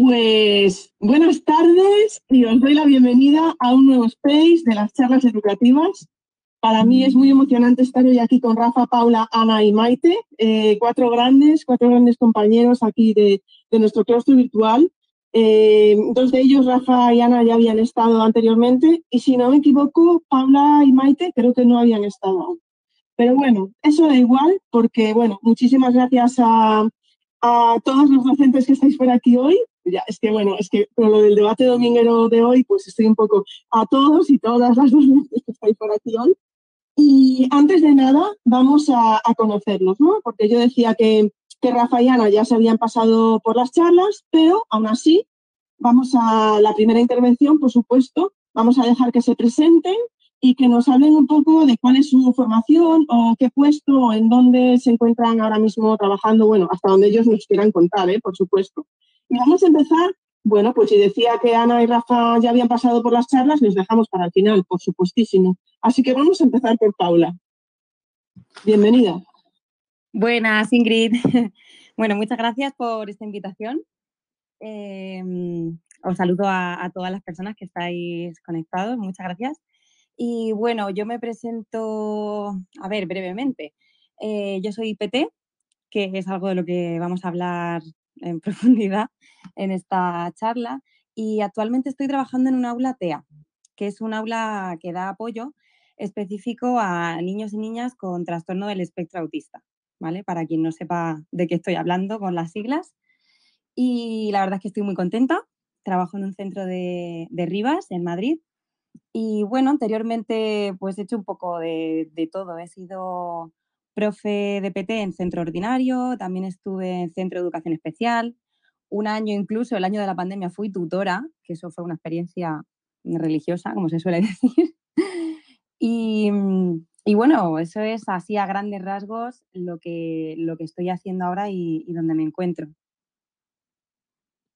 Pues buenas tardes y os doy la bienvenida a un nuevo space de las charlas educativas. Para mí es muy emocionante estar hoy aquí con Rafa, Paula, Ana y Maite, eh, cuatro grandes, cuatro grandes compañeros aquí de, nuestro claustro virtual. Eh, dos de ellos, Rafa y Ana, ya habían estado anteriormente y si no me equivoco, Paula y Maite creo que no habían estado. Pero bueno, eso da igual porque, bueno, muchísimas gracias a, a todos los docentes que estáis por aquí hoy ya, es que bueno, es que con lo del debate dominguero de hoy, pues estoy un poco a todos y todas las dos que estáis por aquí hoy. Y antes de nada, vamos a, conocerlos, ¿no? Porque yo decía que, que Rafa y Ana ya se habían pasado por las charlas, pero aún así, vamos a la primera intervención, por supuesto, vamos a dejar que se presenten y que nos hablen un poco de cuál es su formación o qué puesto o en dónde se encuentran ahora mismo trabajando, bueno, hasta donde ellos nos quieran contar, ¿eh? por supuesto. Y vamos a empezar, bueno, pues si decía que Ana y Rafa ya habían pasado por las charlas, les dejamos para el final, por supuestísimo. Así que vamos a empezar por Paula. Bienvenida. Buenas, Ingrid. Bueno, muchas gracias por esta invitación. Em, os saludo a, todas las personas que estáis conectados. Muchas gracias. Y bueno, yo me presento, a ver, brevemente. Eh, yo soy PT, que es algo de lo que vamos a hablar en profundidad en esta charla y actualmente estoy trabajando en un aula TEA, que es un aula que da apoyo específico a niños y niñas con trastorno del espectro autista, ¿vale? Para quien no sepa de qué estoy hablando con las siglas. Y la verdad es que estoy muy contenta. Trabajo en un centro de, de Rivas, en Madrid. Y bueno, anteriormente pues he hecho un poco de, de todo. He sido profe de PT en centro ordinario, también estuve en centro de educación especial. Un año incluso, el año de la pandemia, fui tutora, que eso fue una experiencia religiosa, como se suele decir. y, bueno, eso es así a grandes rasgos lo que, lo que estoy haciendo ahora y donde me encuentro.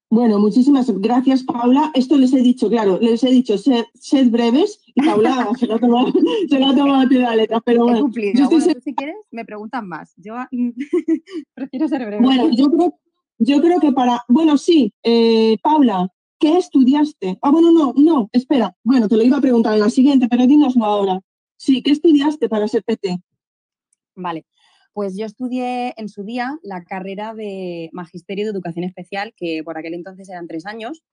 Bueno, muchísimas gracias, Paula. Esto les he dicho, claro, les he dicho, sed, breves y Paula se lo ha tomado, se lo ha tomado la letra, pero bueno. Yo bueno, si quieres, me preguntan más. Yo prefiero ser breve. Bueno, yo creo, yo creo que para, bueno, sí, eh, Paula, ¿qué estudiaste? Ah, bueno, no, no, espera. Bueno, te lo iba a preguntar en la siguiente, pero dínoslo ahora. Sí, ¿qué estudiaste para ser PT? Vale, pues yo estudié en su día la carrera de Magisterio de Educación Especial, que por aquel entonces eran tres años.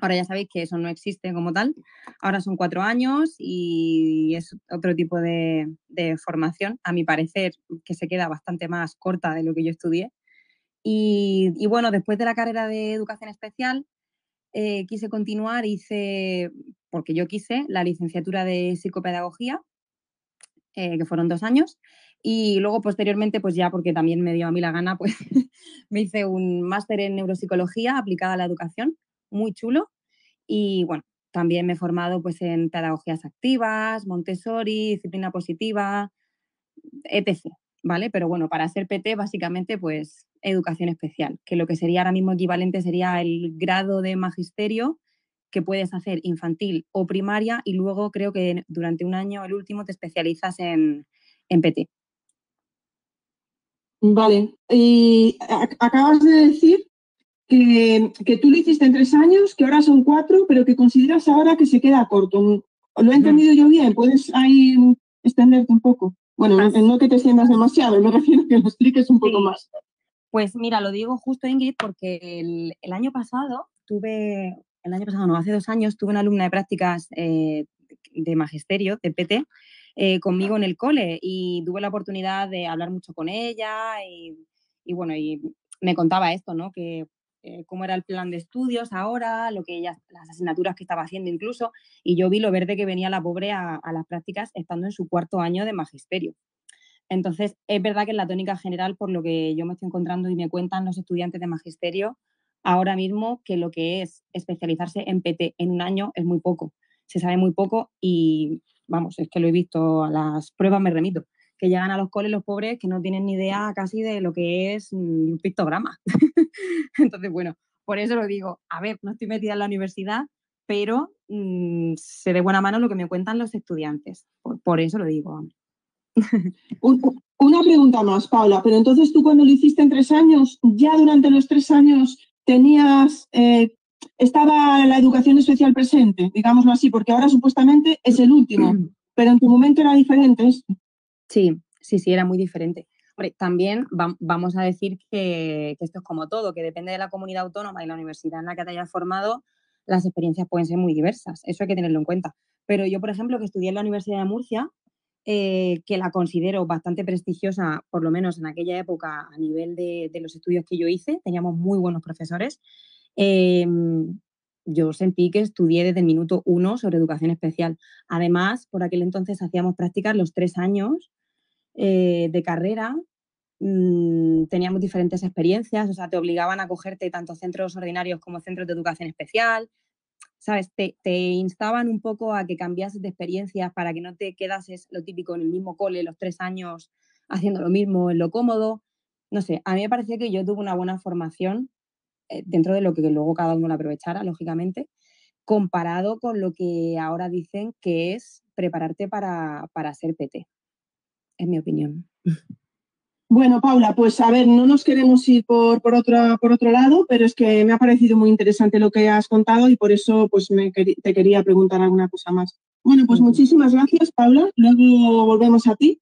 Ahora ya sabéis que eso no existe como tal. Ahora son cuatro años y es otro tipo de, formación, a mi parecer, que se queda bastante más corta de lo que yo estudié. Y, bueno, después de la carrera de Educación Especial, eh, quise continuar, hice, porque yo quise, la licenciatura de Psicopedagogía, eh, que fueron dos años. Y luego posteriormente, pues ya porque también me dio a mí la gana, pues me hice un máster en neuropsicología aplicada a la educación, muy chulo. Y bueno, también me he formado pues en pedagogías activas, Montessori, disciplina positiva, etc. ¿Vale? Pero bueno, para ser PT básicamente pues educación especial, que lo que sería ahora mismo equivalente sería el grado de magisterio que puedes hacer infantil o primaria y luego creo que durante un año, el último, te especializas en, en PT. Vale, y acabas de decir que, tú lo hiciste en tres años, que ahora son cuatro, pero que consideras ahora que se queda corto. ¿Lo he entendido yo bien? ¿Puedes ahí extenderte un poco? Bueno, no, que te extiendas demasiado, me refiero a que lo expliques un poco más. Pues mira, lo digo justo, Ingrid, porque el, año pasado tuve, el año pasado, no, hace dos años, tuve una alumna de prácticas eh, de magisterio, de PT, eh, conmigo en el cole y tuve la oportunidad de hablar mucho con ella y, bueno, y me contaba esto, ¿no? Que eh, cómo era el plan de estudios ahora, lo que ella, las asignaturas que estaba haciendo incluso, y yo vi lo verde que venía la pobre a, a las prácticas estando en su cuarto año de magisterio. Entonces, es verdad que en la tónica general, por lo que yo me estoy encontrando y me cuentan los estudiantes de magisterio, ahora mismo que lo que es especializarse en PT en un año es muy poco. Se sabe muy poco y, vamos, es que lo he visto, a las pruebas me remito, que llegan a los coles los pobres que no tienen ni idea casi de lo que es un pictograma. Entonces, bueno, por eso lo digo, a ver, no estoy metida en la universidad, pero mm, sé de buena mano lo que me cuentan los estudiantes. Por, eso lo digo. Una pregunta más, Paula, pero entonces tú cuando lo hiciste en tres años, ya durante los tres años tenías, eh, estaba la educación especial presente, digámoslo así, porque ahora supuestamente es el último, pero en tu momento era diferente Sí, sí, sí, era muy diferente. también vamos a decir que, esto es como todo, que depende de la comunidad autónoma y la universidad en la que te hayas formado, las experiencias pueden ser muy diversas. Eso hay que tenerlo en cuenta. Pero yo, por ejemplo, que estudié en la Universidad de Murcia, eh, que la considero bastante prestigiosa, por lo menos en aquella época, a nivel de, los estudios que yo hice, teníamos muy buenos profesores. Em, yo sentí que estudié desde el minuto uno sobre educación especial. Además, por aquel entonces hacíamos prácticas los tres años eh, de carrera, mm, teníamos diferentes experiencias, o sea, te obligaban a cogerte tanto centros ordinarios como centros de educación especial, ¿sabes? Te, instaban un poco a que cambiases de experiencias para que no te quedases lo típico en el mismo cole los tres años haciendo lo mismo, en lo cómodo. No sé, a mí me parecía que yo tuve una buena formación eh, dentro de lo que luego cada uno la aprovechara, lógicamente, comparado con lo que ahora dicen que es prepararte para, para ser PT. Es mi opinión. Bueno, Paula, pues a ver, no nos queremos ir por, por, otro, por otro lado, pero es que me ha parecido muy interesante lo que has contado y por eso pues me te quería preguntar alguna cosa más. Bueno, pues muchísimas gracias, Paula. Luego volvemos a ti.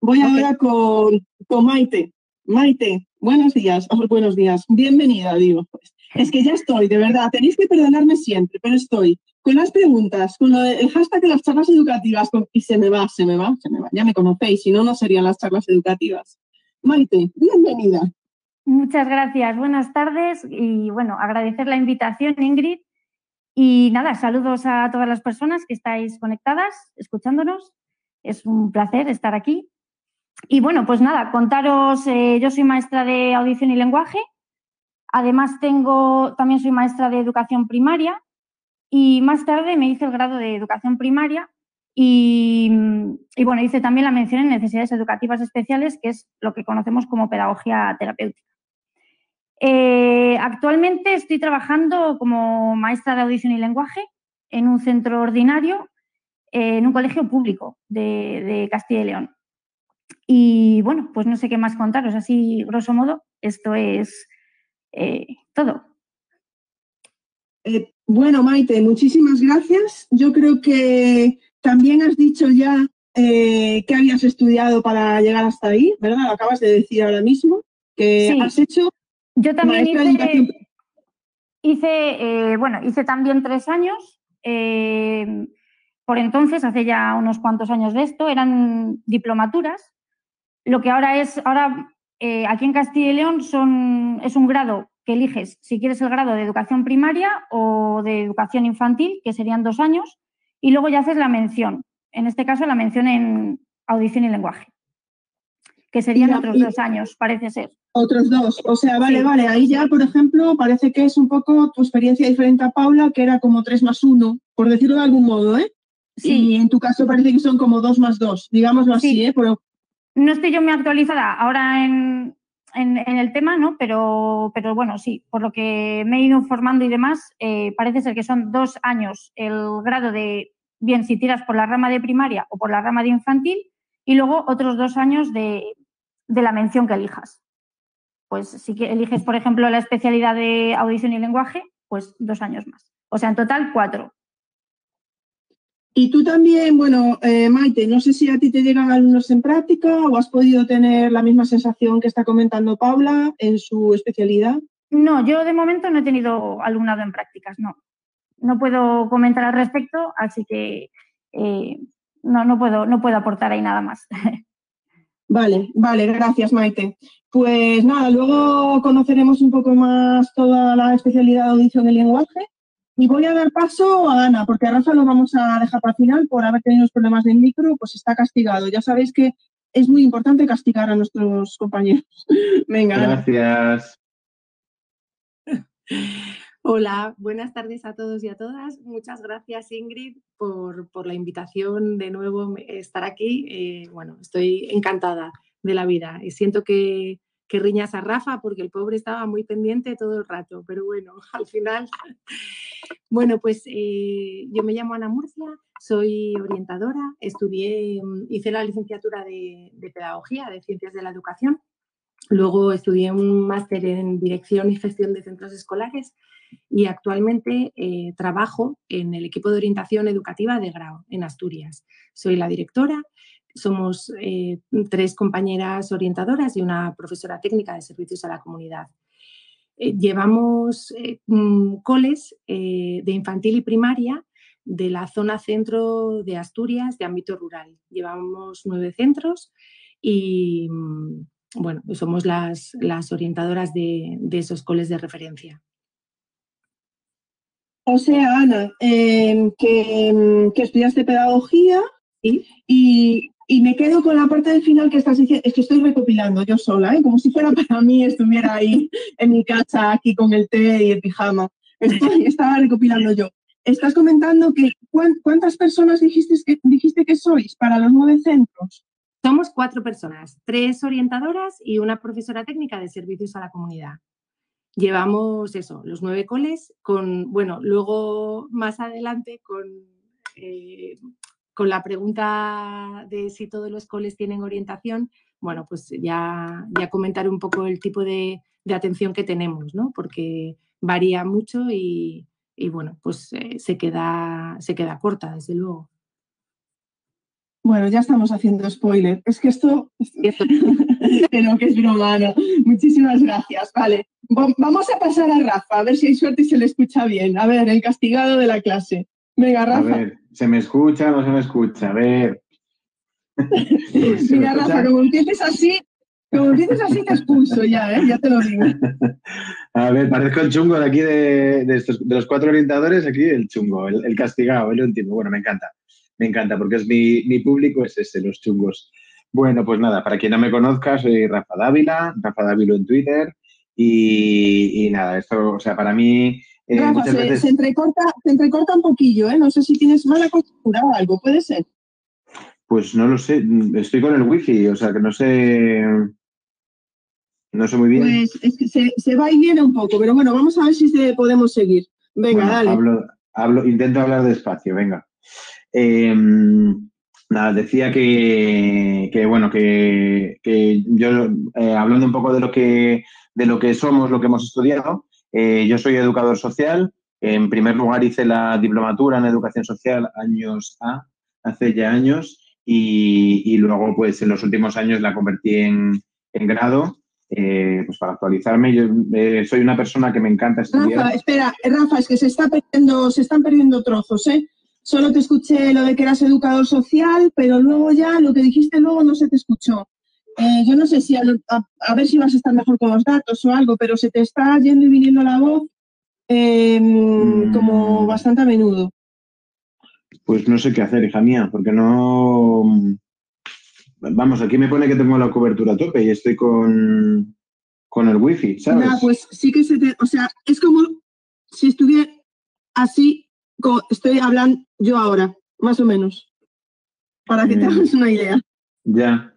Voy ahora con, con, Maite. Maite, buenos días. buenos días. Bienvenida, digo. Pues. Es que ya estoy, de verdad. Tenéis que perdonarme siempre, pero estoy con las preguntas, con el hashtag de las charlas educativas y se me va, se me va, se me va. Ya me conocéis, si no, no serían las charlas educativas. Maite, bienvenida. Muchas gracias, buenas tardes y bueno, agradecer la invitación, Ingrid. Y nada, saludos a todas las personas que estáis conectadas, escuchándonos. Es un placer estar aquí. Y bueno, pues nada, contaros, eh, yo soy maestra de audición y lenguaje. Además, tengo, también soy maestra de educación primaria y más tarde me hice el grado de educación primaria y, bueno, hice también la mención en necesidades educativas especiales, que es lo que conocemos como pedagogía terapéutica. Eh, actualmente estoy trabajando como maestra de audición y lenguaje en un centro ordinario, en un colegio público de, Castilla y León. Y bueno, pues no sé qué más contaros, así grosso modo, esto es eh, todo. bueno, Maite, muchísimas gracias. Yo creo que también has dicho ya eh, que habías estudiado para llegar hasta ahí, ¿verdad? Lo acabas de decir ahora mismo, que has hecho. Yo también hice, eh, bueno, hice también tres años. Eh, por entonces, hace ya unos cuantos años de esto, eran diplomaturas. Lo que ahora es, ahora aquí en Castilla y León son, es un grado que eliges si quieres el grado de educación primaria o de educación infantil, que serían dos años, y luego ya haces la mención, en este caso la mención en audición y lenguaje, que serían otros dos años, parece ser. Otros dos, o sea, vale, vale, ahí ya, por ejemplo, parece que es un poco tu experiencia diferente a Paula, que era como tres más uno, por decirlo de algún modo, ¿eh? Sí. Y en tu caso parece que son como dos más dos, digámoslo así, ¿eh? No estoy yo muy actualizada ahora en, el tema, ¿no? Pero, pero bueno, sí, por lo que me he ido informando y demás, eh, parece ser que son dos años el grado de bien si tiras por la rama de primaria o por la rama de infantil, y luego otros dos años de, la mención que elijas. Pues si eliges, por ejemplo, la especialidad de audición y lenguaje, pues dos años más. O sea, en total cuatro. Y tú también, bueno, eh, Maite, no sé si a ti te llegan alumnos en práctica o has podido tener la misma sensación que está comentando Paula en su especialidad. No, yo de momento no he tenido alumnado en prácticas, no no puedo comentar al respecto, así que eh, no, no, puedo, no puedo aportar ahí nada más. Vale, vale, gracias Maite. Pues nada, luego conoceremos un poco más toda la especialidad de audición y lenguaje. Y voy a dar paso a Ana, porque a Rafa lo vamos a dejar para final por haber tenido problemas de micro, pues está castigado. Ya sabéis que es muy importante castigar a nuestros compañeros. Venga. Gracias. Hola, buenas tardes a todos y a todas. Muchas gracias Ingrid por, por la invitación de nuevo estar aquí. Eh, bueno, estoy encantada de la vida y siento que, que riñas a Rafa porque el pobre estaba muy pendiente todo el rato, pero bueno, al final. Bueno, pues eh, yo me llamo Ana Murcia, soy orientadora, estudié, mm, hice la licenciatura de, Pedagogía, de Ciencias de la Educación, luego estudié un máster en Dirección y Gestión de Centros Escolares y actualmente eh, trabajo en el equipo de orientación educativa de Grau, en Asturias. Soy la directora somos eh, tres compañeras orientadoras y una profesora técnica de servicios a la comunidad. Eh, llevamos eh, mm, coles de infantil y primaria de la zona centro de Asturias de ámbito rural. Llevamos nueve centros y mm, bueno, somos las, orientadoras de, esos coles de referencia. O sea, Ana, em, que, mm, que, estudiaste pedagogía y, y me quedo con la parte del final que estás diciendo, es que estoy recopilando yo sola, ¿eh? como si fuera para mí, estuviera ahí en mi casa, aquí con el té y el pijama. estaba recopilando yo. Estás comentando que ¿cuántas personas dijiste que, dijiste que sois para los nueve centros? Somos cuatro personas, tres orientadoras y una profesora técnica de servicios a la comunidad. Llevamos eso, los nueve coles, con, bueno, luego más adelante con eh, con la pregunta de si todos los coles tienen orientación, bueno, pues ya, ya comentaré un poco el tipo de, atención que tenemos, ¿no? Porque varía mucho y, bueno, pues eh, se, queda, se queda corta, desde luego. Bueno, ya estamos haciendo spoiler. Es que esto... Pero que es broma, Muchísimas gracias. Vale, vamos a pasar a Rafa, a ver si hay suerte y se le escucha bien. A ver, el castigado de la clase. Venga, Rafa. A ver, ¿se me escucha o no se me escucha? A ver. Mira, Rafa, como empieces así, como empieces así te expulso ya, ¿eh? Ya te lo digo. A ver, parezco el chungo de aquí de, de, estos, de los cuatro orientadores, aquí el chungo, el, castigado, el último. Bueno, me encanta, me encanta, porque es mi, mi público es ese, los chungos. Bueno, pues nada, para quien no me conozca, soy Rafa Dávila, Rafa Dávila en Twitter, y, y nada, esto, o sea, para mí eh, Rafa, se, entrecorta, se entrecorta un poquillo, ¿eh? No sé si tienes mala costura o algo, ¿puede ser? Pues no lo sé, estoy con el wifi, o sea que no sé. No sé muy bien. Pues es que se, va y viene un poco, pero bueno, vamos a ver si podemos seguir. Venga, dale. Hablo, intento hablar despacio, venga. Em, nada, decía que, bueno, que, yo, eh, hablando un poco de lo que de lo que somos, lo que hemos estudiado, eh, yo soy educador social. En primer lugar hice la diplomatura en educación social años A, hace ya años, y, luego pues en los últimos años la convertí en, grado. Eh, pues para actualizarme, yo eh, soy una persona que me encanta estudiar. Rafa, espera, Rafa, es que se, está perdiendo, se están perdiendo trozos, ¿eh? Solo te escuché lo de que eras educador social, pero luego ya lo que dijiste luego no se te escuchó. Eh, yo no sé si a, ver si vas a estar mejor con los datos o algo, pero se te está yendo y viniendo la voz em, como mm. bastante a menudo. Pues no sé qué hacer, hija mía, porque no... Vamos, aquí me pone que tengo la cobertura a tope y estoy con, con el wifi, ¿sabes? pues sí que se te... O sea, es como si estuviera así, como estoy hablando yo ahora, más o menos, para que te hagas una idea. Ya,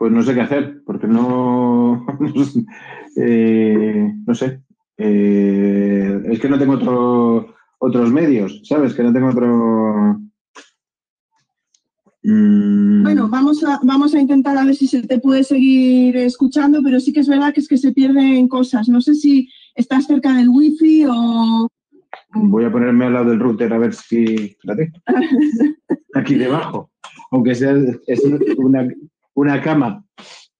pues no sé qué hacer, porque no, eh, no sé, eh, es que no tengo otro, otros medios, ¿sabes? Que no tengo otro... Mm. Bueno, vamos a, vamos a intentar a ver si se te puede seguir escuchando, pero sí que es verdad que es que se pierden cosas. No sé si estás cerca del wifi o... Voy a ponerme al lado del router a ver si... Espérate. Aquí debajo. Aunque sea es una, una cama.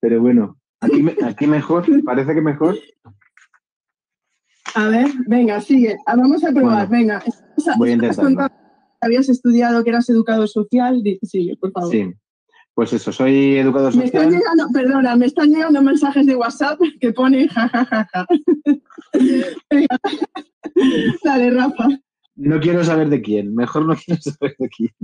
Pero bueno, aquí, aquí mejor, parece que mejor. A ver, venga, sigue. Ah, vamos a probar, venga. Voy a intentar. Habías estudiado que eras educador social, sigue, por favor. Sí. Pues eso, soy educador social. Me están llegando, perdona, me están llegando mensajes de WhatsApp que ponen jajajaja. Venga. Dale, Rafa. No quiero saber de quién, mejor no quiero saber de quién.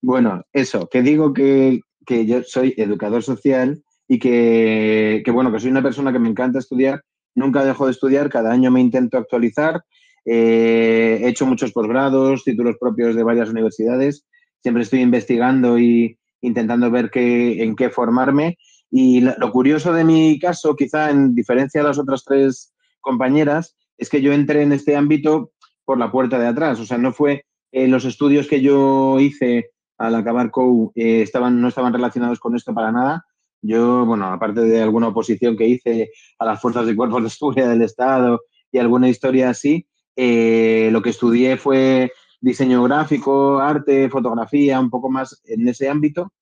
Bueno, eso, que digo que que yo soy educador social y que, bueno, que soy una persona que me encanta estudiar nunca dejo de estudiar, cada año me intento actualizar. Eh, he hecho muchos posgrados, títulos propios de varias universidades. Siempre estoy investigando y intentando ver qué, en qué formarme. Y lo curioso de mi caso, quizá en diferencia de las otras tres compañeras, es que yo entré en este ámbito por la puerta de atrás. O sea, no fue eh, los estudios que yo hice al acabar COU eh, estaban, no estaban relacionados con esto para nada. Yo, bueno, aparte de alguna oposición que hice a las fuerzas y cuerpos de seguridad del Estado y alguna historia así, eh, lo que estudié fue diseño gráfico, arte, fotografía, un poco más en ese ámbito.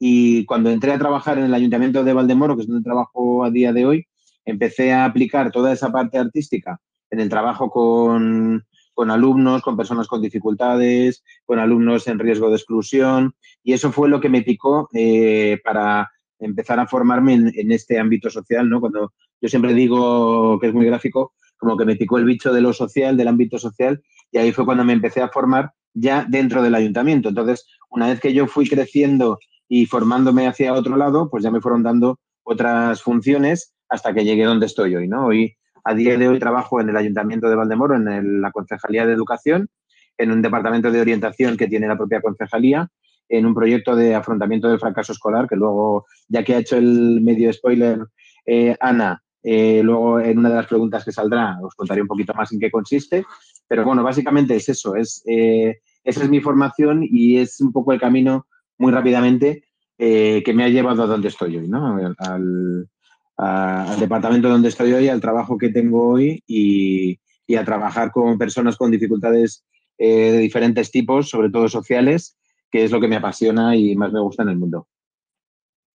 Y cuando entré a trabajar en el Ayuntamiento de Valdemoro, que es donde trabajo a día de hoy, empecé a aplicar toda esa parte artística en el trabajo con, con alumnos, con personas con dificultades, con alumnos en riesgo de exclusión. Y eso fue lo que me picó eh, para empezar a formarme en, este ámbito social, ¿no? Cuando yo siempre digo que es muy gráfico, como que me picó el bicho de lo social, del ámbito social, y ahí fue cuando me empecé a formar ya dentro del ayuntamiento. Entonces, una vez que yo fui creciendo y formándome hacia otro lado, pues ya me fueron dando otras funciones hasta que llegué donde estoy hoy, ¿no? Hoy a día de hoy trabajo en el Ayuntamiento de Valdemoro, en la Concejalía de Educación, en un departamento de orientación que tiene la propia concejalía, en un proyecto de afrontamiento del fracaso escolar, que luego, ya que ha hecho el medio spoiler eh, Ana, eh, luego en una de las preguntas que saldrá os contaré un poquito más en qué consiste. Pero bueno, básicamente es eso, es, eh, esa es mi formación y es un poco el camino muy rápidamente que me ha llevado a donde estoy hoy, ¿no? Al, al departamento donde estoy hoy, al trabajo que tengo hoy y, a trabajar con personas con dificultades eh, de diferentes tipos, sobre todo sociales, que es lo que me apasiona y más me gusta en el mundo.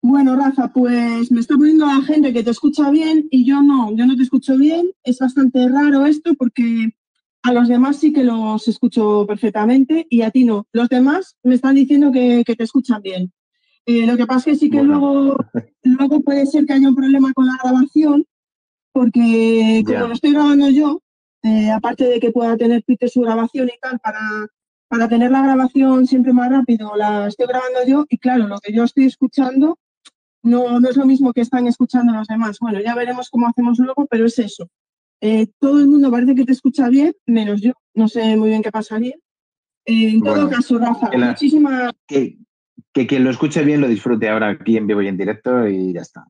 Bueno, Rafa, pues me está poniendo la gente que te escucha bien y yo no, yo no te escucho bien. Es bastante raro esto porque a los demás sí que los escucho perfectamente y a ti no. Los demás me están diciendo que te escuchan bien. Eh, lo que pasa es que sí que luego, luego puede ser que haya un problema con la grabación, porque como lo estoy grabando yo, eh, aparte de que pueda tener Twitter su grabación y tal, para, para tener la grabación siempre más rápido, la estoy grabando yo y claro, lo que yo estoy escuchando no, no es lo mismo que están escuchando los demás. Bueno, ya veremos cómo hacemos luego, pero es eso. Eh, todo el mundo parece que te escucha bien, menos yo. No sé muy bien qué pasaría. en todo caso, Rafa, muchísimas que quien lo escuche bien lo disfrute ahora aquí en vivo y en directo y ya está.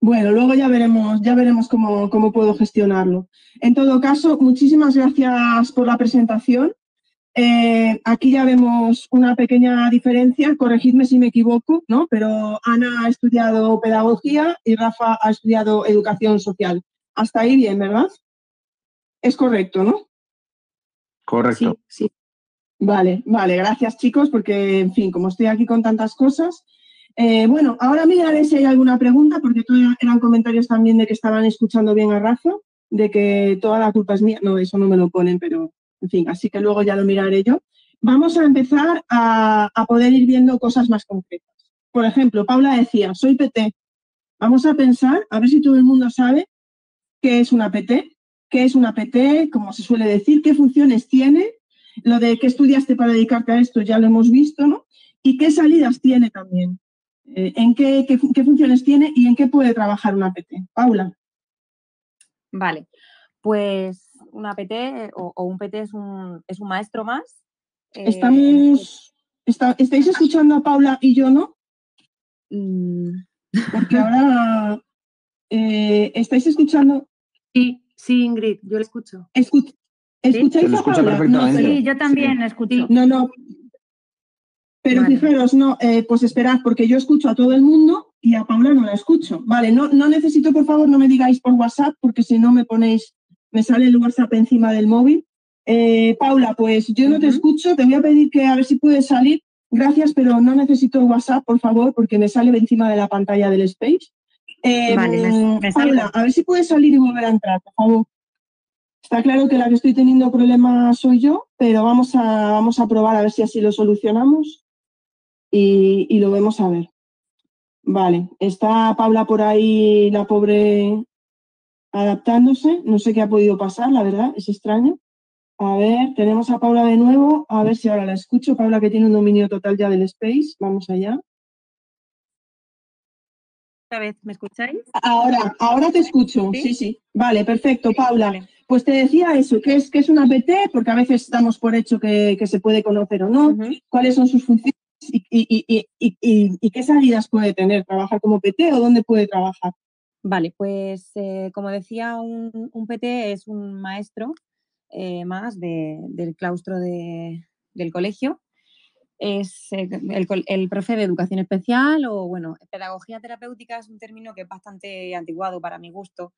Bueno, luego ya veremos, ya veremos cómo, cómo puedo gestionarlo. En todo caso, muchísimas gracias por la presentación. Eh, aquí ya vemos una pequeña diferencia, corregidme si me equivoco, ¿no? Pero Ana ha estudiado pedagogía y Rafa ha estudiado educación social. Hasta ahí bien, ¿verdad? Es correcto, ¿no? Correcto. Sí, sí. Vale, vale, gracias chicos, porque, en fin, como estoy aquí con tantas cosas. Eh, bueno, ahora miraré si hay alguna pregunta, porque eran comentarios también de que estaban escuchando bien a Rafa, de que toda la culpa es mía. No, eso no me lo ponen, pero, en fin, así que luego ya lo miraré yo. Vamos a empezar a, a poder ir viendo cosas más concretas. Por ejemplo, Paula decía, soy PT. Vamos a pensar, a ver si todo el mundo sabe qué es una PT, qué es una PT, como se suele decir, qué funciones tiene lo de qué estudiaste para dedicarte a esto ya lo hemos visto, ¿no? Y qué salidas tiene también. Eh, ¿En qué, funciones tiene y en qué puede trabajar una PT? Paula. Vale, pues una PT o, un PT es un, es un maestro más. Eh, Estamos, ¿Estáis escuchando a Paula y yo no? Mm. Porque ahora eh, estáis escuchando. Sí, sí, Ingrid, yo lo escucho. ¿Escucháis a Paula? No, sí, yo también la escucho. No, no. Pero fijaros, no, eh, pues esperad, porque yo escucho a todo el mundo y a Paula no la escucho. Vale, no, no necesito, por favor, no me digáis por WhatsApp, porque si no me ponéis, me sale el WhatsApp encima del móvil. Eh, Paula, pues yo no te escucho, te voy a pedir que a ver si puedes salir. Gracias, pero no necesito WhatsApp, por favor, porque me sale encima de la pantalla del Space. vale, me, Paula, a ver si puedes salir y volver a entrar, por favor. Está claro que la que estoy teniendo problemas soy yo, pero vamos a, vamos a probar a ver si así lo solucionamos y, lo vemos a ver. Vale, está Paula por ahí, la pobre, adaptándose. No sé qué ha podido pasar, la verdad, es extraño. A ver, tenemos a Paula de nuevo, a ver si ahora la escucho. Paula que tiene un dominio total ya del space, vamos allá. vez, ¿me escucháis? Ahora, ahora te escucho. Sí, sí. Vale, perfecto, Paula. Pues te decía eso, ¿qué es, qué es una PT? Porque a veces damos por hecho que, se puede conocer o no. ¿Cuáles son sus funciones y, qué salidas puede tener? ¿Trabajar como PT o dónde puede trabajar? Vale, pues eh, como decía, un, PT es un maestro eh, más del claustro del colegio es eh, el, profe de educación especial o, bueno, pedagogía terapéutica es un término que es bastante antiguado para mi gusto,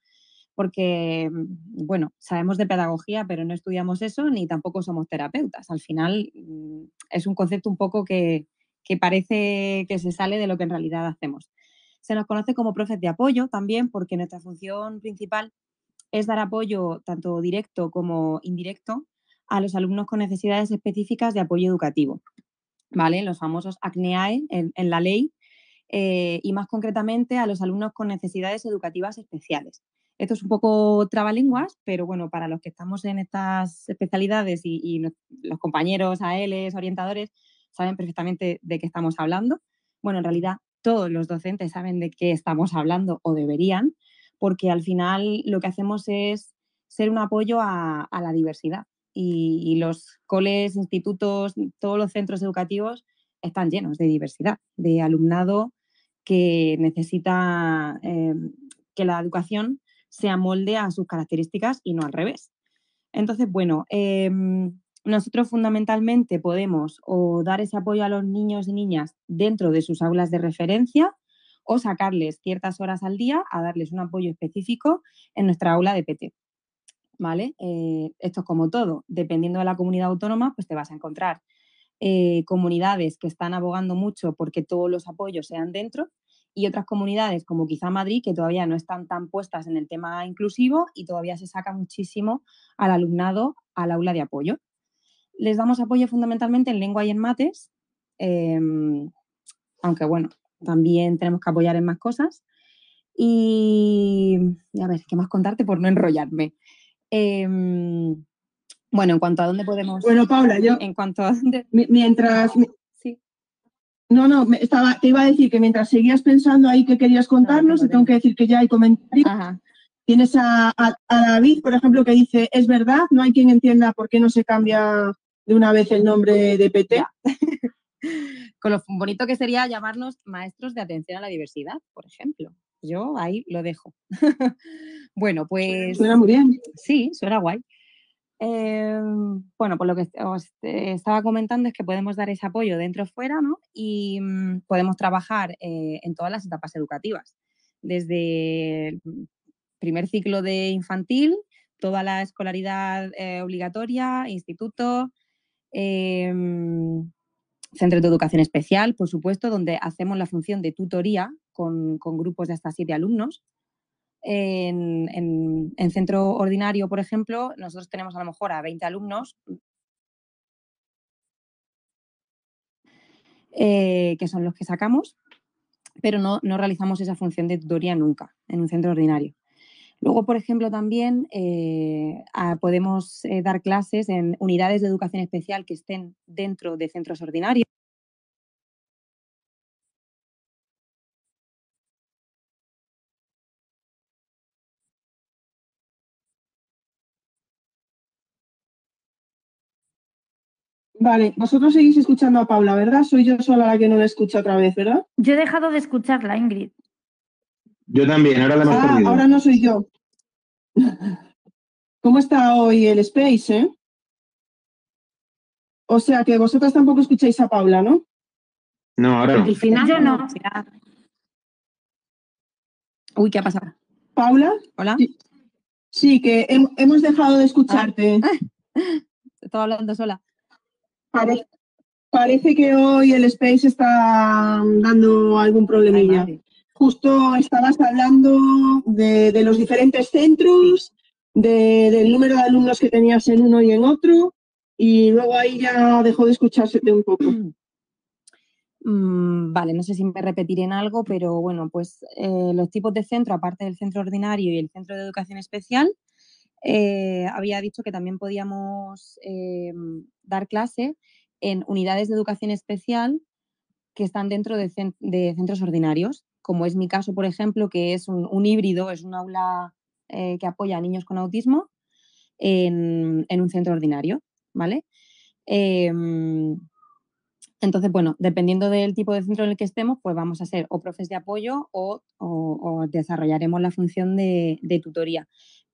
porque, mm, bueno, sabemos de pedagogía, pero no estudiamos eso ni tampoco somos terapeutas. Al final mm, es un concepto un poco que, parece que se sale de lo que en realidad hacemos. Se nos conoce como profes de apoyo también porque nuestra función principal es dar apoyo tanto directo como indirecto a los alumnos con necesidades específicas de apoyo educativo. ¿vale? Los famosos ACNEAE en, la ley eh, y más concretamente a los alumnos con necesidades educativas especiales. Esto es un poco trabalenguas, pero bueno, para los que estamos en estas especialidades y, los compañeros ALs, orientadores, saben perfectamente de qué estamos hablando. Bueno, en realidad todos los docentes saben de qué estamos hablando o deberían, porque al final lo que hacemos es ser un apoyo a la diversidad y, los coles, institutos, todos los centros educativos están llenos de diversidad, de alumnado que necesita eh, que la educación se amolde a sus características y no al revés. Entonces, bueno, em, nosotros fundamentalmente podemos o dar ese apoyo a los niños y niñas dentro de sus aulas de referencia o sacarles ciertas horas al día a darles un apoyo específico en nuestra aula de PT. ¿vale? Eh, esto es como todo, dependiendo de la comunidad autónoma, pues te vas a encontrar eh, comunidades que están abogando mucho porque todos los apoyos sean dentro y otras comunidades como quizá Madrid que todavía no están tan puestas en el tema inclusivo y todavía se saca muchísimo al alumnado al aula de apoyo. Les damos apoyo fundamentalmente en lengua y en mates, em, aunque bueno, también tenemos que apoyar en más cosas. Y a ver, ¿qué más contarte por no enrollarme? Em, bueno, en cuanto a dónde podemos. Bueno, Paula, yo. En cuanto a dónde. Mientras. No, no, estaba, te iba a decir que mientras seguías pensando ahí que querías contarnos, te tengo que decir que ya hay comentarios. Tienes a, David, por ejemplo, que dice: Es verdad, no hay quien entienda por qué no se cambia de una vez el nombre de PT. Con lo bonito que sería llamarnos maestros de atención a la diversidad, por ejemplo. Yo ahí lo dejo. bueno, pues... Suena muy bien. Sí, suena guay. Em, bueno, pues lo que os estaba comentando es que podemos dar ese apoyo dentro o fuera, ¿no? Y mm, podemos trabajar eh, en todas las etapas educativas, desde el primer ciclo de infantil, toda la escolaridad eh, obligatoria, instituto, em, centro de educación especial, por supuesto, donde hacemos la función de tutoría con, grupos de hasta siete alumnos. En, centro ordinario, por ejemplo, nosotros tenemos a lo mejor a 20 alumnos eh, que son los que sacamos, pero no, realizamos esa función de tutoría nunca en un centro ordinario. Luego, por ejemplo, también eh, podemos eh, dar clases en unidades de educación especial que estén dentro de centros ordinarios. Vale, vosotros seguís escuchando a Paula, ¿verdad? Soy yo sola la que no la escucha otra vez, ¿verdad? Yo he dejado de escucharla, Ingrid. Yo también, ahora la hemos ah, Ahora no soy yo. ¿Cómo está hoy el Space, eh? O sea que vosotras tampoco escucháis a Paula, ¿no? No, ahora no. Al final yo no. Uy, ¿qué ha pasado? ¿Paula? Hola. Sí, que hemos dejado de escucharte. Estaba hablando sola. Parece, que hoy el Space está dando algún problemilla. Justo estabas hablando de, los diferentes centros, del número de alumnos que tenías en uno y en otro, y luego ahí ya dejó de escucharse un poco. Mm, vale, no sé si me repetiré en algo, pero bueno, pues eh, los tipos de centro, aparte del centro ordinario y el centro de educación especial, eh, había dicho que también podíamos eh, dar clase en unidades de educación especial que están dentro de, centros ordinarios, como es mi caso, por ejemplo, que es un, híbrido, es un aula eh, que apoya a niños con autismo en, un centro ordinario, ¿vale? Em, entonces, bueno, dependiendo del tipo de centro en el que estemos, pues vamos a ser o profes de apoyo o, desarrollaremos la función de, tutoría.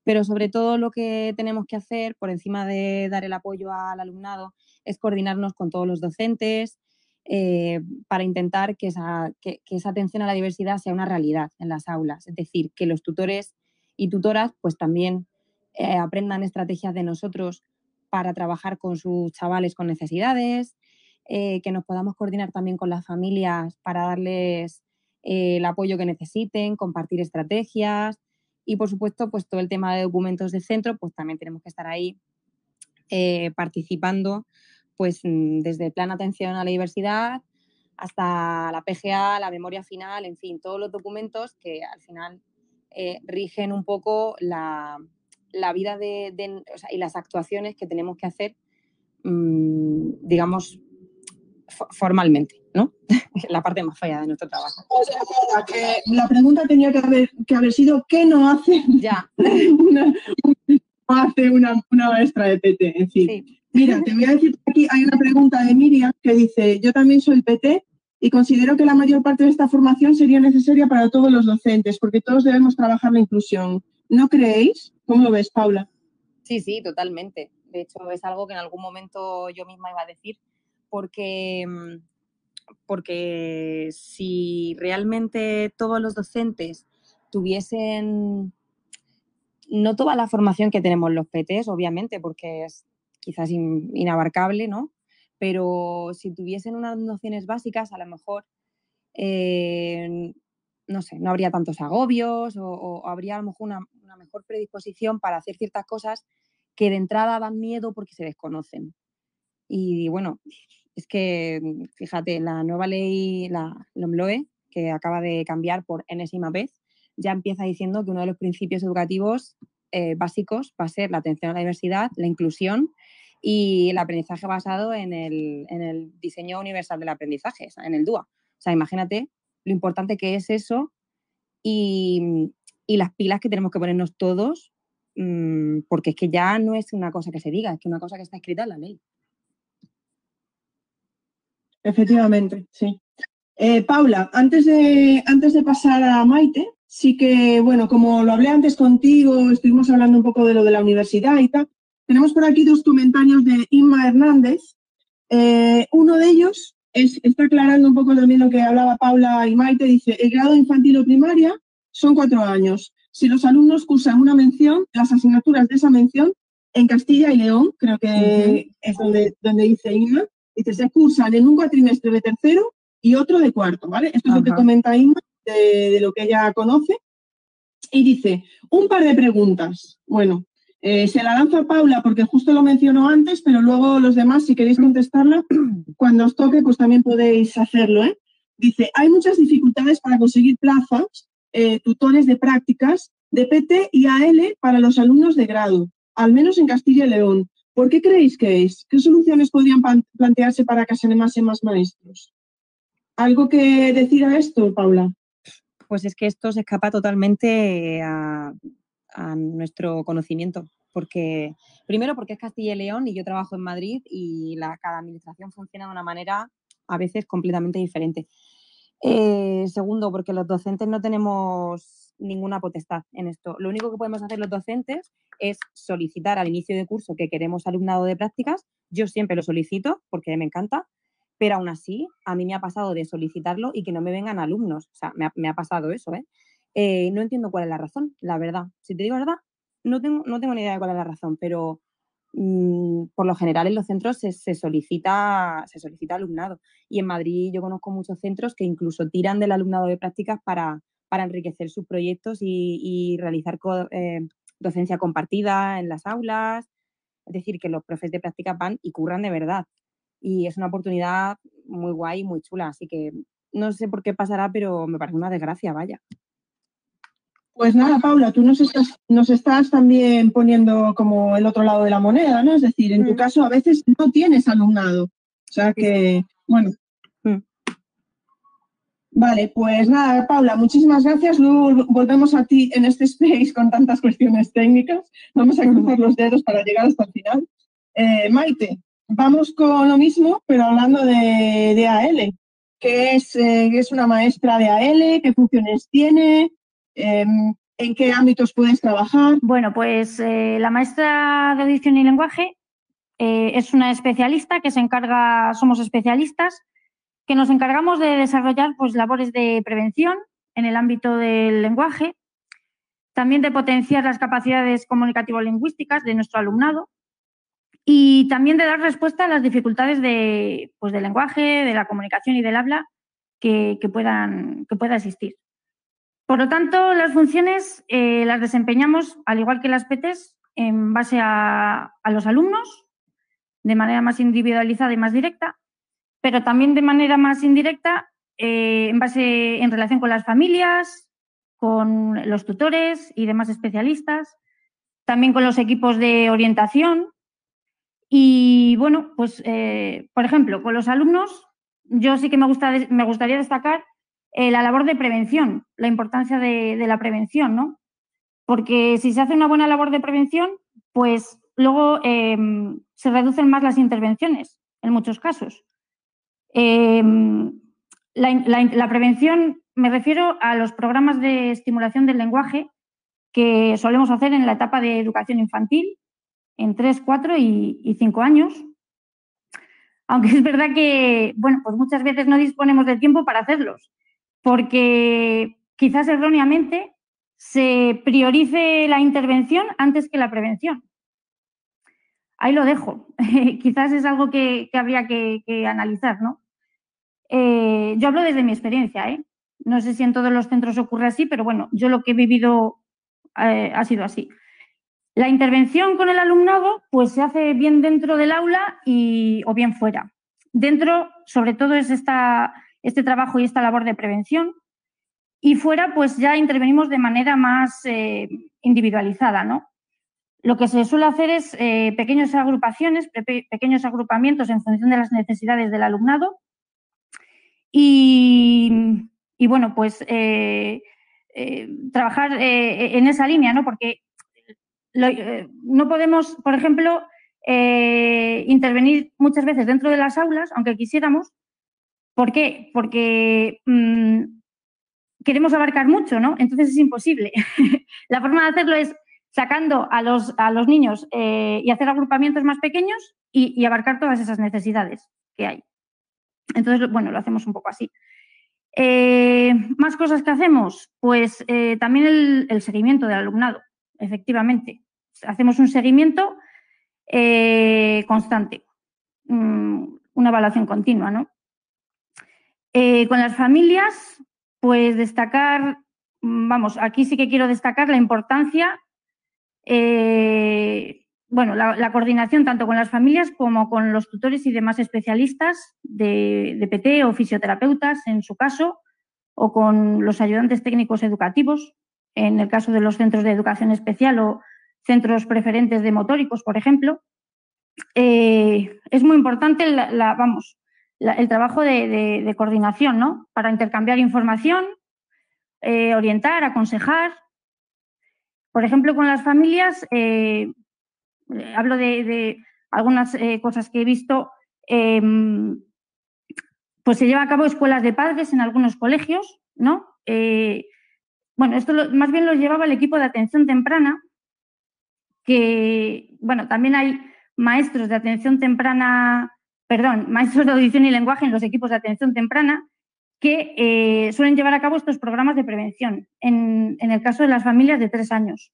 Pero sobre todo lo que tenemos que hacer, por encima de dar el apoyo al alumnado, es coordinarnos con todos los docentes eh, para intentar que esa, esa atención a la diversidad sea una realidad en las aulas. Es decir, que los tutores y tutoras pues también eh, aprendan estrategias de nosotros para trabajar con sus chavales con necesidades, eh, que nos podamos coordinar también con las familias para darles el apoyo que necesiten, compartir estrategias y, por supuesto, pues todo el tema de documentos de centro, pues también tenemos que estar ahí eh, participando, pues mm, desde el plan atención a la diversidad hasta la PGA, la memoria final, en fin, todos los documentos que al final rigen un poco la, vida de, y las actuaciones que tenemos que hacer, mm, digamos, formalmente, ¿no? la parte más fea de nuestro trabajo. O sea, que la pregunta tenía que haber, que haber sido ¿qué no hace ya. una, hace una, maestra de PT? En fin. Mira, te voy a decir que aquí hay una pregunta de Miriam que dice, yo también soy PT y considero que la mayor parte de esta formación sería necesaria para todos los docentes, porque todos debemos trabajar la inclusión. ¿No creéis? ¿Cómo lo ves, Paula? Sí, sí, totalmente. De hecho, es algo que en algún momento yo misma iba a decir, porque, mm, porque si realmente todos los docentes tuviesen no toda la formación que tenemos los PTs, obviamente, porque es quizás inabarcable, ¿no? Pero si tuviesen unas nociones básicas, a lo mejor, eh, no sé, no habría tantos agobios o, habría a lo mejor una, una, mejor predisposición para hacer ciertas cosas que de entrada dan miedo porque se desconocen. Y bueno, es que, mm, fíjate, la nueva ley, la LOMLOE, que acaba de cambiar por enésima vez, ya empieza diciendo que uno de los principios educativos eh, básicos va a ser la atención a la diversidad, la inclusión y el aprendizaje basado en el, diseño universal del aprendizaje, en el DUA. O sea, imagínate lo importante que es eso y, las pilas que tenemos que ponernos todos, mm, porque es que ya no es una cosa que se diga, es que una cosa que está escrita en la ley. Efectivamente, sí. Eh, Paula, antes de, antes de pasar a Maite, sí que, bueno, como lo hablé antes contigo, estuvimos hablando un poco de lo de la universidad y tal, tenemos por aquí dos comentarios de Inma Hernández. Eh, uno de ellos es, está aclarando un poco también lo que hablaba Paula y Maite, dice, el grado infantil o primaria son cuatro años. Si los alumnos cursan una mención, las asignaturas de esa mención en Castilla y León, creo que es donde, donde dice Inma, Dice, se cursan en un cuatrimestre de tercero y otro de cuarto, ¿vale? Esto es lo que comenta Inma de, lo que ella conoce. Y dice, un par de preguntas. Bueno, eh, se la lanzo a Paula porque justo lo mencionó antes, pero luego los demás, si queréis contestarla, cuando os toque, pues también podéis hacerlo, ¿eh? Dice, hay muchas dificultades para conseguir plazas, eh, tutores de prácticas de PT y AL para los alumnos de grado, al menos en Castilla y León. ¿Por qué creéis que es? ¿Qué soluciones podrían plantearse para que se animasen más maestros? ¿Algo que decir a esto, Paula? Pues es que esto se escapa totalmente a, nuestro conocimiento. Porque, primero, porque es Castilla y León y yo trabajo en Madrid y la, cada administración funciona de una manera a veces completamente diferente. Eh, segundo, porque los docentes no tenemos ninguna potestad en esto. Lo único que podemos hacer los docentes es solicitar al inicio de curso que queremos alumnado de prácticas. Yo siempre lo solicito porque me encanta, pero aún así a mí me ha pasado de solicitarlo y que no me vengan alumnos. O sea, me ha, pasado eso, ¿eh? ¿eh? No entiendo cuál es la razón, la verdad. Si te digo la verdad, no tengo, no tengo ni idea de cuál es la razón, pero mm, por lo general en los centros se, solicita, se solicita alumnado. Y en Madrid yo conozco muchos centros que incluso tiran del alumnado de prácticas para, para enriquecer sus proyectos y, realizar eh, docencia compartida en las aulas. Es decir, que los profes de práctica van y curran de verdad. Y es una oportunidad muy guay y muy chula. Así que no sé por qué pasará, pero me parece una desgracia, vaya. Pues nada, Paula, tú nos estás, nos estás también poniendo como el otro lado de la moneda, ¿no? Es decir, en tu caso a veces no tienes alumnado. O sea que, bueno, Vale, pues nada, Paula, muchísimas gracias. Luego volvemos a ti en este space con tantas cuestiones técnicas. Vamos a cruzar los dedos para llegar hasta el final. Eh, Maite, vamos con lo mismo, pero hablando de, AL. ¿Qué es, eh, es una maestra de AL? ¿Qué funciones tiene? Em, ¿En qué ámbitos puedes trabajar? Bueno, pues eh, la maestra de audición y lenguaje es una especialista que se encarga, somos especialistas que nos encargamos de desarrollar pues, labores de prevención en el ámbito del lenguaje, también de potenciar las capacidades comunicativo-lingüísticas de nuestro alumnado y también de dar respuesta a las dificultades de, pues, del lenguaje, de la comunicación y del habla que, puedan, que pueda existir. Por lo tanto, las funciones eh, las desempeñamos, al igual que las PTs, en base a, a los alumnos, de manera más individualizada y más directa, pero también de manera más indirecta eh, en base en relación con las familias, con los tutores y demás especialistas, también con los equipos de orientación. Y bueno, pues eh, por ejemplo, con los alumnos, yo sí que me, gusta, me gustaría destacar eh, la labor de prevención, la importancia de, la prevención, ¿no? Porque si se hace una buena labor de prevención, pues luego se reducen más las intervenciones en muchos casos. Em, la, prevención, me refiero a los programas de estimulación del lenguaje que solemos hacer en la etapa de educación infantil, en 3, 4 y, 5 años. Aunque es verdad que, bueno, pues muchas veces no disponemos de tiempo para hacerlos, porque quizás erróneamente se priorice la intervención antes que la prevención. Ahí lo dejo. quizás es algo que, habría que, que, analizar, ¿no? Eh, yo hablo desde mi experiencia, ¿eh? No sé si en todos los centros ocurre así, pero bueno, yo lo que he vivido eh, ha sido así. La intervención con el alumnado, pues se hace bien dentro del aula y, o bien fuera. Dentro, sobre todo, es este trabajo y esta labor de prevención. Y fuera, pues ya intervenimos de manera más individualizada, ¿no? Lo que se suele hacer es pequeñas agrupaciones, pequeños agrupamientos en función de las necesidades del alumnado y, bueno, pues eh, eh, trabajar eh, en esa línea, ¿no? Porque no podemos, por ejemplo, intervenir muchas veces dentro de las aulas, aunque quisiéramos. ¿Por qué? Porque mm, queremos abarcar mucho, ¿no? Entonces es imposible. La forma de hacerlo es sacando a los, a los niños y hacer agrupamientos más pequeños y abarcar todas esas necesidades que hay. Entonces, bueno, lo hacemos un poco así. Eh, ¿Más cosas que hacemos? Pues eh, también el, seguimiento del alumnado, efectivamente. Hacemos un seguimiento eh, constante, mm, una evaluación continua, ¿no? con las familias, pues destacar, mm, vamos, aquí sí que quiero destacar la importancia bueno, la, coordinación tanto con las familias como con los tutores y demás especialistas de, PT o fisioterapeutas, en su caso, o con los ayudantes técnicos educativos, en el caso de los centros de educación especial o centros preferentes de motóricos, por ejemplo. Eh, es muy importante vamos, el trabajo de, coordinación, ¿no? Para intercambiar información, eh, orientar, aconsejar. Por ejemplo, con las familias, eh, hablo de, algunas eh, cosas que he visto, em, pues se lleva a cabo escuelas de padres en algunos colegios, ¿no? Eh, bueno, esto más bien lo llevaba el equipo de atención temprana, que, bueno, también hay maestros de atención temprana, perdón, maestros de audición y lenguaje en los equipos de atención temprana que suelen llevar a cabo estos programas de prevención en, en el caso de las familias de tres años.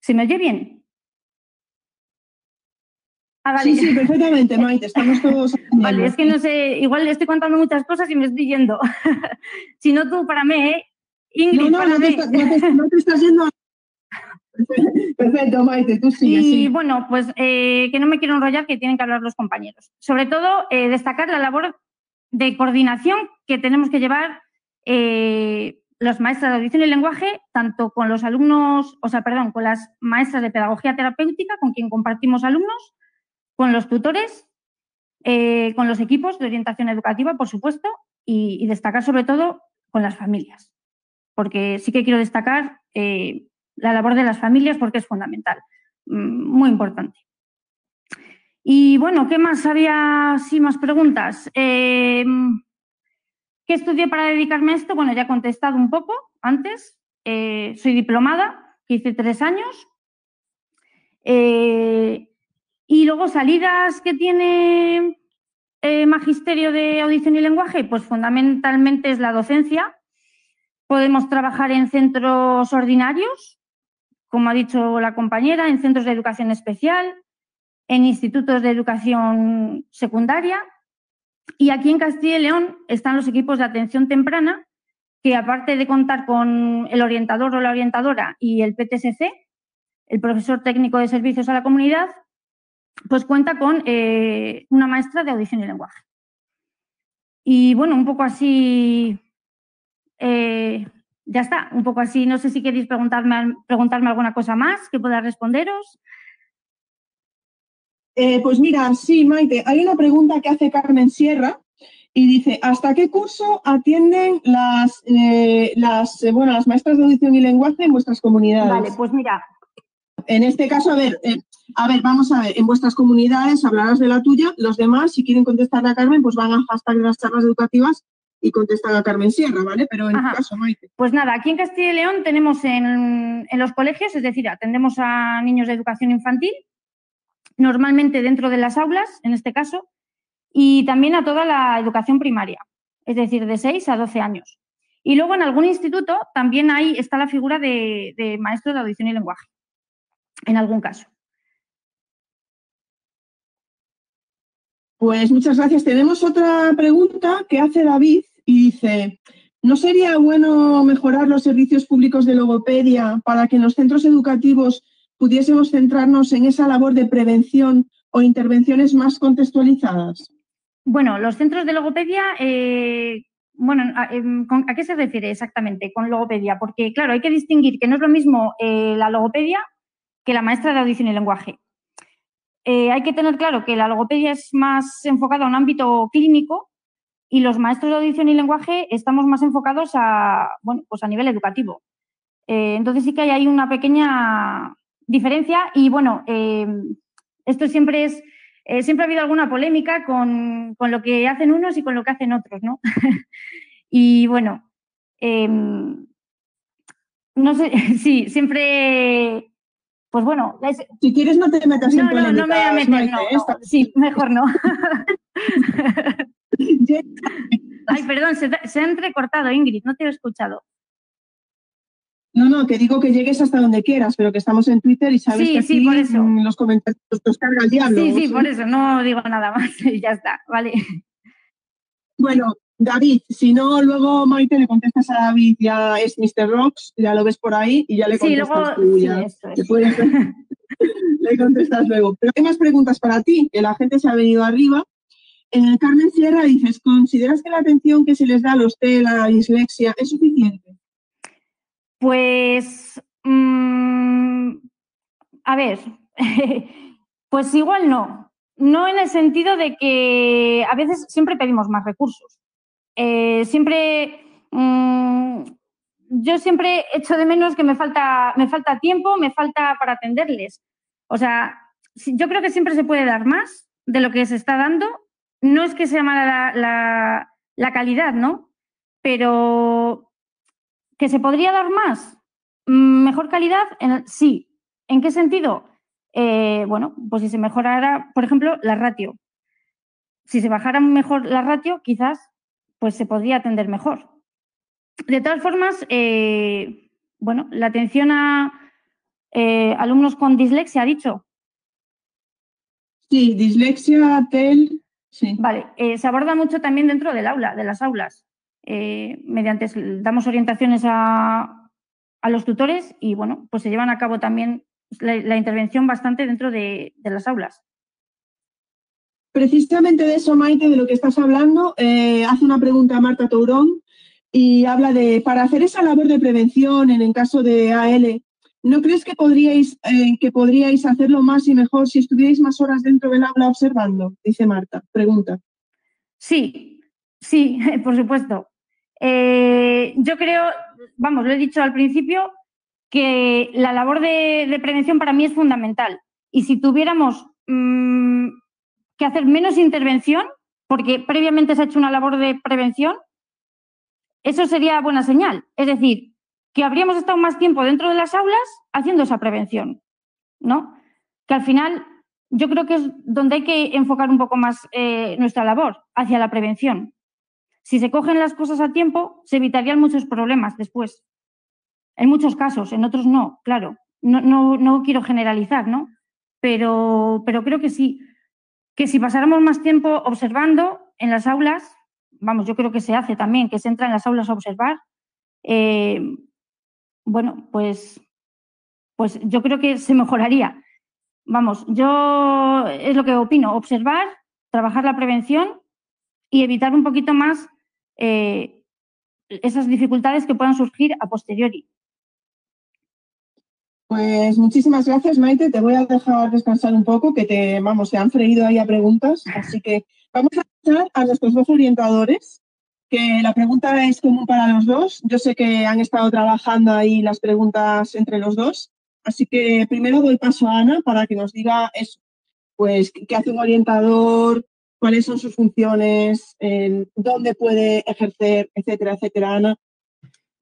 ¿Se me oye bien? Ah, sí, sí, perfectamente, Maite, estamos todos. Vale, es que no sé, igual estoy contando muchas cosas y me estoy yendo. si no tú, para mí, ¿eh? Ingrid, no, no, no, te, no, te, estás yendo. Perfecto, Maite, tú sí. Y bueno, pues eh, que no me quiero enrollar, que tienen que hablar los compañeros. Sobre todo, eh, destacar la labor de coordinación que tenemos que llevar eh, los maestros de audición y lenguaje, tanto con los alumnos, o sea, perdón, con las maestras de pedagogía terapéutica, con quien compartimos alumnos, con los tutores, eh, con los equipos de orientación educativa, por supuesto, y, destacar sobre todo con las familias, porque sí que quiero destacar eh, la labor de las familias porque es fundamental, mm, muy importante. Y bueno, ¿qué más? Había sí más preguntas. Eh, ¿Qué estudié para dedicarme a esto? Bueno, ya he contestado un poco antes. Soy diplomada, que hice tres años. Y luego salidas que tiene Magisterio de Audición y Lenguaje, pues fundamentalmente es la docencia. Podemos trabajar en centros ordinarios, como ha dicho la compañera, en centros de educación especial, en institutos de educación secundaria. Y aquí en Castilla y León están los equipos de atención temprana, que aparte de contar con el orientador o la orientadora y el PTSC, el profesor técnico de servicios a la comunidad, pues cuenta con eh, una maestra de audición y lenguaje. Y bueno, un poco así, eh, ya está, un poco así. No sé si queréis preguntarme, preguntarme alguna cosa más que pueda responderos. Eh, pues mira, sí, Maite, hay una pregunta que hace Carmen Sierra y dice, ¿hasta qué curso atienden las, las, bueno, las maestras de audición y lenguaje en vuestras comunidades? Vale, pues mira. En este caso, a ver, a ver, vamos a ver, en vuestras comunidades hablarás de la tuya, los demás, si quieren contestar a Carmen, pues van a hashtag de las charlas educativas y contestan a Carmen Sierra, ¿vale? Pero en tu caso, Maite. Pues nada, aquí en Castilla y León tenemos en, en los colegios, es decir, atendemos a niños de educación infantil, normalmente dentro de las aulas, en este caso, y también a toda la educación primaria, es decir, de 6 a 12 años. Y luego en algún instituto también ahí está la figura de, maestro de audición y lenguaje, en algún caso. Pues muchas gracias. Tenemos otra pregunta que hace David y dice, ¿no sería bueno mejorar los servicios públicos de logopedia para que en los centros educativos pudiésemos centrarnos en esa labor de prevención o intervenciones más contextualizadas? Bueno, los centros de logopedia, eh, bueno, em, ¿a, qué se refiere exactamente con logopedia? Porque, claro, hay que distinguir que no es lo mismo eh, la logopedia que la maestra de audición y lenguaje. Eh, hay que tener claro que la logopedia es más enfocada a un ámbito clínico y los maestros de audición y lenguaje estamos más enfocados a, bueno, pues a nivel educativo. entonces sí que hay ahí una pequeña diferencia y bueno, em, esto siempre es, eh, siempre ha habido alguna polémica con, lo que hacen unos y con lo que hacen otros, ¿no? y bueno, em, no sé, sí, siempre, pues bueno. Si quieres no te metas no, en polémica. No, no me voy a meter, no, sí, mejor no. Ay, perdón, se, se ha entrecortado, Ingrid, no te he escuchado. No, no, que digo que llegues hasta donde quieras, pero que estamos en Twitter y sabes que aquí en los comentarios los carga el diablo. Sí, sí, por eso, no digo nada más y ya está, vale. Bueno, David, si no, luego Maite le contestas a David, ya es Mr. Rocks, ya lo ves por ahí y ya le contestas tú. Ya, le, contestas luego. Pero hay más preguntas para ti, que la gente se ha venido arriba. Eh, Carmen Sierra dices, ¿consideras que la atención que se les da a los TEL, a la dislexia, es suficiente? Pues, mm, a ver, pues igual no. No en el sentido de que a veces siempre pedimos más recursos. Eh, siempre, mm, yo siempre echo de menos que me falta, me falta tiempo, me falta para atenderles. O sea, yo creo que siempre se puede dar más de lo que se está dando. No es que sea mala la, la calidad, ¿no? Pero ¿Que se podría dar más? ¿Mejor calidad? sí. ¿En qué sentido? Eh, bueno, pues si se mejorara, por ejemplo, la ratio. Si se bajara mejor la ratio, quizás pues se podría atender mejor. De todas formas, eh, bueno, la atención a eh, alumnos con dislexia, ha dicho. Sí, dislexia, TEL, sí. Vale, se aborda mucho también dentro del aula, de las aulas. Eh, mediante, damos orientaciones a, los tutores y bueno, pues se llevan a cabo también la, intervención bastante dentro de, las aulas. Precisamente de eso, Maite, de lo que estás hablando, eh, hace una pregunta a Marta Tourón y habla de, para hacer esa labor de prevención en el caso de AL, ¿no crees que podríais, eh, que podríais hacerlo más y mejor si estuvierais más horas dentro del aula observando? Dice Marta, pregunta. Sí, Sí, por supuesto. Eh, yo creo, vamos, lo he dicho al principio, que la labor de, prevención para mí es fundamental. Y si tuviéramos mm, que hacer menos intervención, porque previamente se ha hecho una labor de prevención, eso sería buena señal. Es decir, que habríamos estado más tiempo dentro de las aulas haciendo esa prevención, ¿no? Que al final yo creo que es donde hay que enfocar un poco más eh, nuestra labor, hacia la prevención. Si se cogen las cosas a tiempo, se evitarían muchos problemas después. En muchos casos, en otros no, claro. No, no, no quiero generalizar, ¿no? Pero, pero creo que sí, que si pasáramos más tiempo observando en las aulas, vamos, yo creo que se hace también, que se entra en las aulas a observar, eh, bueno, pues, pues yo creo que se mejoraría. Vamos, yo es lo que opino, observar, trabajar la prevención y evitar un poquito más eh, esas dificultades que puedan surgir a posteriori. Pues muchísimas gracias, Maite. Te voy a dejar descansar un poco, que te, vamos, se han freído ahí a preguntas. Así que vamos a pasar a nuestros dos orientadores, que la pregunta es común para los dos. Yo sé que han estado trabajando ahí las preguntas entre los dos. Así que primero doy paso a Ana para que nos diga eso, pues qué hace un orientador, cuáles son sus funciones, dónde puede ejercer, etcétera, etcétera, Ana.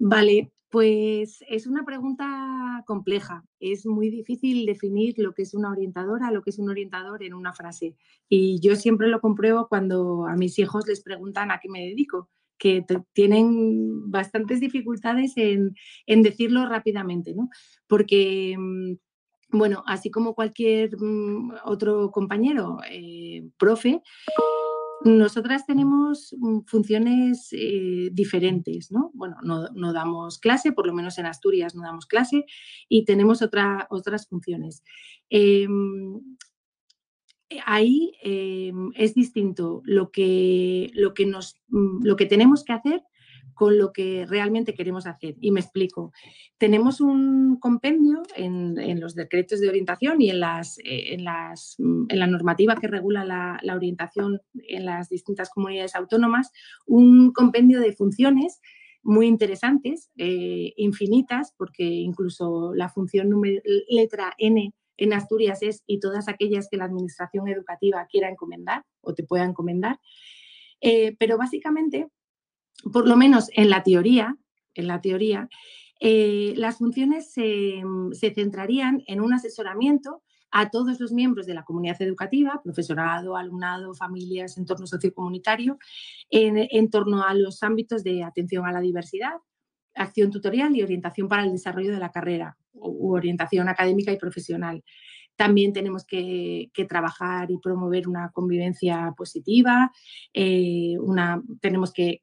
Vale, pues es una pregunta compleja. Es muy difícil definir lo que es una orientadora, lo que es un orientador en una frase. Y yo siempre lo compruebo cuando a mis hijos les preguntan a qué me dedico, que tienen bastantes dificultades en, decirlo rápidamente, ¿no? Porque mm, bueno, así como cualquier mm, otro compañero, eh, profe, nosotras tenemos mm, funciones eh, diferentes, ¿no? Bueno, no, damos clase, por lo menos en Asturias no damos clase, y tenemos otras funciones. Em, ahí em, es distinto lo que, lo, que nos, mm, lo que tenemos que hacer con lo que realmente queremos hacer. Y me explico. Tenemos un compendio en, los decretos de orientación y en, las, eh, en, las, mm, en la normativa que regula la, orientación en las distintas comunidades autónomas, un compendio de funciones muy interesantes, eh, infinitas, porque incluso la función letra N en Asturias es y todas aquellas que la administración educativa quiera encomendar o te pueda encomendar. Eh, pero básicamente por lo menos en la teoría, en la teoría, eh, las funciones se, centrarían en un asesoramiento a todos los miembros de la comunidad educativa, profesorado, alumnado, familias, entorno sociocomunitario, en, en torno a los ámbitos de atención a la diversidad, acción tutorial y orientación para el desarrollo de la carrera u orientación académica y profesional. También tenemos que, trabajar y promover una convivencia positiva, eh, tenemos que,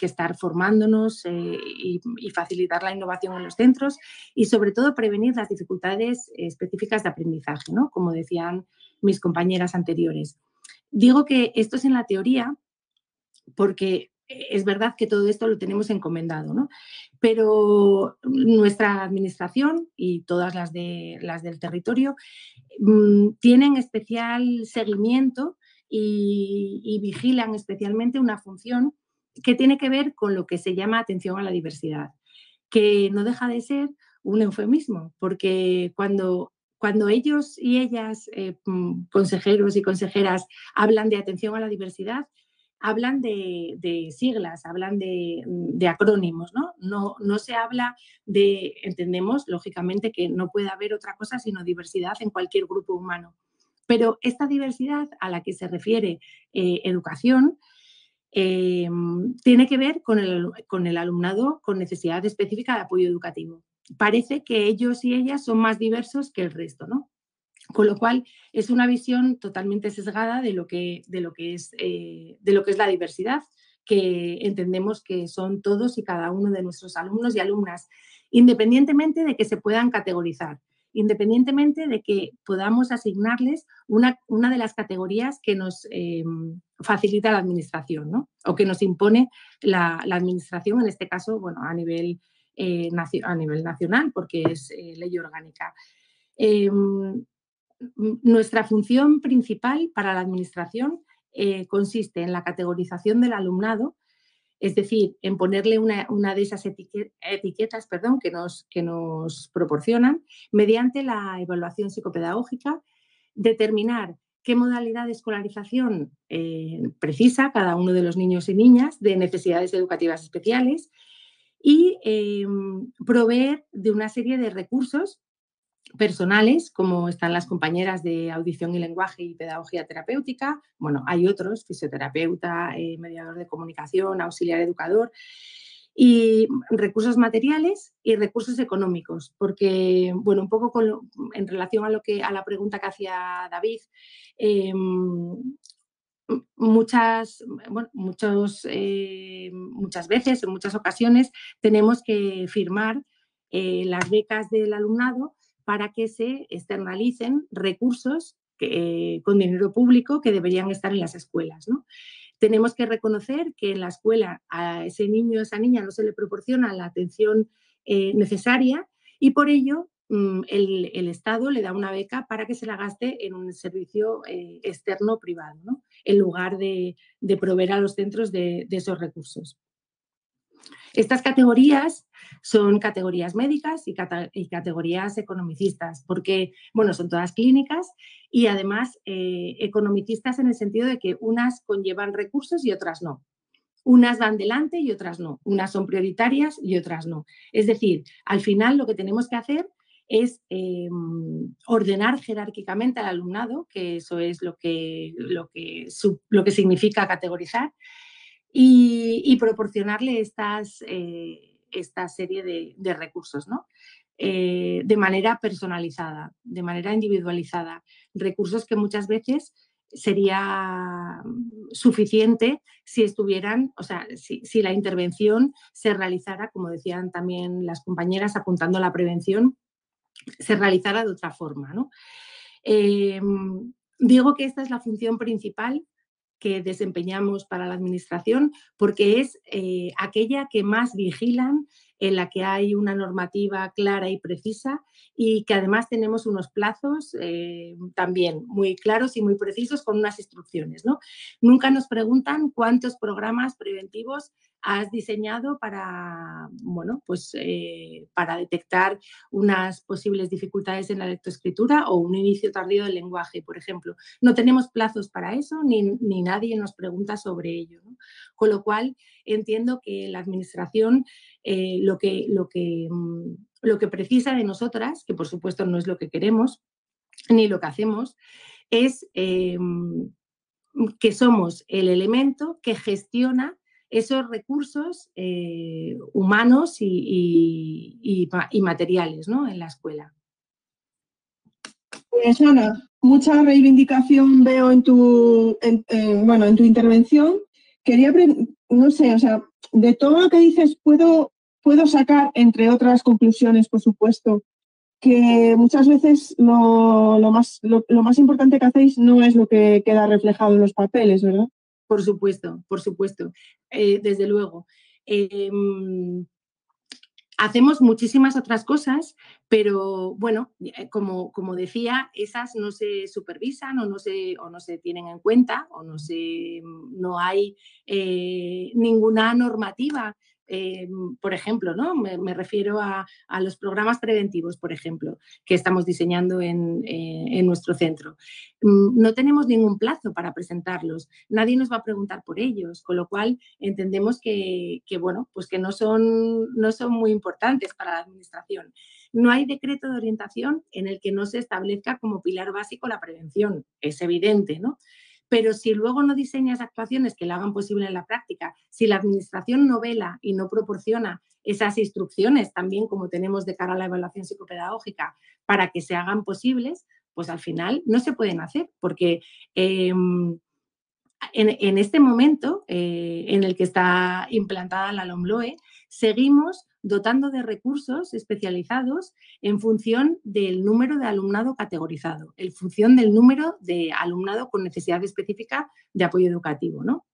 estar formándonos eh, y, facilitar la innovación en los centros y sobre todo prevenir las dificultades específicas de aprendizaje, ¿no? como decían mis compañeras anteriores. Digo que esto es en la teoría porque es verdad que todo esto lo tenemos encomendado, ¿no? Pero nuestra administración y todas las, de, las del territorio mm, tienen especial seguimiento y, vigilan especialmente una función que tiene que ver con lo que se llama atención a la diversidad, que no deja de ser un eufemismo, porque cuando cuando ellos y ellas, eh, mm, consejeros y consejeras, hablan de atención a la diversidad, hablan de, siglas, hablan de, acrónimos, ¿no? ¿no? No se habla de, entendemos, lógicamente, que no puede haber otra cosa sino diversidad en cualquier grupo humano. Pero esta diversidad a la que se refiere eh, educación eh, tiene que ver con el, con el alumnado con necesidad específica de apoyo educativo. Parece que ellos y ellas son más diversos que el resto, ¿no? Con lo cual, es una visión totalmente sesgada de lo que, de lo que, es, eh, de lo que es la diversidad, que entendemos que son todos y cada uno de nuestros alumnos y alumnas, independientemente de que se puedan categorizar, independientemente de que podamos asignarles una, una de las categorías que nos eh, facilita la administración, ¿no? o que nos impone la, administración, en este caso, bueno, a nivel, eh, a nivel nacional, porque es ley orgánica. Em, nuestra función principal para la Administración eh, consiste en la categorización del alumnado, es decir, en ponerle una, de esas etiquetas perdón, que, nos, que nos proporcionan mediante la evaluación psicopedagógica, determinar qué modalidad de escolarización eh, precisa cada uno de los niños y niñas de necesidades educativas especiales y em, proveer de una serie de recursos personales, como están las compañeras de audición y lenguaje y pedagogía terapéutica. Bueno, hay otros, fisioterapeuta, eh, mediador de comunicación, auxiliar educador, y recursos materiales y recursos económicos, porque, bueno, un poco en relación a, lo que, a la pregunta que hacía David, em, muchas, muchos, eh, muchas veces, en muchas ocasiones, tenemos que firmar eh, las becas del alumnado para que se externalicen recursos que, con dinero público que deberían estar en las escuelas. ¿no? Tenemos que reconocer que en la escuela a ese niño o esa niña no se le proporciona la atención eh, necesaria y por ello mm, el, Estado le da una beca para que se la gaste en un servicio eh, externo privado, ¿no? en lugar de, proveer a los centros de, esos recursos. Estas categorías son categorías médicas y, categorías economicistas, porque, bueno, son todas clínicas y además eh, economicistas en el sentido de que unas conllevan recursos y otras no. Unas van delante y otras no. Unas son prioritarias y otras no. Es decir, al final lo que tenemos que hacer es em, ordenar jerárquicamente al alumnado, que eso es lo que, lo que, lo que significa categorizar, y, proporcionarle estas, eh, esta serie de, recursos, ¿no? Eh, de manera personalizada, de manera individualizada, recursos que muchas veces sería suficiente si estuvieran, o sea, si, la intervención se realizara, como decían también las compañeras, apuntando a la prevención, se realizara de otra forma. ¿no? Em, digo que esta es la función principal que desempeñamos para la Administración porque es eh, aquella que más vigilan en la que hay una normativa clara y precisa y que además tenemos unos plazos eh, también muy claros y muy precisos con unas instrucciones. ¿no? Nunca nos preguntan cuántos programas preventivos has diseñado para, bueno, pues, eh, para detectar unas posibles dificultades en la lectoescritura o un inicio tardío del lenguaje, por ejemplo. No tenemos plazos para eso ni, nadie nos pregunta sobre ello. Con lo cual, entiendo que la Administración eh, lo, que, lo, que, mm, lo que precisa de nosotras, que por supuesto no es lo que queremos ni lo que hacemos, es eh, que somos el elemento que gestiona esos recursos eh, humanos y, materiales en la escuela. Pues Ana, mucha reivindicación veo en tu, bueno, en tu intervención. Quería, no sé, o sea, de todo lo que dices puedo, puedo sacar, entre otras conclusiones, por supuesto, que muchas veces lo, más, lo, más importante que hacéis no es lo que queda reflejado en los papeles, ¿verdad? Por supuesto, por supuesto, eh, desde luego. Em, hacemos muchísimas otras cosas, pero bueno, eh, como, como, decía, esas no se supervisan o no se, o no se tienen en cuenta o no, se, no hay eh, ninguna normativa eh, por ejemplo, ¿no? me, refiero a, los programas preventivos, por ejemplo, que estamos diseñando en, eh, nuestro centro. Mm, no tenemos ningún plazo para presentarlos, nadie nos va a preguntar por ellos, con lo cual entendemos que, bueno, pues que no son, no son muy importantes para la administración. No hay decreto de orientación en el que no se establezca como pilar básico la prevención, es evidente, ¿no? Pero si luego no diseñas actuaciones que la hagan posible en la práctica, si la administración no vela y no proporciona esas instrucciones también como tenemos de cara a la evaluación psicopedagógica para que se hagan posibles, pues al final no se pueden hacer porque em, en, este momento eh, en el que está implantada la LOMLOE, seguimos dotando de recursos especializados en función del número de alumnado categorizado, en función del número de alumnado con necesidad específica de apoyo educativo. ¿no?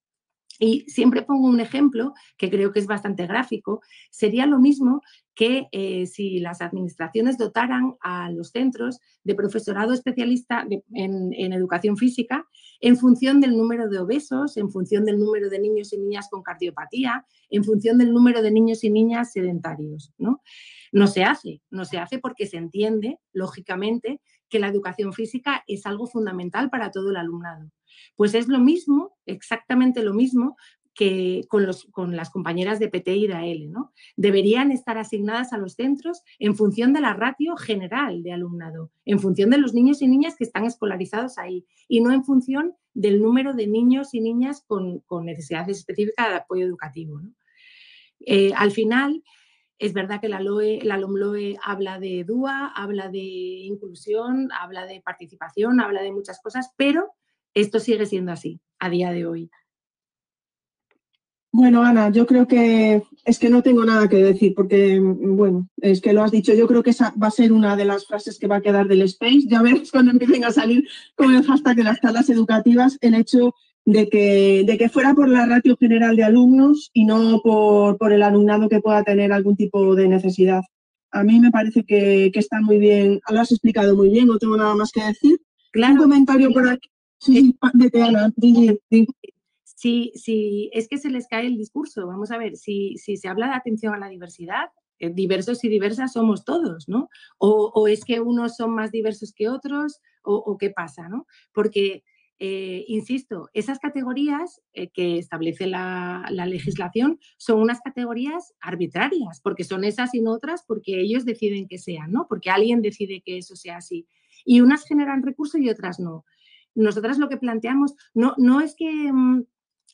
Y siempre pongo un ejemplo que creo que es bastante gráfico. Sería lo mismo que eh, si las administraciones dotaran a los centros de profesorado especialista en, educación física en función del número de obesos, en función del número de niños y niñas con cardiopatía, en función del número de niños y niñas sedentarios. ¿no? no se hace, no se hace porque se entiende, lógicamente, que la educación física es algo fundamental para todo el alumnado. Pues es lo mismo, exactamente lo mismo que con, los, con las compañeras de PT y de AL. ¿no? Deberían estar asignadas a los centros en función de la ratio general de alumnado, en función de los niños y niñas que están escolarizados ahí y no en función del número de niños y niñas con, necesidades específicas de apoyo educativo. Eh, al final, es verdad que la, LOE, la LOMLOE habla de DUA, habla de inclusión, habla de participación, habla de muchas cosas, pero esto sigue siendo así a día de hoy. Bueno, Ana, yo creo que es que no tengo nada que decir porque, bueno, es que lo has dicho. Yo creo que esa va a ser una de las frases que va a quedar del Space. Ya verás cuando empiecen a salir con el hashtag de las charlas educativas el hecho de que, de que fuera por la ratio general de alumnos y no por, por, el alumnado que pueda tener algún tipo de necesidad. A mí me parece que, que, está muy bien, lo has explicado muy bien, no tengo nada más que decir. Claro. Un comentario por aquí. Sí, de Ana, si, si es que se les cae el discurso, vamos a ver, si, si se habla de atención a la diversidad, eh, diversos y diversas somos todos, ¿no? O, es que unos son más diversos que otros, o, qué pasa, ¿no? Porque, eh, insisto, esas categorías eh, que establece la, la, legislación son unas categorías arbitrarias, porque son esas y no otras, porque ellos deciden que sean, ¿no? Porque alguien decide que eso sea así. Y unas generan recursos y otras no. Nosotras lo que planteamos no, no es que mm,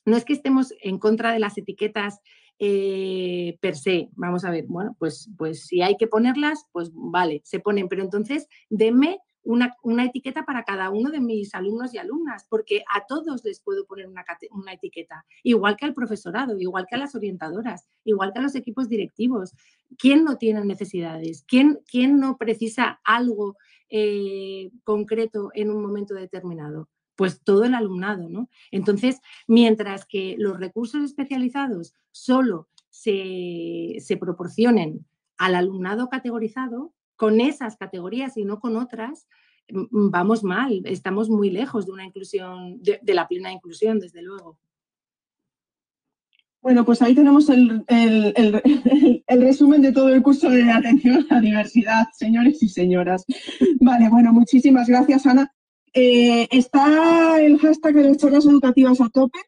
no es que estemos en contra de las etiquetas eh, per se. Vamos a ver, bueno, pues, pues si hay que ponerlas, pues vale, se ponen, pero entonces denme una, etiqueta para cada uno de mis alumnos y alumnas, porque a todos les puedo poner una, una, etiqueta, igual que al profesorado, igual que a las orientadoras, igual que a los equipos directivos. ¿Quién no tiene necesidades? ¿Quién, quién no precisa algo eh, concreto en un momento determinado? pues todo el alumnado, ¿no? Entonces, mientras que los recursos especializados solo se, proporcionen al alumnado categorizado, con esas categorías y no con otras, mm, vamos mal, estamos muy lejos de una inclusión, de, la plena inclusión, desde luego. Bueno, pues ahí tenemos el, el, resumen de todo el curso de atención a la diversidad, señores y señoras. Vale, bueno, muchísimas gracias, Ana. Eh, está el hashtag de las charlas educativas a tope.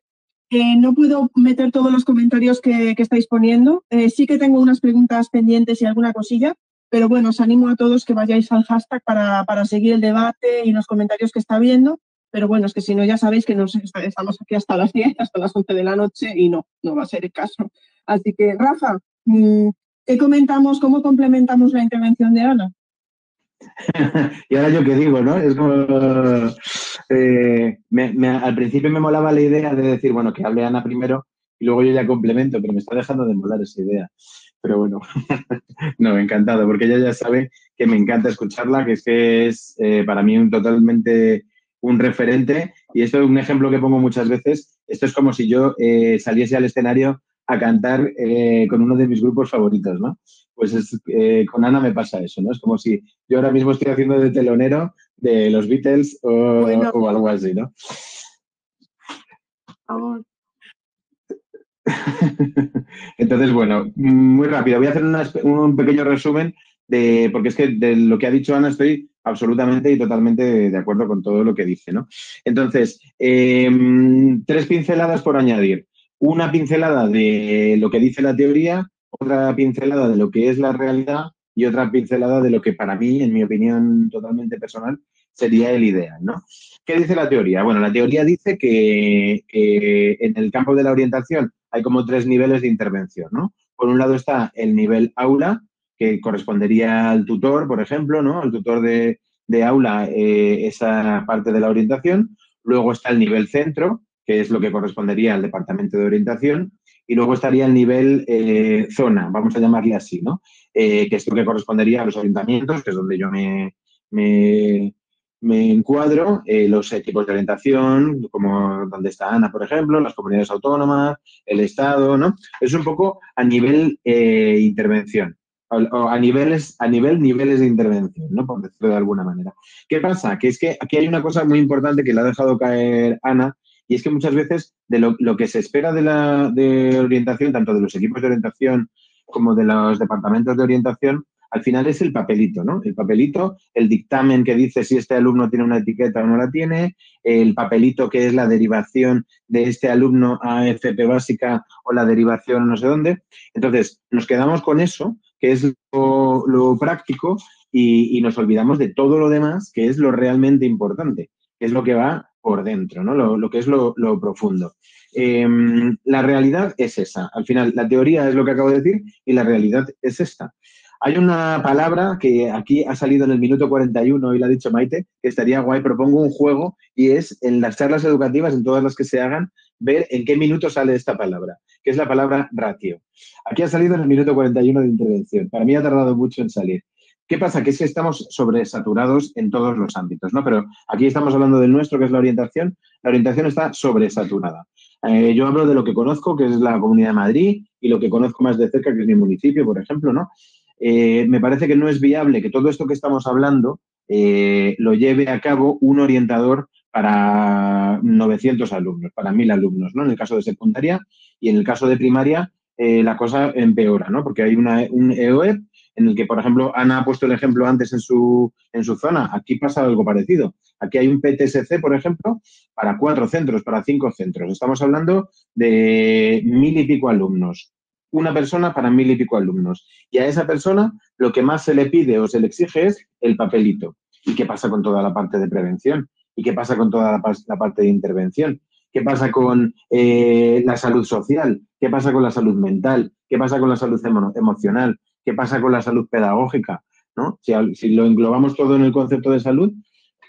Eh, no puedo meter todos los comentarios que, estáis poniendo. Eh, sí que tengo unas preguntas pendientes y alguna cosilla, pero bueno, os animo a todos que vayáis al hashtag para, seguir el debate y los comentarios que está viendo. Pero bueno, es que si no, ya sabéis que nos, estamos aquí hasta las 10, hasta las 11 de la noche y no, no va a ser el caso. Así que, Rafa, mm, ¿qué comentamos? ¿Cómo complementamos la intervención de Ana? y ahora yo qué digo, ¿no? Es como... Eh, al principio me molaba la idea de decir, bueno, que hable Ana primero y luego yo ya complemento, pero me está dejando de molar esa idea. Pero bueno, no, encantado, porque ella ya sabe que me encanta escucharla, que es que es eh, para mí un totalmente un referente. Y esto es un ejemplo que pongo muchas veces. Esto es como si yo eh, saliese al escenario a cantar con uno de mis grupos favoritos, ¿no? pues eh, con Ana me pasa eso, ¿no? Es como si yo ahora mismo estoy haciendo de telonero de los Beatles o, algo así, ¿no? Entonces, bueno, muy rápido. Voy a hacer un pequeño resumen de, porque es que de lo que ha dicho Ana estoy absolutamente y totalmente de acuerdo con todo lo que dice, ¿no? Entonces, em, tres pinceladas por añadir. Una pincelada de lo que dice la teoría, otra pincelada de lo que es la realidad y otra pincelada de lo que para mí, en mi opinión totalmente personal, sería el ideal, ¿no? ¿Qué dice la teoría? Bueno, la teoría dice que, en el campo de la orientación hay como tres niveles de intervención, ¿no? Por un lado está el nivel aula, que correspondería al tutor, por ejemplo, ¿no? El tutor de, aula, eh, esa parte de la orientación. Luego está el nivel centro, que es lo que correspondería al departamento de orientación y luego estaría el nivel eh, zona, vamos a llamarle así, ¿no? Eh, que es lo que correspondería a los ayuntamientos, que es donde yo me, me, me encuadro los equipos de orientación, como donde está Ana, por ejemplo, las comunidades autónomas, el Estado, ¿no? Es un poco a nivel intervención, o a niveles, a nivel niveles de intervención, ¿no? Por decirlo de alguna manera. ¿Qué pasa? Que es que aquí hay una cosa muy importante que le ha dejado caer Ana, y es que muchas veces de lo, lo que se espera de la de orientación, tanto de los equipos de orientación como de los departamentos de orientación, al final es el papelito, ¿no? El papelito, el dictamen que dice si este alumno tiene una etiqueta o no la tiene, el papelito que es la derivación de este alumno a FP básica o la derivación no sé dónde. Entonces, nos quedamos con eso, que es lo, práctico, y, nos olvidamos de todo lo demás, que es lo realmente importante, que es lo que va por dentro, ¿no? Lo, que es lo, profundo. Em, la realidad es esa. Al final, la teoría es lo que acabo de decir y la realidad es esta. Hay una palabra que aquí ha salido en el minuto 41 y la ha dicho Maite, que estaría guay, propongo un juego y es en las charlas educativas, en todas las que se hagan, ver en qué minuto sale esta palabra, que es la palabra ratio. Aquí ha salido en el minuto 41 de intervención. Para mí ha tardado mucho en salir. ¿Qué pasa? Que es que estamos sobresaturados en todos los ámbitos, ¿no? Pero aquí estamos hablando del nuestro, que es la orientación. La orientación está sobresaturada. Eh, yo hablo de lo que conozco, que es la Comunidad de Madrid, y lo que conozco más de cerca, que es mi municipio, por ejemplo, ¿no? Eh, me parece que no es viable que todo esto que estamos hablando eh, lo lleve a cabo un orientador para 900 alumnos, para 1000 alumnos, ¿no? En el caso de secundaria y en el caso de primaria eh, la cosa empeora, ¿no? Porque hay una, un EOEP en el que, por ejemplo, Ana ha puesto el ejemplo antes en su, en su zona. Aquí pasa algo parecido. Aquí hay un PTSC, por ejemplo, para cuatro centros, para cinco centros. Estamos hablando de mil y pico alumnos una persona para mil y pico alumnos. Y a esa persona lo que más se le pide o se le exige es el papelito. ¿Y qué pasa con toda la parte de prevención? ¿Y qué pasa con toda la, parte de intervención? ¿Qué pasa con eh, la salud social? ¿Qué pasa con la salud mental? ¿Qué pasa con la salud emocional? ¿Qué pasa con la salud pedagógica? ¿no? Si, lo englobamos todo en el concepto de salud,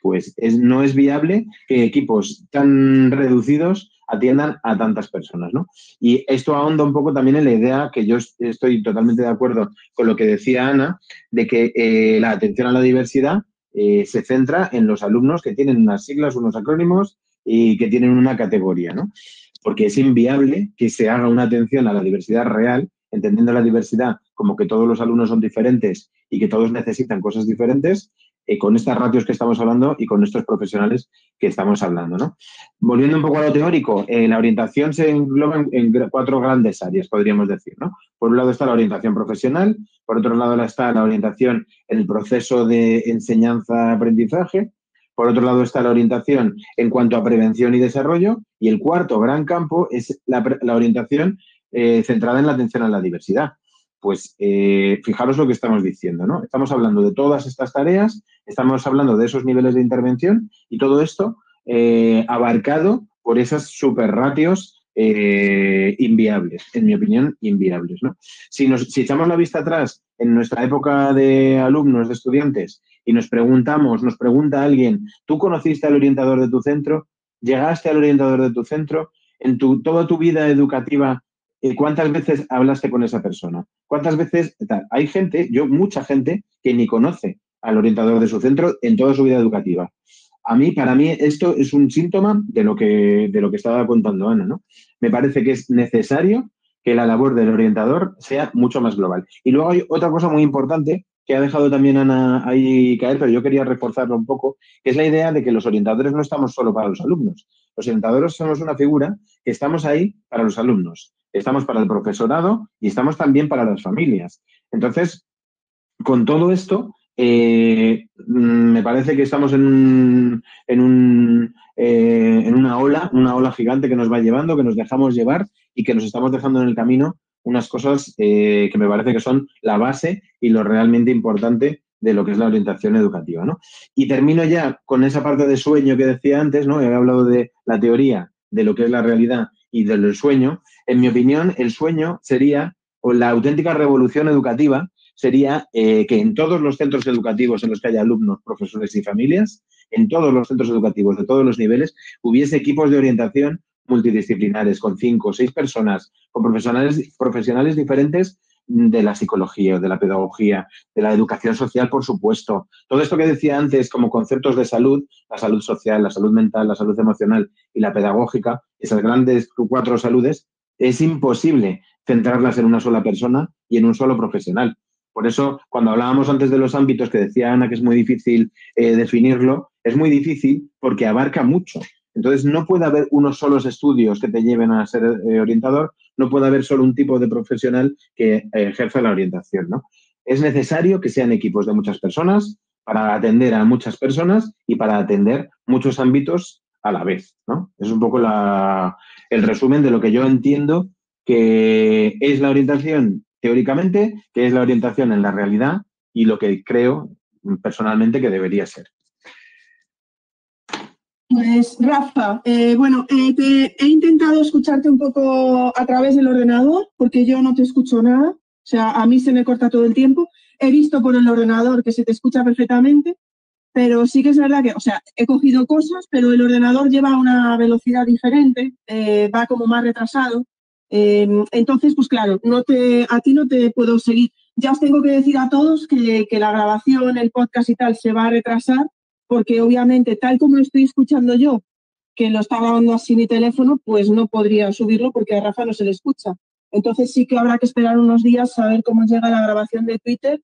pues es, no es viable que equipos tan reducidos atiendan a tantas personas, ¿no? Y esto ahonda un poco también en la idea que yo estoy totalmente de acuerdo con lo que decía Ana, de que eh, la atención a la diversidad eh, se centra en los alumnos que tienen unas siglas, unos acrónimos y que tienen una categoría, ¿no? Porque es inviable que se haga una atención a la diversidad real, entendiendo la diversidad como que todos los alumnos son diferentes y que todos necesitan cosas diferentes, eh, con estas ratios que estamos hablando y con estos profesionales que estamos hablando. ¿no? Volviendo un poco a lo teórico, eh, la orientación se engloba en, cuatro grandes áreas, podríamos decir. ¿no? Por un lado está la orientación profesional, por otro lado está la orientación en el proceso de enseñanza-aprendizaje, por otro lado está la orientación en cuanto a prevención y desarrollo, y el cuarto gran campo es la, orientación eh, centrada en la atención a la diversidad. Pues eh, fijaros lo que estamos diciendo, ¿no? Estamos hablando de todas estas tareas, estamos hablando de esos niveles de intervención y todo esto eh, abarcado por esas super ratios eh, inviables, en mi opinión, inviables. ¿no? Si, nos, si echamos la vista atrás en nuestra época de alumnos, de estudiantes, y nos preguntamos, nos pregunta alguien, ¿tú conociste al orientador de tu centro? ¿Llegaste al orientador de tu centro? En tu, toda tu vida educativa ¿cuántas veces hablaste con esa persona? ¿Cuántas veces? Hay gente, yo, mucha gente, que ni conoce al orientador de su centro en toda su vida educativa. A mí, para mí, esto es un síntoma de lo que, de lo que estaba contando Ana, ¿no? Me parece que es necesario que la labor del orientador sea mucho más global. Y luego hay otra cosa muy importante que ha dejado también Ana ahí caer, pero yo quería reforzarlo un poco, que es la idea de que los orientadores no estamos solo para los alumnos. Los orientadores somos una figura que estamos ahí para los alumnos, estamos para el profesorado y estamos también para las familias. Entonces, con todo esto, eh, mm, me parece que estamos en, un, en, un, eh, una ola, una ola gigante que nos va llevando, que nos dejamos llevar y que nos estamos dejando en el camino unas cosas eh, que me parece que son la base y lo realmente importante de lo que es la orientación educativa. ¿no? Y termino ya con esa parte de sueño que decía antes, ¿no? he hablado de la teoría, de lo que es la realidad y del sueño. En mi opinión, el sueño sería, la auténtica revolución educativa, sería eh, que en todos los centros educativos en los que haya alumnos, profesores y familias, en todos los centros educativos de todos los niveles, hubiese equipos de orientación multidisciplinares, con cinco o seis personas, con profesionales, profesionales diferentes de la psicología, de la pedagogía, de la educación social, por supuesto. Todo esto que decía antes como conceptos de salud, la salud social, la salud mental, la salud emocional y la pedagógica, esas grandes cuatro saludes, es imposible centrarlas en una sola persona y en un solo profesional. Por eso, cuando hablábamos antes de los ámbitos que decía Ana que es muy difícil eh, definirlo, es muy difícil porque abarca mucho. Entonces, no puede haber unos solos estudios que te lleven a ser eh, orientador, no puede haber solo un tipo de profesional que ejerza la orientación. ¿no? Es necesario que sean equipos de muchas personas para atender a muchas personas y para atender muchos ámbitos a la vez. ¿no? Es un poco el resumen de lo que yo entiendo que es la orientación teóricamente, que es la orientación en la realidad y lo que creo personalmente que debería ser. Pues Rafa, eh, bueno, eh, he intentado escucharte un poco a través del ordenador porque yo no te escucho nada, o sea, a mí se me corta todo el tiempo. He visto por el ordenador que se te escucha perfectamente, pero sí que es verdad que, o sea, he cogido cosas, pero el ordenador lleva una velocidad diferente, eh, va como más retrasado. Entonces, pues claro, no te, a ti no te puedo seguir. Ya os tengo que decir a todos que, que la grabación, el podcast y tal se va a retrasar porque obviamente tal como lo estoy escuchando yo, que lo está grabando así mi teléfono, pues no podría subirlo porque a Rafa no se le escucha. Entonces sí que habrá que esperar unos días a ver cómo llega la grabación de Twitter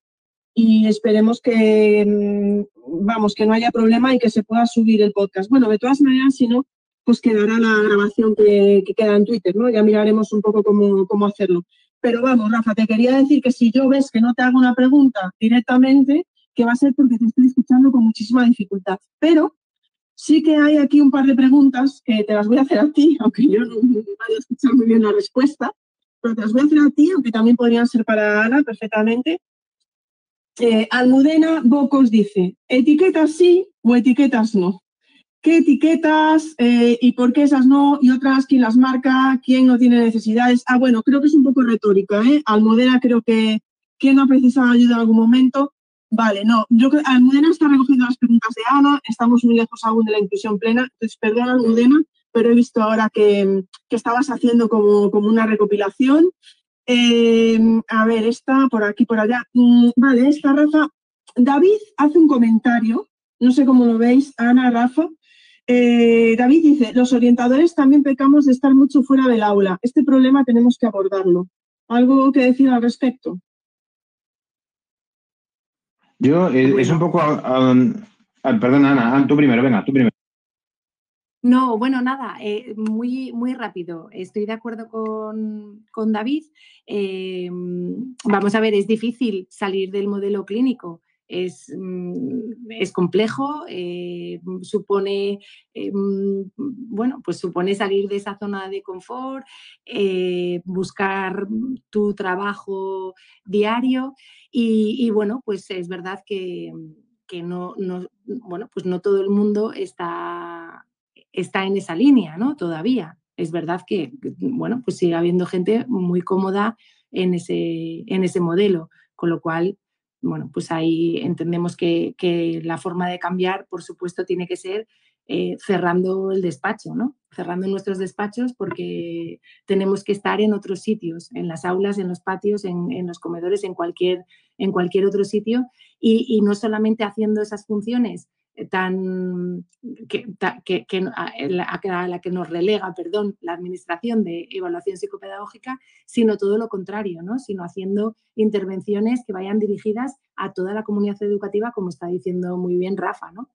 y esperemos que, mm, vamos, que no haya problema y que se pueda subir el podcast. Bueno, de todas maneras, si no, pues quedará la grabación que, queda en Twitter, ¿no? Ya miraremos un poco cómo, cómo hacerlo. Pero vamos, Rafa, te quería decir que si yo ves que no te hago una pregunta directamente, que va a ser porque te estoy escuchando con muchísima dificultad. Pero sí que hay aquí un par de preguntas que te las voy a hacer a ti, aunque yo no vaya a escuchar muy bien la respuesta, pero te las voy a hacer a ti, aunque también podrían ser para Ana perfectamente. Eh, Almudena Bocos dice, etiquetas sí o etiquetas no. ¿Qué etiquetas eh, y por qué esas no y otras quién las marca, quién no tiene necesidades? Ah, bueno, creo que es un poco retórica. ¿eh? Almudena creo que quién no ha precisado ayuda en algún momento. Vale, no, yo creo que Almudena está recogiendo las preguntas de Ana, estamos muy lejos aún de la inclusión plena, entonces perdón Almudena, pero he visto ahora que, estabas haciendo como, como una recopilación. Em, a ver, esta por aquí, por allá. Mm, vale, esta Rafa. David hace un comentario, no sé cómo lo veis, Ana, Rafa. Eh, David dice, los orientadores también pecamos de estar mucho fuera del aula. Este problema tenemos que abordarlo. ¿Algo que decir al respecto? Yo, eh, es un poco. perdón, Ana, tú primero, venga, tú primero. No, bueno, nada, eh, muy, muy rápido. Estoy de acuerdo con, David. Eh, vamos a ver, es difícil salir del modelo clínico. Es, mm, es complejo, supone, bueno, pues supone salir de esa zona de confort, buscar tu trabajo diario y, bueno, pues es verdad que, no, bueno, pues no todo el mundo está, está en esa línea, ¿no? Todavía. Es verdad que, bueno, pues sigue habiendo gente muy cómoda en ese, en ese modelo, con lo cual, bueno, pues ahí entendemos que, la forma de cambiar, por supuesto, tiene que ser eh, cerrando el despacho, ¿no? Cerrando nuestros despachos porque tenemos que estar en otros sitios, en las aulas, en los patios, en, los comedores, en cualquier, en cualquier otro sitio y, no solamente haciendo esas funciones tan que, a, la, que nos relega, perdón, la administración de evaluación psicopedagógica, sino todo lo contrario, ¿no? Sino haciendo intervenciones que vayan dirigidas a toda la comunidad educativa, como está diciendo muy bien Rafa, ¿no?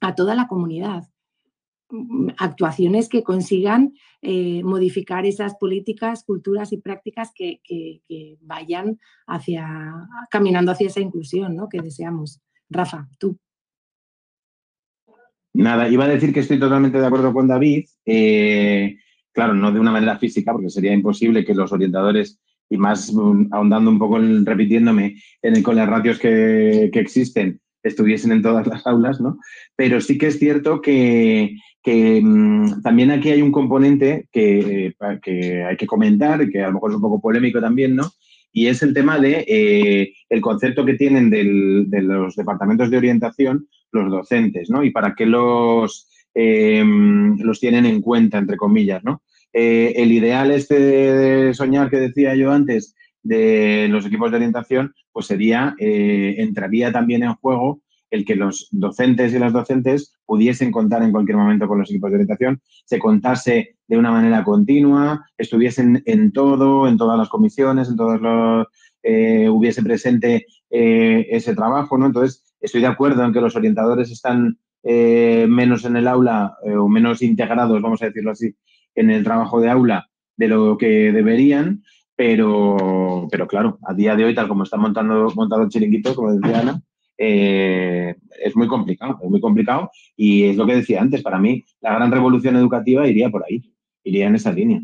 a toda la comunidad. Mm, actuaciones que consigan eh, modificar esas políticas, culturas y prácticas que, vayan hacia, caminando hacia esa inclusión ¿no? que deseamos. Rafa, tú. Nada, iba a decir que estoy totalmente de acuerdo con David. Eh, claro, no de una manera física, porque sería imposible que los orientadores, y más mm, ahondando un poco, repitiéndome en, con las ratios que, existen, estuviesen en todas las aulas, ¿no? Pero sí que es cierto que, mm, también aquí hay un componente que, que, hay que comentar, que a lo mejor es un poco polémico también, ¿no? Y es el tema de eh, el concepto que tienen de los departamentos de orientación los docentes, ¿no? Y para qué los, em, los tienen en cuenta, entre comillas, ¿no? Eh, el ideal este de soñar que decía yo antes, de los equipos de orientación, pues sería, eh, entraría también en juego el que los docentes y las docentes pudiesen contar en cualquier momento con los equipos de orientación, se contase de una manera continua, estuviesen en todo, en todas las comisiones, en todos los, eh, hubiese presente eh, ese trabajo, ¿no? Entonces, estoy de acuerdo en que los orientadores están eh, menos en el aula o menos integrados, vamos a decirlo así, en el trabajo de aula de lo que deberían, pero, pero claro, a día de hoy, tal como está montando, montado chiringuito, como decía Ana, eh, es muy complicado, es muy complicado y es lo que decía antes, para mí la gran revolución educativa iría por ahí, iría en esa línea.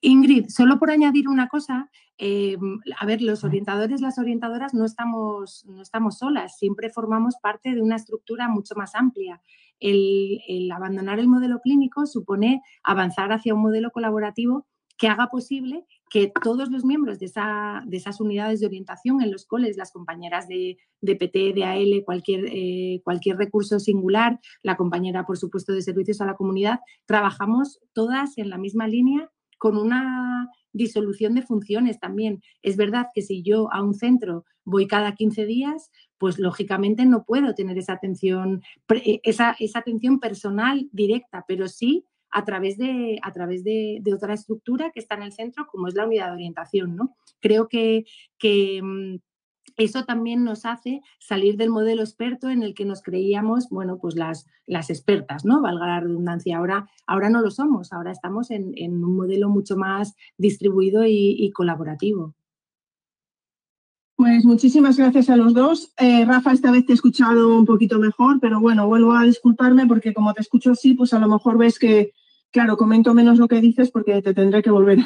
Ingrid, solo por añadir una cosa, eh, a ver, los orientadores, las orientadoras no estamos, no estamos solas, siempre formamos parte de una estructura mucho más amplia. El, el abandonar el modelo clínico supone avanzar hacia un modelo colaborativo que haga posible que todos los miembros de, esa, de esas unidades de orientación en los coles, las compañeras de, de PT, de AL, cualquier, eh, cualquier recurso singular, la compañera, por supuesto, de servicios a la comunidad, trabajamos todas en la misma línea con una disolución de funciones también. Es verdad que si yo a un centro voy cada 15 días, pues lógicamente no puedo tener esa atención, esa, esa atención personal directa, pero sí a través, de, a través de, otra estructura que está en el centro, como es la unidad de orientación. ¿no? Creo que, que mm, eso también nos hace salir del modelo experto en el que nos creíamos, bueno, pues las, las expertas, ¿no? Valga la redundancia. Ahora, ahora no lo somos, ahora estamos en, un modelo mucho más distribuido y, colaborativo. Pues muchísimas gracias a los dos. Eh, Rafa, esta vez te he escuchado un poquito mejor, pero bueno, vuelvo a disculparme porque como te escucho así, pues a lo mejor ves que, claro, comento menos lo que dices porque te tendré que volver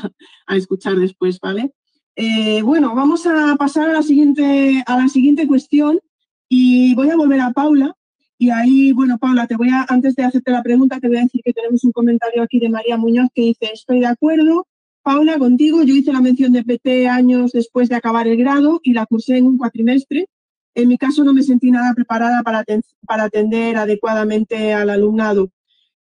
a, escuchar después, ¿vale? Eh, bueno, vamos a pasar a la, siguiente, a la siguiente cuestión y voy a volver a Paula. Y ahí, bueno, Paula, te voy a, antes de hacerte la pregunta, te voy a decir que tenemos un comentario aquí de María Muñoz que dice, estoy de acuerdo, Paula, contigo, yo hice la mención de PT años después de acabar el grado y la cursé en un cuatrimestre. En mi caso no me sentí nada preparada para, para atender adecuadamente al alumnado.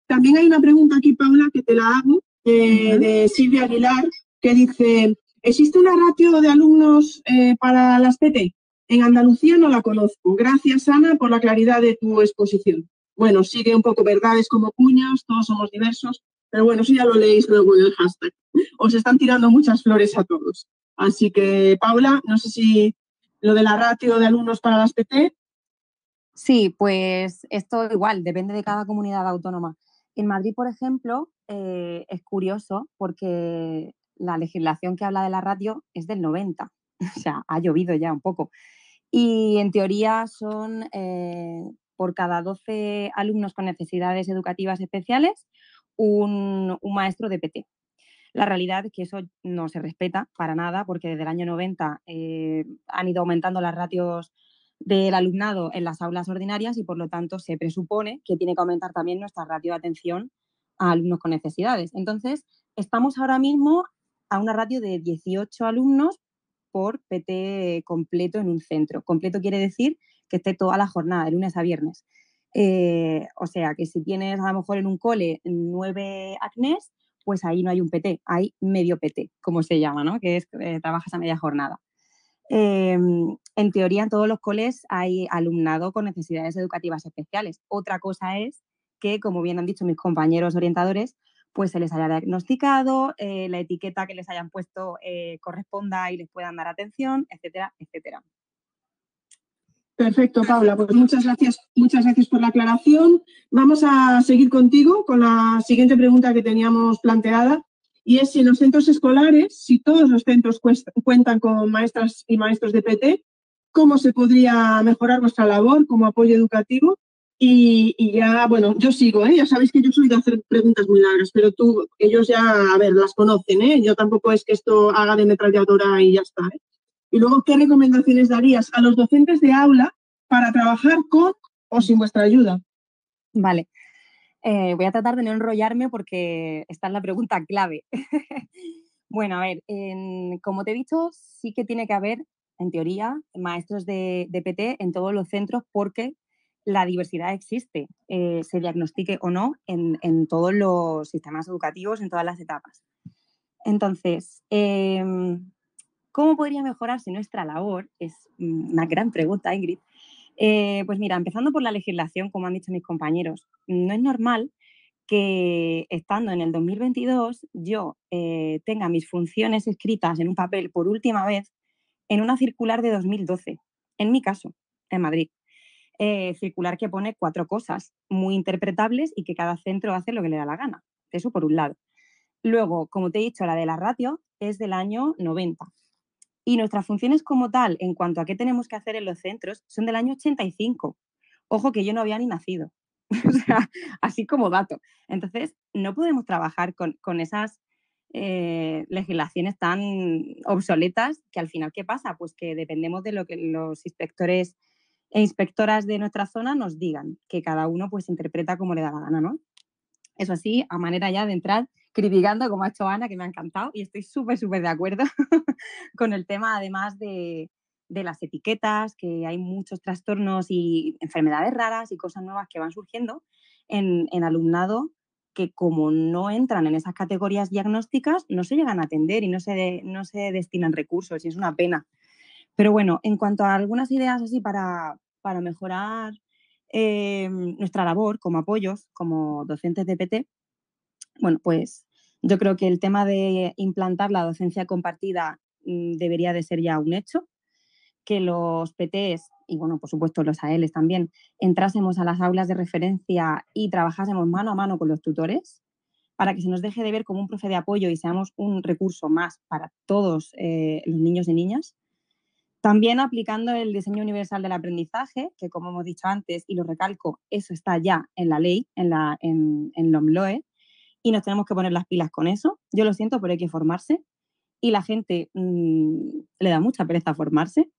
También hay una pregunta aquí, Paula, que te la hago, de Silvia Aguilar, que dice, ¿existe una ratio de alumnos eh, para las PT? En Andalucía no la conozco. Gracias, Ana, por la claridad de tu exposición. Bueno, sigue un poco verdades como puños, todos somos diversos, pero bueno, eso ya lo leéis luego en el hashtag. Os están tirando muchas flores a todos. Así que, Paula, no sé si lo de la ratio de alumnos para las PT. Sí, pues esto igual, depende de cada comunidad autónoma. En Madrid, por ejemplo, eh, es curioso porque la legislación que habla de la ratio es del 90, o sea, ha llovido ya un poco. Y en teoría son eh, por cada 12 alumnos con necesidades educativas especiales, un, maestro de PT. La realidad es que eso no se respeta para nada porque desde el año 90 eh, han ido aumentando las ratios del alumnado en las aulas ordinarias y por lo tanto se presupone que tiene que aumentar también nuestra ratio de atención a alumnos con necesidades. Entonces, estamos ahora mismo a una ratio de 18 alumnos por PT completo en un centro. Completo quiere decir que esté toda la jornada, de lunes a viernes. Eh, o sea, que si tienes a lo mejor en un cole nueve acnés, pues ahí no hay un PT, hay medio PT, como se llama, ¿no? Que es eh, trabajas a media jornada. Em, en teoría, en todos los coles hay alumnado con necesidades educativas especiales. Otra cosa es que, como bien han dicho mis compañeros orientadores, pues se les haya diagnosticado, eh, la etiqueta que les hayan puesto corresponda y les puedan dar atención, etcétera, etcétera. Perfecto, Paula. Pues muchas gracias, muchas gracias por la aclaración. Vamos a seguir contigo con la siguiente pregunta que teníamos planteada y es si en los centros escolares, si todos los centros cuentan con maestras y maestros de PT, cómo se podría mejorar nuestra labor como apoyo educativo. Y, ya, bueno, yo sigo, ¿eh? ya sabéis que yo soy de hacer preguntas muy largas, pero tú, ellos ya, a ver, las conocen, ¿eh? yo tampoco es que esto haga de metralladora y ya está. ¿eh? Y luego, ¿qué recomendaciones darías a los docentes de aula para trabajar con o sin vuestra ayuda? Vale. Eh, voy a tratar de no enrollarme porque esta es la pregunta clave. bueno, a ver, como te he dicho, sí que tiene que haber, en teoría, maestros de, PT en todos los centros porque la diversidad existe, eh, se diagnostique o no en, todos los sistemas educativos, en todas las etapas. Entonces, em, ¿cómo podría mejorarse nuestra labor? Es una gran pregunta, Ingrid. Eh, pues mira, empezando por la legislación, como han dicho mis compañeros, no es normal que estando en el 2022 yo eh, tenga mis funciones escritas en un papel por última vez en una circular de 2012, en mi caso, en Madrid. Eh, circular que pone cuatro cosas muy interpretables y que cada centro hace lo que le da la gana. Eso por un lado. Luego, como te he dicho, la de la ratio es del año 90. Y nuestras funciones como tal, en cuanto a qué tenemos que hacer en los centros, son del año 85. Ojo que yo no había ni nacido. o sea, así como dato. Entonces, no podemos trabajar con, esas eh, legislaciones tan obsoletas que al final, ¿qué pasa? Pues que dependemos de lo que los inspectores e inspectoras de nuestra zona nos digan, que cada uno pues interpreta como le da la gana, ¿no? Eso sí, a manera ya de entrar criticando, como ha hecho Ana, que me ha encantado, y estoy súper, súper de acuerdo con el tema, además de, las etiquetas, que hay muchos trastornos y enfermedades raras y cosas nuevas que van surgiendo en, alumnado que como no entran en esas categorías diagnósticas, no se llegan a atender y no se, no se destinan recursos y es una pena. Pero bueno, en cuanto a algunas ideas así para, para mejorar eh, nuestra labor como apoyos, como docentes de PT, bueno, pues yo creo que el tema de implantar la docencia compartida mm, debería de ser ya un hecho, que los PTs y, bueno, por supuesto los ALs también, entrásemos a las aulas de referencia y trabajásemos mano a mano con los tutores para que se nos deje de ver como un profe de apoyo y seamos un recurso más para todos eh, los niños y niñas. También aplicando el diseño universal del aprendizaje, que como hemos dicho antes, y lo recalco, eso está ya en la ley, en, la, en, en LOMLOE, y nos tenemos que poner las pilas con eso. Yo lo siento, pero hay que formarse y la gente mm, le da mucha pereza formarse.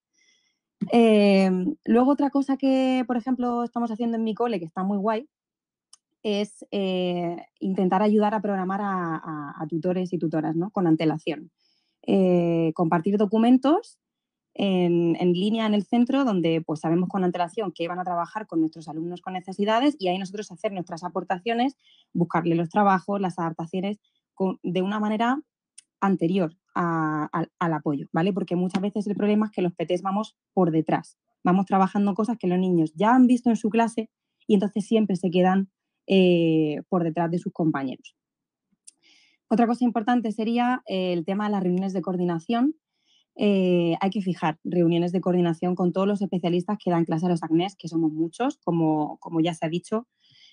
Em, luego otra cosa que, por ejemplo, estamos haciendo en mi cole, que está muy guay, es eh, intentar ayudar a programar a, tutores y tutoras ¿no? con antelación. Eh, compartir documentos en, línea en el centro donde pues sabemos con antelación que van a trabajar con nuestros alumnos con necesidades y ahí nosotros hacer nuestras aportaciones, buscarle los trabajos, las adaptaciones de una manera anterior al apoyo, ¿vale? Porque muchas veces el problema es que los PTs vamos por detrás, vamos trabajando cosas que los niños ya han visto en su clase y entonces siempre se quedan eh, por detrás de sus compañeros. Otra cosa importante sería el tema de las reuniones de coordinación, eh, hay que fijar reuniones de coordinación con todos los especialistas que dan clase a los ACNES, que somos muchos, como, como ya se ha dicho.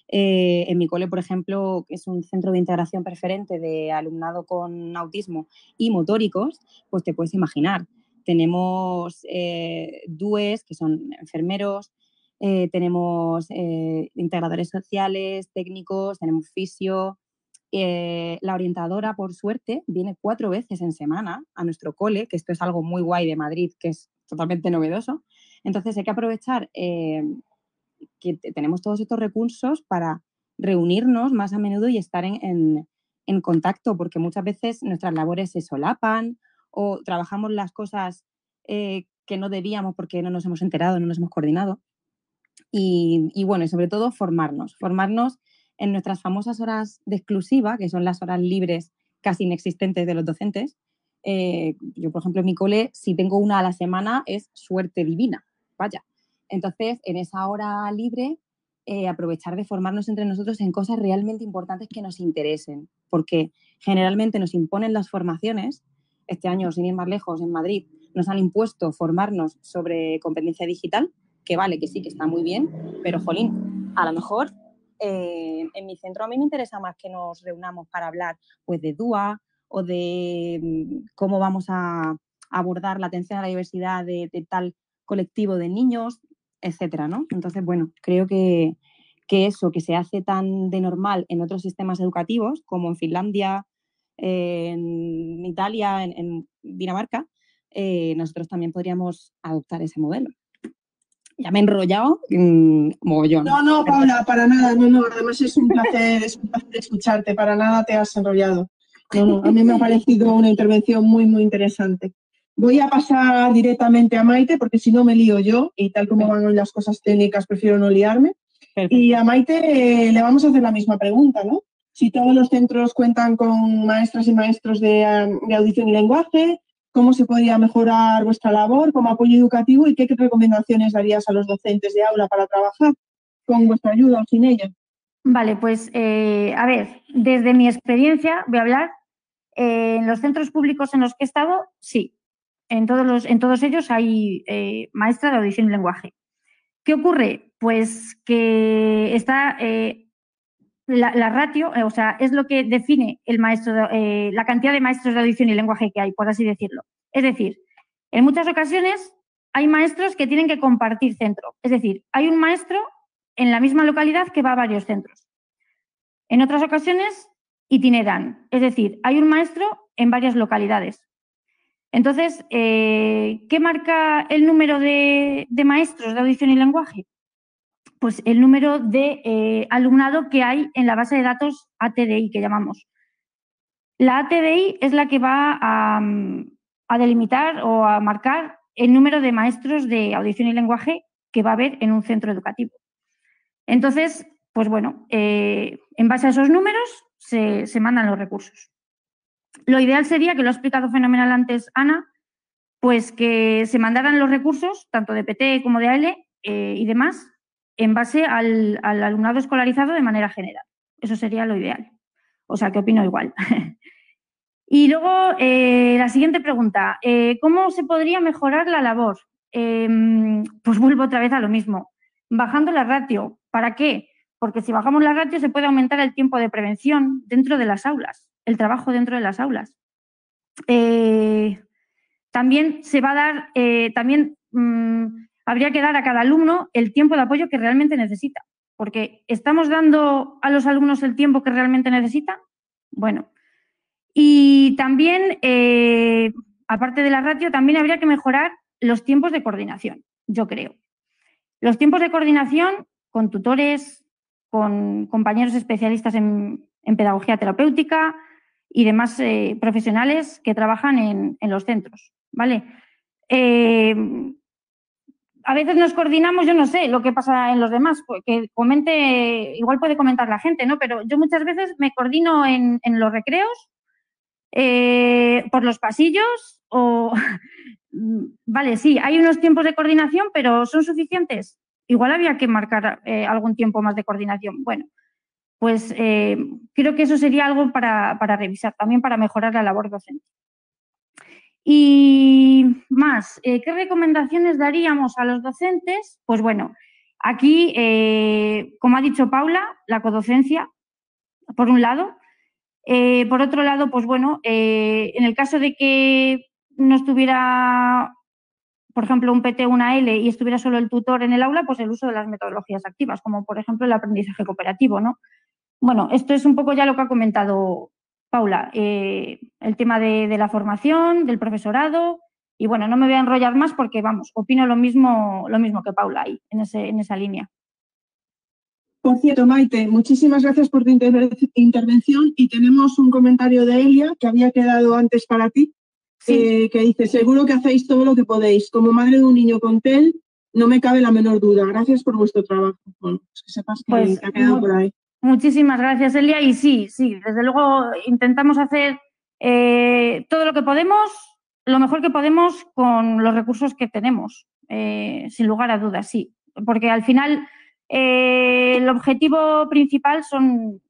Eh, en mi cole, por ejemplo, es un centro de integración preferente de alumnado con autismo y motóricos, pues te puedes imaginar. Tenemos eh, DUES, que son enfermeros, tenemos integradores sociales, técnicos, tenemos fisio, eh, la orientadora, por suerte, viene cuatro veces en semana a nuestro cole, que esto es algo muy guay de Madrid, que es totalmente novedoso. Entonces hay que aprovechar eh, que tenemos todos estos recursos para reunirnos más a menudo y estar en, contacto, porque muchas veces nuestras labores se solapan o trabajamos las cosas eh, que no debíamos porque no nos hemos enterado, no nos hemos coordinado. Y, bueno, y sobre todo formarnos, formarnos en nuestras famosas horas de exclusiva, que son las horas libres casi inexistentes de los docentes, eh, yo, por ejemplo, en mi cole, si tengo una a la semana, es suerte divina, vaya. Entonces, en esa hora libre, eh, aprovechar de formarnos entre nosotros en cosas realmente importantes que nos interesen, porque generalmente nos imponen las formaciones. Este año, sin ir más lejos, en Madrid, nos han impuesto formarnos sobre competencia digital, que vale, que sí, que está muy bien, pero, jolín, a lo mejor en mi centro a mí me interesa más que nos reunamos para hablar pues, de DUA o de mm, cómo vamos a abordar la atención a la diversidad de, tal colectivo de niños, etcétera, ¿no? Entonces, bueno, creo que, eso que se hace tan de normal en otros sistemas educativos, como en Finlandia, en Italia, en, Dinamarca, eh, nosotros también podríamos adoptar ese modelo ya me he enrollado mmm, mogollón. No, no, Paula, para nada, no, no, además es un placer, escucharte, para nada te has enrollado. No, no, a mí me ha parecido una intervención muy, muy interesante. Voy a pasar directamente a Maite, porque si no me lío yo, y tal como van las cosas técnicas, prefiero no liarme. Y a Maite eh, le vamos a hacer la misma pregunta, ¿no? si todos los centros cuentan con maestras y maestros de, audición y lenguaje, cómo se podría mejorar vuestra labor como apoyo educativo y qué, recomendaciones darías a los docentes de aula para trabajar con vuestra ayuda o sin ella. Vale, pues eh, a ver, desde mi experiencia voy a hablar. Eh, en los centros públicos en los que he estado, sí. En todos, los, en todos ellos hay eh, maestra de audición y lenguaje. ¿Qué ocurre? Pues que está la, ratio, o sea, es lo que define el maestro, la cantidad de maestros de audición y lenguaje que hay, por así decirlo. Es decir, en muchas ocasiones hay maestros que tienen que compartir centro. Es decir, hay un maestro en la misma localidad que va a varios centros. En otras ocasiones itineran, es decir, hay un maestro en varias localidades. Entonces, eh, ¿qué marca el número de, maestros de audición y lenguaje? Pues el número de eh, alumnado que hay en la base de datos ATDI, que llamamos. La ATDI es la que va a, delimitar o a marcar el número de maestros de audición y lenguaje que va a haber en un centro educativo. Entonces, pues bueno, eh, en base a esos números se, mandan los recursos. Lo ideal sería, que lo ha explicado fenomenal antes Ana, pues que se mandaran los recursos, tanto de PT como de AL eh, y demás, en base al, alumnado escolarizado de manera general. Eso sería lo ideal. O sea, que opino igual. y luego, eh, la siguiente pregunta. ¿Cómo se podría mejorar la labor? Em, pues vuelvo otra vez a lo mismo. Bajando la ratio, ¿Para qué? Porque si bajamos la ratio se puede aumentar el tiempo de prevención dentro de las aulas, el trabajo dentro de las aulas. Eh, también se va a dar, eh, también mm, habría que dar a cada alumno el tiempo de apoyo que realmente necesita, porque ¿estamos dando a los alumnos el tiempo que realmente necesitan? Bueno, y también, eh, aparte de la ratio, también habría que mejorar los tiempos de coordinación, yo creo. Los tiempos de coordinación con tutores, con compañeros especialistas en, pedagogía terapéutica y demás eh, profesionales que trabajan en, los centros. ¿vale? Eh, a veces nos coordinamos, yo no sé lo que pasa en los demás, pues, que comente, igual puede comentar la gente, ¿no? Pero yo muchas veces me coordino en, los recreos, eh, por los pasillos o... vale, sí, hay unos tiempos de coordinación, pero ¿son suficientes? igual había que marcar eh, algún tiempo más de coordinación. Bueno, pues eh, creo que eso sería algo para, revisar, también para mejorar la labor docente. Y más, eh, ¿qué recomendaciones daríamos a los docentes? Pues bueno, aquí, como ha dicho Paula, la codocencia, por un lado. por otro lado, pues bueno, en el caso de que no estuviera por ejemplo, un PT, una L y estuviera solo el tutor en el aula, pues el uso de las metodologías activas, como por ejemplo el aprendizaje cooperativo, ¿no? Bueno, esto es un poco ya lo que ha comentado Paula, eh, el tema de, la formación, del profesorado, y bueno, no me voy a enrollar más porque, vamos, opino lo mismo, lo mismo que Paula ahí, en, ese, en esa línea. Por cierto, Maite, muchísimas gracias por tu intervención y tenemos un comentario de Elia que había quedado antes para ti eh, que dice, seguro que hacéis todo lo que podéis. Como madre de un niño con TEL, no me cabe la menor duda. Gracias por vuestro trabajo. Bueno, pues que sepas que pues, ha quedado por ahí. Muchísimas gracias, Elia. Y sí, sí, desde luego intentamos hacer eh, todo lo que podemos, lo mejor que podemos con los recursos que tenemos, eh, sin lugar a dudas, sí. Porque al final el objetivo principal son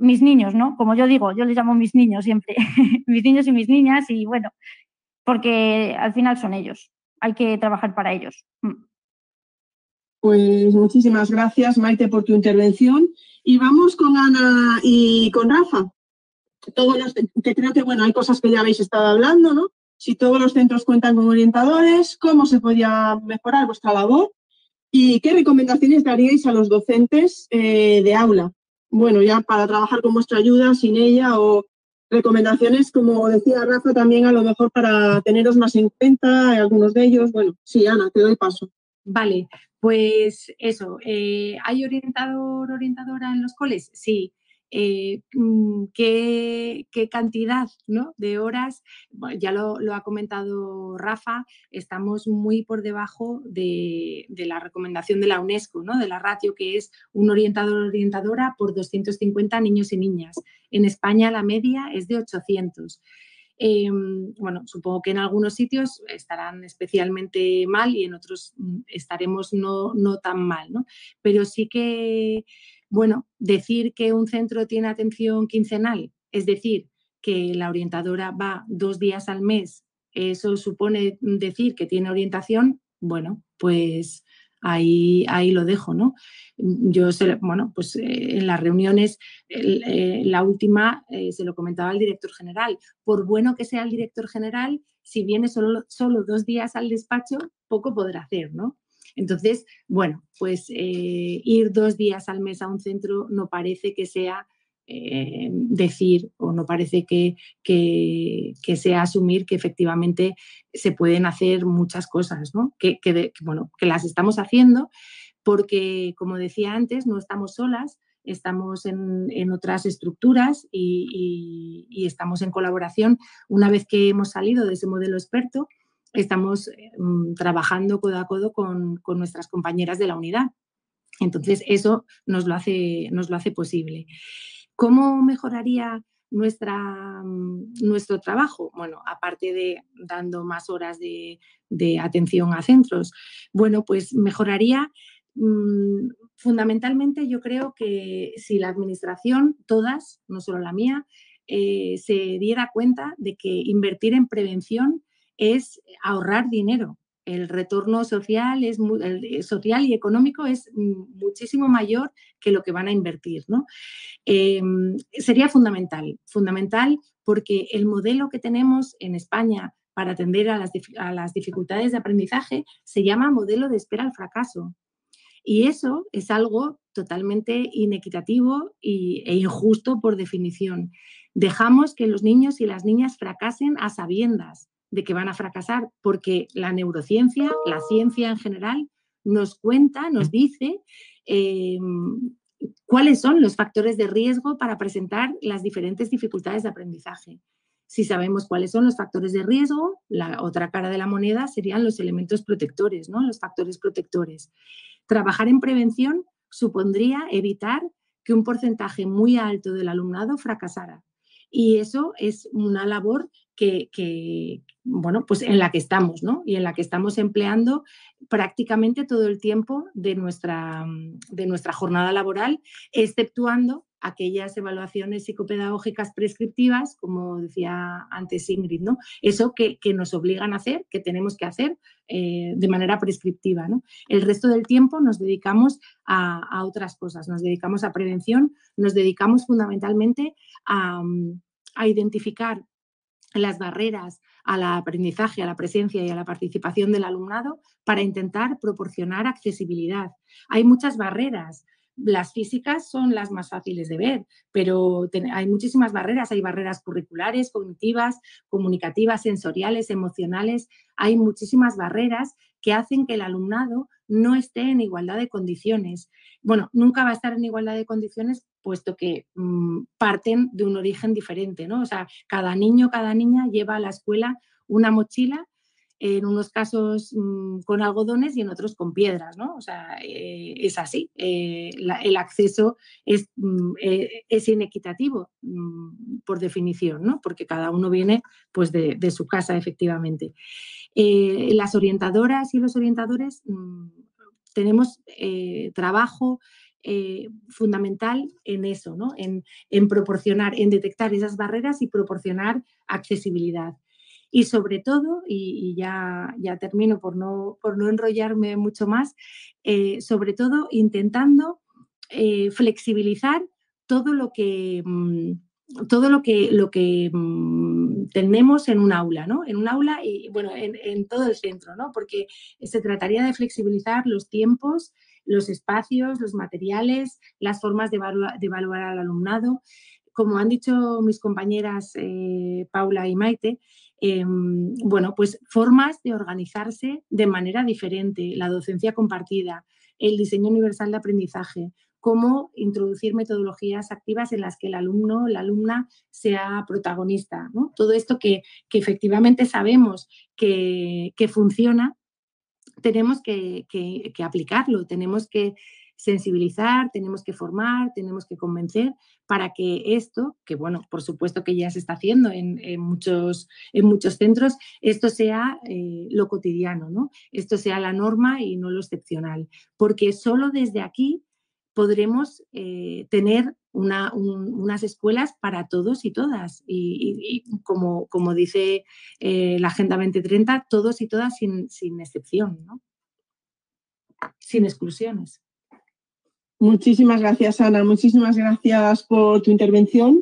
mis niños, ¿no? Como yo digo, yo les llamo mis niños siempre, mis niños y mis niñas, y bueno, porque al final son ellos, hay que trabajar para ellos. Mm. Pues muchísimas gracias, Maite, por tu intervención. Y vamos con Ana y con Rafa. Todos los, que creo que, bueno, hay cosas que ya habéis estado hablando, ¿no? Si todos los centros cuentan con orientadores, ¿cómo se podría mejorar vuestra labor? ¿Y qué recomendaciones daríais a los docentes eh, de aula? bueno, ya para trabajar con vuestra ayuda, sin ella, o recomendaciones, como decía Rafa, también a lo mejor para teneros más en cuenta, algunos de ellos. Bueno, sí, Ana, te doy paso. Vale, pues eso, eh, ¿hay orientador, orientadora en los coles? Sí. eh, mm, ¿qué, cantidad de horas, ya lo, ha comentado Rafa, estamos muy por debajo de, la recomendación de la UNESCO, ¿no? de la ratio que es un orientador orientadora por 250 niños y niñas. En España la media es de 800. Em, bueno, supongo que en algunos sitios estarán especialmente mal y en otros mm, estaremos no, no tan mal, ¿no? Pero sí que bueno, decir que un centro tiene atención quincenal, es decir, que la orientadora va dos días al mes, eso supone decir que tiene orientación, bueno, pues ahí, ahí lo dejo, ¿no? Yo, bueno, pues eh, en las reuniones, eh, la última eh, se lo comentaba al director general, por bueno que sea el director general, si viene solo, solo dos días al despacho, poco podrá hacer, ¿no? Entonces, bueno, pues ir dos días al mes a un centro no parece que sea eh, decir o no parece que, sea asumir que efectivamente se pueden hacer muchas cosas, ¿no? Que, bueno, que las estamos haciendo porque, como decía antes, no estamos solas, estamos en, otras estructuras y, estamos en colaboración. Una vez que hemos salido de ese modelo experto, estamos eh, mm, trabajando codo a codo con, nuestras compañeras de la unidad. Entonces, eso nos lo hace, nos lo hace posible. ¿Cómo mejoraría nuestra, mm, nuestro trabajo? Bueno, aparte de dando más horas de, atención a centros, bueno, pues mejoraría mm, fundamentalmente yo creo que si la administración, todas, no solo la mía, eh, se diera cuenta de que invertir en prevención es ahorrar dinero. El retorno social, es, eh, social y económico es muchísimo mayor que lo que van a invertir. ¿no? Em, sería fundamental, fundamental porque el modelo que tenemos en España para atender a las, dificultades de aprendizaje se llama modelo de espera al fracaso. Y eso es algo totalmente inequitativo e injusto por definición. Dejamos que los niños y las niñas fracasen a sabiendas de que van a fracasar, porque la neurociencia, la ciencia en general, nos cuenta, nos dice em, cuáles son los factores de riesgo para presentar las diferentes dificultades de aprendizaje. Si sabemos cuáles son los factores de riesgo, la otra cara de la moneda serían los elementos protectores, ¿no? los factores protectores. Trabajar en prevención supondría evitar que un porcentaje muy alto del alumnado fracasara. Y eso es una labor que, bueno, pues en la que estamos, ¿no? Y en la que estamos empleando prácticamente todo el tiempo de nuestra, de nuestra jornada laboral, exceptuando aquellas evaluaciones psicopedagógicas prescriptivas, como decía antes Ingrid, ¿no? Eso que, nos obligan a hacer, que tenemos que hacer eh, de manera prescriptiva, ¿no? El resto del tiempo nos dedicamos a, otras cosas, nos dedicamos a prevención, nos dedicamos fundamentalmente a, a identificar las barreras al aprendizaje, a la presencia y a la participación del alumnado para intentar proporcionar accesibilidad. Hay muchas barreras. Las físicas son las más fáciles de ver, pero hay muchísimas barreras. Hay barreras curriculares, cognitivas, comunicativas, sensoriales, emocionales. Hay muchísimas barreras que hacen que el alumnado no esté en igualdad de condiciones. Bueno, nunca va a estar en igualdad de condiciones puesto que mm, parten de un origen diferente, ¿no? O sea, cada niño, cada niña lleva a la escuela una mochila, en unos casos mm, con algodones y en otros con piedras, ¿no? O sea, eh, es así. Eh, el acceso es, mm, eh, inequitativo por definición, ¿no? Porque cada uno viene pues, de, su casa, efectivamente. las orientadoras y los orientadores tenemos trabajo fundamental en eso, ¿no? en, proporcionar, en detectar esas barreras y proporcionar accesibilidad. Y sobre todo, y, ya, ya, termino por no, por no enrollarme mucho más, eh, sobre todo intentando eh, flexibilizar todo lo que... Mm, todo lo que, lo que mm, tenemos en un aula, ¿no? En un aula y, bueno, en, todo el centro, ¿no? Porque se trataría de flexibilizar los tiempos los espacios, los materiales, las formas de, evaluar, al alumnado. Como han dicho mis compañeras eh, Paula y Maite, em, bueno, pues formas de organizarse de manera diferente, la docencia compartida, el diseño universal de aprendizaje, cómo introducir metodologías activas en las que el alumno, la alumna sea protagonista. Todo esto que, efectivamente sabemos que, funciona, tenemos que, aplicarlo, tenemos que sensibilizar, tenemos que formar, tenemos que convencer para que esto, que bueno, por supuesto que ya se está haciendo en, muchos, en muchos centros, esto sea eh, lo cotidiano, ¿no? Esto sea la norma y no lo excepcional. Porque solo desde aquí podremos eh, tener unas escuelas para todos y todas. Y, como, como, dice eh, la Agenda 2030, todos y todas sin, sin excepción, ¿no? sin exclusiones. Muchísimas gracias, Ana. Muchísimas gracias por tu intervención.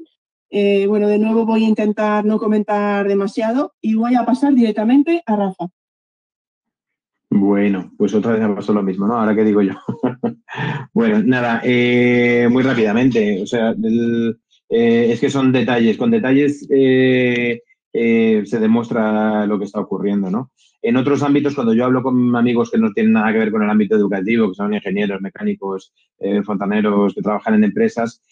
Eh, bueno, de nuevo voy a intentar no comentar demasiado y voy a pasar directamente a Rafa. Bueno, pues otra vez me pasó lo mismo, ¿no? Ahora qué digo yo. bueno, nada, eh, muy rápidamente, o sea, eh, es que son detalles, con detalles se demuestra lo que está ocurriendo, ¿no? En otros ámbitos, cuando yo hablo con amigos que no tienen nada que ver con el ámbito educativo, que son ingenieros, mecánicos, fontaneros, que trabajan en empresas,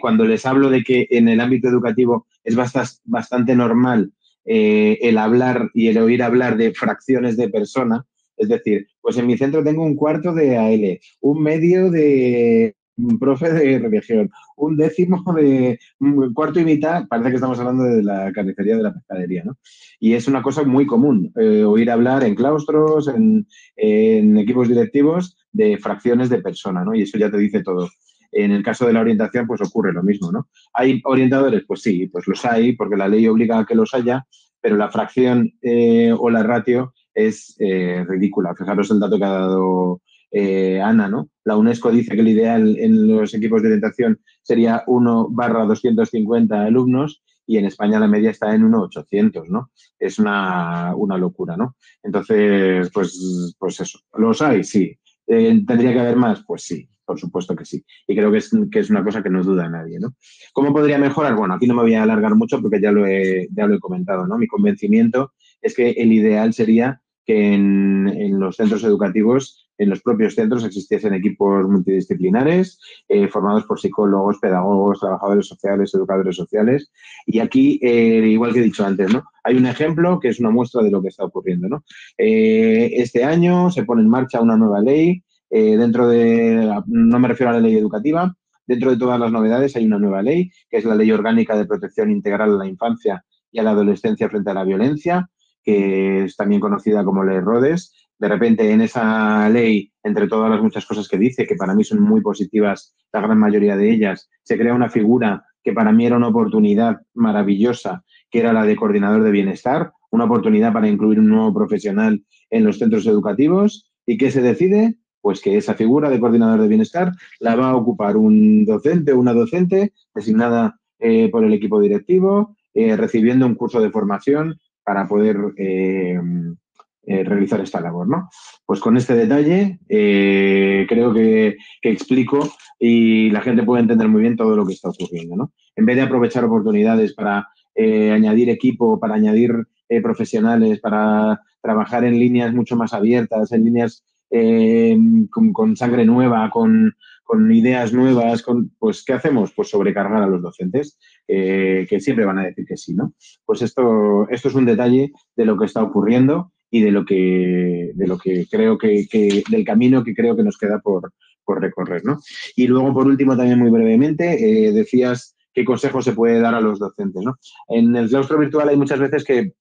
cuando les hablo de que en el ámbito educativo es bastante normal el hablar y el oír hablar de fracciones de persona, es decir, pues en mi centro tengo un cuarto de AL, un medio de profe de religión, un décimo de un cuarto y mitad, parece que estamos hablando de la carnicería de la pescadería, ¿no? Y es una cosa muy común, eh, oír hablar en claustros, en, equipos directivos, de fracciones de persona, ¿no? Y eso ya te dice todo. En el caso de la orientación, pues ocurre lo mismo, ¿no? ¿Hay orientadores? Pues sí, pues los hay, porque la ley obliga a que los haya, pero la fracción eh, o la ratio es eh, ridícula. Fijaros el dato que ha dado eh, Ana, ¿no? La UNESCO dice que el ideal en los equipos de orientación sería 1 barra 250 alumnos y en España la media está en 1,800, ¿no? Es una, locura, ¿no? Entonces, pues, pues eso. ¿Los hay? Sí. Eh, ¿Tendría que haber más? Pues sí, por supuesto que sí. Y creo que es, que es una cosa que no duda nadie, ¿no? ¿Cómo podría mejorar? Bueno, aquí no me voy a alargar mucho porque ya lo he, ya lo he comentado, ¿no? Mi convencimiento es que el ideal sería que en, los centros educativos, en los propios centros, existiesen equipos multidisciplinares, eh, formados por psicólogos, pedagogos, trabajadores sociales, educadores sociales. Y aquí, eh, igual que he dicho antes, ¿no? Hay un ejemplo que es una muestra de lo que está ocurriendo, ¿no? Eh, este año se pone en marcha una nueva ley. dentro de, no me refiero a la ley educativa, dentro de todas las novedades hay una nueva ley, que es la Ley Orgánica de Protección Integral a la Infancia y a la Adolescencia frente a la Violencia, que es también conocida como Ley Rhodes. De repente, en esa ley, entre todas las muchas cosas que dice, que para mí son muy positivas, la gran mayoría de ellas, se crea una figura que para mí era una oportunidad maravillosa, que era la de coordinador de bienestar, una oportunidad para incluir un nuevo profesional en los centros educativos. ¿Y qué se decide? Pues que esa figura de coordinador de bienestar la va a ocupar un docente o una docente designada eh, por el equipo directivo, eh, recibiendo un curso de formación para poder eh, eh, realizar esta labor. ¿no? Pues con este detalle eh, creo que, explico y la gente puede entender muy bien todo lo que está ocurriendo. ¿no? En vez de aprovechar oportunidades para añadir equipo, para añadir profesionales, para trabajar en líneas mucho más abiertas, en líneas con, sangre nueva, con, con ideas nuevas, con, pues ¿qué hacemos? Pues sobrecargar a los docentes, que siempre van a decir que sí, ¿no? Pues esto, esto es un detalle de lo que está ocurriendo y de lo que, de lo que creo que, del camino que creo que nos queda por, por recorrer, ¿no? Y luego, por último, también muy brevemente, eh, decías qué consejo se puede dar a los docentes, ¿no? En el claustro virtual hay muchas veces que,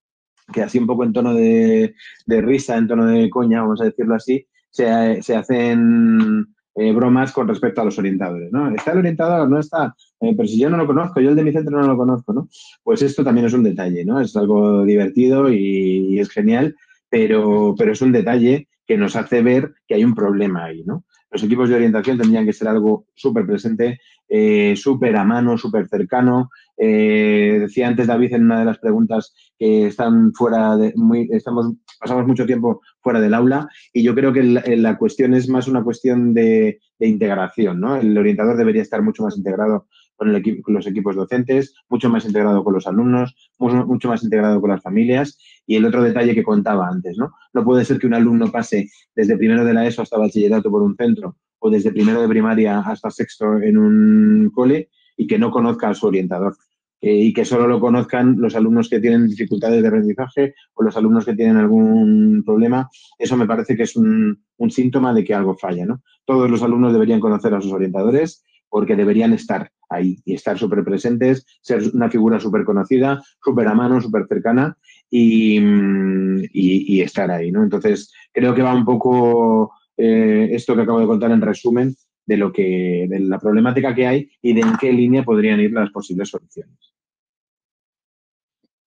que así un poco en tono de, de, risa, en tono de coña, vamos a decirlo así, se, se hacen eh, bromas con respecto a los orientadores, ¿no? ¿Está el orientador? No está. Eh, pero si yo no lo conozco, yo el de mi centro no lo conozco, ¿no? Pues esto también es un detalle, ¿no? Es algo divertido y, es genial, pero, pero es un detalle que nos hace ver que hay un problema ahí, ¿no? Los equipos de orientación tendrían que ser algo súper presente, eh, súper a mano, súper cercano. decía antes David en una de las preguntas que están fuera de, muy, estamos, pasamos mucho tiempo fuera del aula y yo creo que la, cuestión es más una cuestión de, integración, ¿no? El orientador debería estar mucho más integrado con, el equipo, con los equipos docentes, mucho más integrado con los alumnos, mucho, más integrado con las familias y el otro detalle que contaba antes, ¿no? No puede ser que un alumno pase desde primero de la ESO hasta bachillerato por un centro o desde primero de primaria hasta sexto en un cole y que no conozca a su orientador. Eh, y que solo lo conozcan los alumnos que tienen dificultades de aprendizaje o los alumnos que tienen algún problema, eso me parece que es un, síntoma de que algo falla. ¿no? Todos los alumnos deberían conocer a sus orientadores porque deberían estar ahí y estar súper presentes, ser una figura súper conocida, súper a mano, súper cercana y, estar ahí. ¿no? Entonces, creo que va un poco eh, esto que acabo de contar en resumen de lo que, de la problemática que hay y de en qué línea podrían ir las posibles soluciones.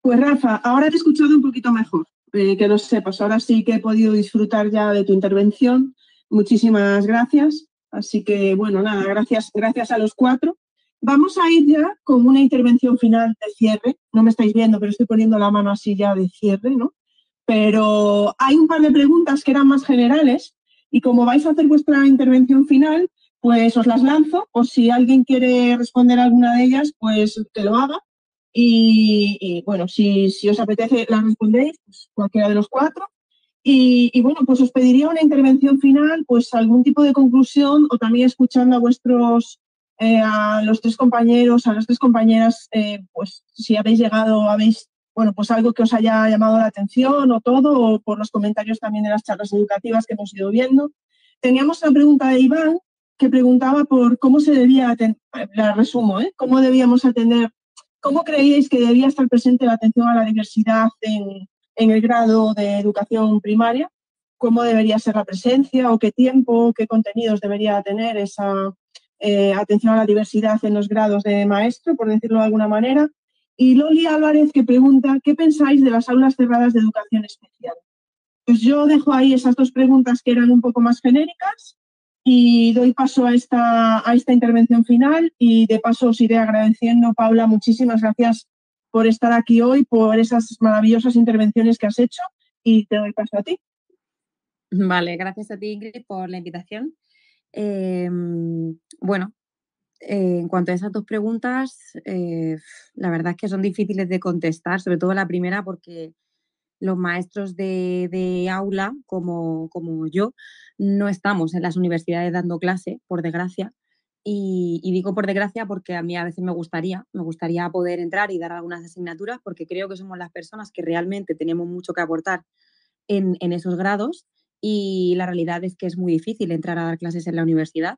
Pues Rafa, ahora te he escuchado un poquito mejor, eh, que lo sepas. Ahora sí que he podido disfrutar ya de tu intervención. Muchísimas gracias. Así que, bueno, nada, gracias, gracias a los cuatro. Vamos a ir ya con una intervención final de cierre. No me estáis viendo, pero estoy poniendo la mano así ya de cierre, ¿no? Pero hay un par de preguntas que eran más generales y como vais a hacer vuestra intervención final, pues os las lanzo, o si alguien quiere responder alguna de ellas, pues que lo haga. Y, bueno, si, os apetece, las respondéis, pues cualquiera de los cuatro. Y, bueno, pues os pediría una intervención final, pues algún tipo de conclusión o también escuchando a vuestros, eh, a los tres compañeros, a las tres compañeras, eh, pues si habéis llegado, habéis, bueno, pues algo que os haya llamado la atención o todo, o por los comentarios también de las charlas educativas que hemos ido viendo. Teníamos la pregunta de Iván, que preguntaba por cómo se debía, la resumo, ¿eh? cómo debíamos atender, cómo creíais que debía estar presente la atención a la diversidad en, el grado de educación primaria, cómo debería ser la presencia o qué tiempo, qué contenidos debería tener esa eh, atención a la diversidad en los grados de maestro, por decirlo de alguna manera. Y Loli Álvarez que pregunta, ¿qué pensáis de las aulas cerradas de educación especial? Pues yo dejo ahí esas dos preguntas que eran un poco más genéricas y doy paso a esta, a esta intervención final y de paso os iré agradeciendo, Paula, muchísimas gracias por estar aquí hoy, por esas maravillosas intervenciones que has hecho y te doy paso a ti. Vale, gracias a ti, Ingrid, por la invitación. Em, bueno, eh, en cuanto a esas dos preguntas, eh, la verdad es que son difíciles de contestar, sobre todo la primera porque los maestros de, aula, como, como, yo, no estamos en las universidades dando clase, por desgracia. Y, digo por desgracia porque a mí a veces me gustaría, me gustaría poder entrar y dar algunas asignaturas porque creo que somos las personas que realmente tenemos mucho que aportar en, esos grados y la realidad es que es muy difícil entrar a dar clases en la universidad.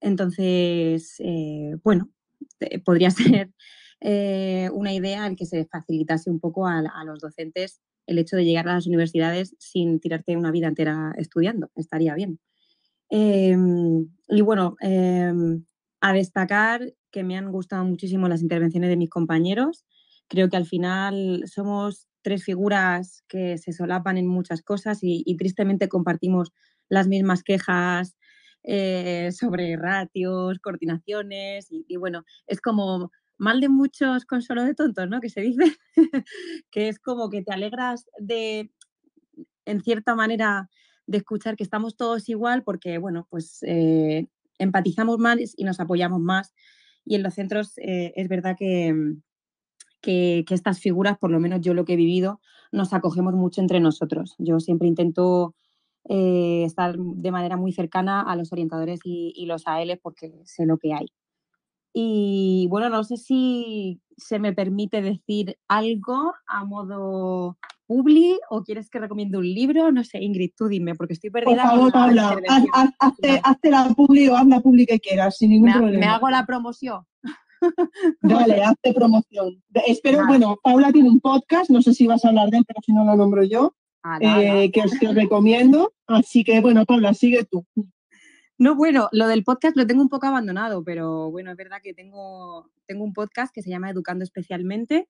Entonces, eh, bueno, podría ser eh, una idea el que se facilitase un poco a los docentes el hecho de llegar a las universidades sin tirarte una vida entera estudiando, estaría bien. Em, y bueno, em, a destacar que me han gustado muchísimo las intervenciones de mis compañeros. Creo que al final somos tres figuras que se solapan en muchas cosas y, tristemente compartimos las mismas quejas eh, sobre ratios, coordinaciones y, bueno, es como mal de muchos consuelo de tontos, ¿no? Que se dice, que es como que te alegras de, en cierta manera, de escuchar que estamos todos igual porque, bueno, pues eh, empatizamos más y nos apoyamos más. Y en los centros eh, es verdad que, que, estas figuras, por lo menos yo lo que he vivido, nos acogemos mucho entre nosotros. Yo siempre intento eh, estar de manera muy cercana a los orientadores y, y los AL porque sé lo que hay. Y bueno, no sé si se me permite decir algo a modo publi o quieres que recomiende un libro. No sé, Ingrid, tú dime, porque estoy perdida. Por favor, Paula, hazte, la publi o haz la publi que quieras, sin ningún problema. Me hago la promoción. Dale, hazte promoción. Espero, bueno, Paula tiene un podcast, no sé si vas a hablar de él, pero si no lo nombro yo, eh, que os recomiendo. Así que, bueno, Paula, sigue tú. No, bueno, lo del podcast lo tengo un poco abandonado, pero bueno, es verdad que tengo, tengo un podcast que se llama Educando Especialmente,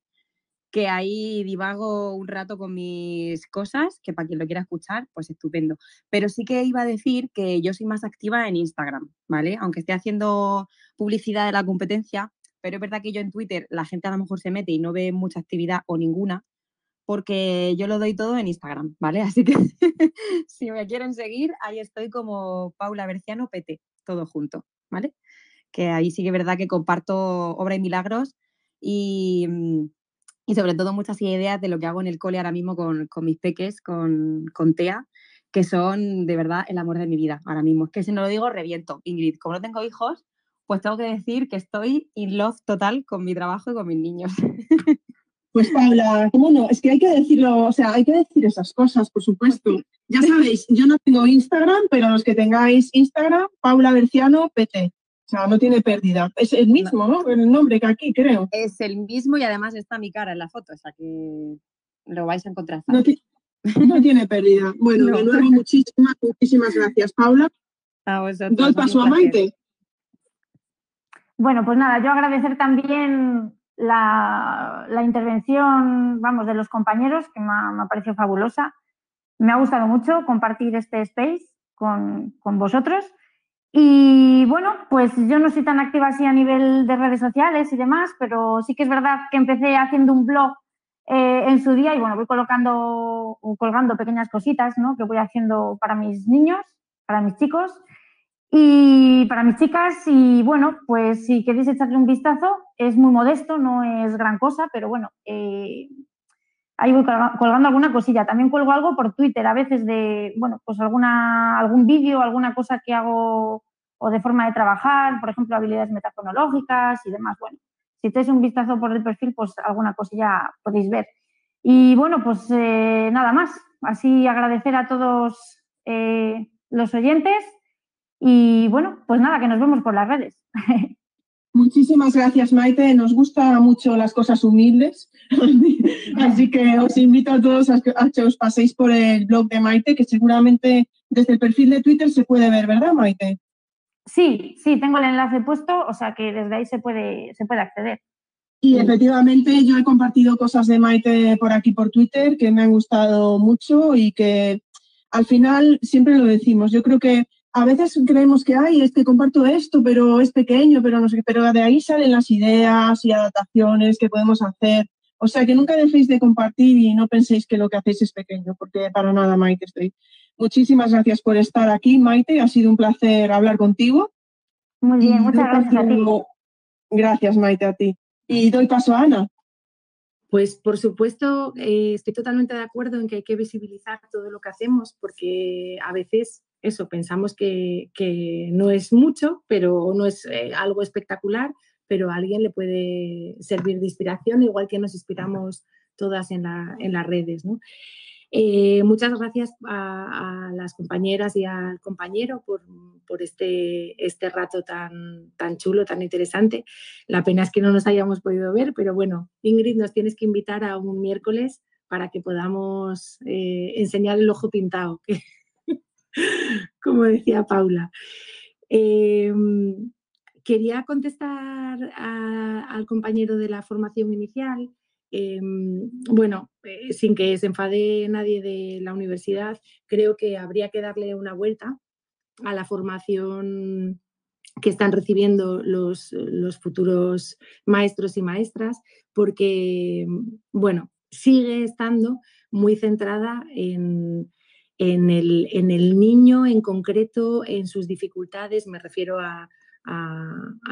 que ahí divago un rato con mis cosas, que para quien lo quiera escuchar, pues estupendo. Pero sí que iba a decir que yo soy más activa en Instagram, ¿vale? Aunque esté haciendo publicidad de la competencia, pero es verdad que yo en Twitter la gente a lo mejor se mete y no ve mucha actividad o ninguna, porque yo lo doy todo en Instagram, ¿vale? Así que si me quieren seguir, ahí estoy como Paula Berciano PT, todo junto, ¿vale? Que ahí sí que es verdad que comparto obra y milagros y, mm, y sobre todo muchas ideas de lo que hago en el cole ahora mismo con, mis peques, con, con TEA, que son de verdad el amor de mi vida ahora mismo. Es que si no lo digo, reviento. Ingrid, como no tengo hijos, pues tengo que decir que estoy in love total con mi trabajo y con mis niños. Pues Paula, bueno, es que hay que decirlo, o sea, hay que decir esas cosas, por supuesto. Ya sabéis, yo no tengo Instagram, pero los que tengáis Instagram, Paula Berciano PT. O sea, no tiene pérdida. Es el mismo, ¿no? El nombre que aquí, creo. Es el mismo y además está mi cara en la foto, o sea que lo vais a encontrar. No, tiene pérdida. Bueno, de nuevo, muchísimas, muchísimas gracias, Paula. A vosotros. Doy paso a Maite. Bueno, pues nada, yo agradecer también la, intervención, vamos, de los compañeros, que me ha, parecido fabulosa. Me ha gustado mucho compartir este space con, vosotros. Y bueno, pues yo no soy tan activa así a nivel de redes sociales y demás, pero sí que es verdad que empecé haciendo un blog eh, en su día y bueno, voy colocando, colgando pequeñas cositas ¿no? que voy haciendo para mis niños, para mis chicos. Y para mis chicas, y bueno, pues si queréis echarle un vistazo, es muy modesto, no es gran cosa, pero bueno, eh, ahí voy colgando alguna cosilla. También cuelgo algo por Twitter, a veces de, bueno, pues alguna, algún vídeo, alguna cosa que hago o de forma de trabajar, por ejemplo, habilidades metafonológicas y demás. Bueno, si echáis un vistazo por el perfil, pues alguna cosilla podéis ver. Y bueno, pues eh, nada más. Así agradecer a todos eh, los oyentes y bueno, pues nada, que nos vemos por las redes. Muchísimas gracias, Maite. Nos gustan mucho las cosas humildes. Así que os invito a todos a que os paséis por el blog de Maite, que seguramente desde el perfil de Twitter se puede ver, ¿verdad, Maite? Sí, sí, tengo el enlace puesto, o sea que desde ahí se puede, se puede acceder. Y efectivamente yo he compartido cosas de Maite por aquí por Twitter que me han gustado mucho y que al final siempre lo decimos. Yo creo que a veces creemos que, hay es que comparto esto, pero es pequeño, pero no sé qué, pero de ahí salen las ideas y adaptaciones que podemos hacer. O sea, que nunca dejéis de compartir y no penséis que lo que hacéis es pequeño, porque para nada, Maite, estoy. Muchísimas gracias por estar aquí, Maite. Ha sido un placer hablar contigo. Muy bien, muchas gracias a ti. Gracias, Maite, a ti. Y doy paso a Ana. Pues por supuesto, eh, estoy totalmente de acuerdo en que hay que visibilizar todo lo que hacemos porque a veces eso, pensamos que, no es mucho, pero no es eh, algo espectacular, pero a alguien le puede servir de inspiración, igual que nos inspiramos todas en, las redes. Eh, muchas gracias a, las compañeras y al compañero por, este, este rato tan, tan chulo, tan interesante. La pena es que no nos hayamos podido ver, pero bueno, Ingrid, nos tienes que invitar a un miércoles para que podamos eh, enseñar el ojo pintado, como decía Paula. Em, quería contestar al compañero de la formación inicial. Em, bueno, eh, sin que se enfade nadie de la universidad, creo que habría que darle una vuelta a la formación que están recibiendo los, los futuros maestros y maestras, porque, bueno, sigue estando muy centrada en, en el, en el niño en concreto, en sus dificultades, me refiero a,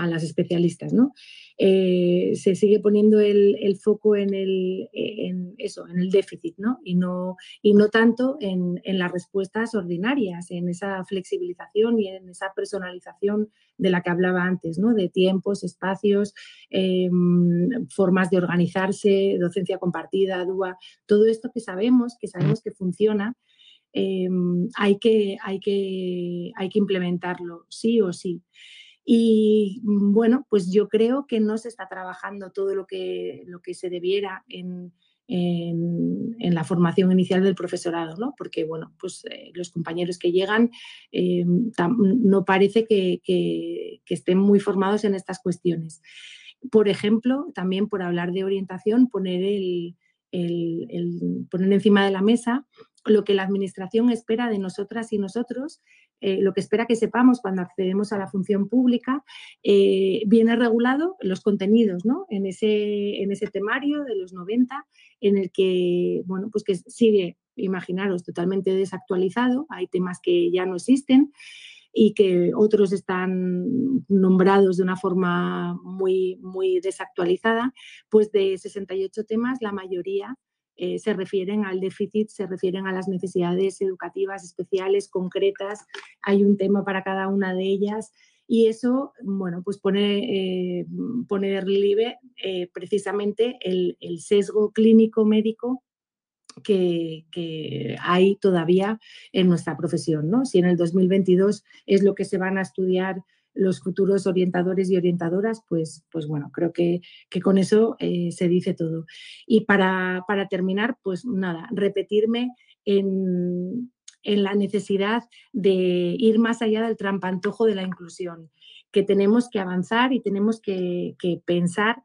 las especialistas. ¿no? Eh, se sigue poniendo el, foco en, el, en, eso, en el déficit ¿no? Y, no, y no tanto en, las respuestas ordinarias, en esa flexibilización y en esa personalización de la que hablaba antes, ¿no? de tiempos, espacios, em, formas de organizarse, docencia compartida, DUA, todo esto que sabemos, que sabemos que funciona Em, hay, que, hay, que, hay que implementarlo, sí o sí. Y mm, bueno, pues yo creo que no se está trabajando todo lo que, lo que se debiera en, en, la formación inicial del profesorado, ¿no? Porque, bueno, pues eh, los compañeros que llegan em, no parece que, que, estén muy formados en estas cuestiones. Por ejemplo, también por hablar de orientación, poner, el, el, poner encima de la mesa lo que la Administración espera de nosotras y nosotros, eh, lo que espera que sepamos cuando accedemos a la función pública, eh, viene regulado los contenidos ¿no? en, ese, en ese temario de los 90, en el que, bueno, pues que sigue, imaginaros, totalmente desactualizado, hay temas que ya no existen y que otros están nombrados de una forma muy, muy desactualizada, pues de 68 temas, la mayoría eh, se refieren al déficit, se refieren a las necesidades educativas especiales, concretas, hay un tema para cada una de ellas y eso, bueno, pues pone, eh, pone de relieve eh, precisamente el, sesgo clínico médico que, que, hay todavía en nuestra profesión. ¿no? Si en el 2022 es lo que se van a estudiar los futuros orientadores y orientadoras, pues, pues bueno, creo que, con eso eh, se dice todo. Y para, terminar, pues nada, repetirme en, la necesidad de ir más allá del trampantojo de la inclusión, que tenemos que avanzar y tenemos que, que pensar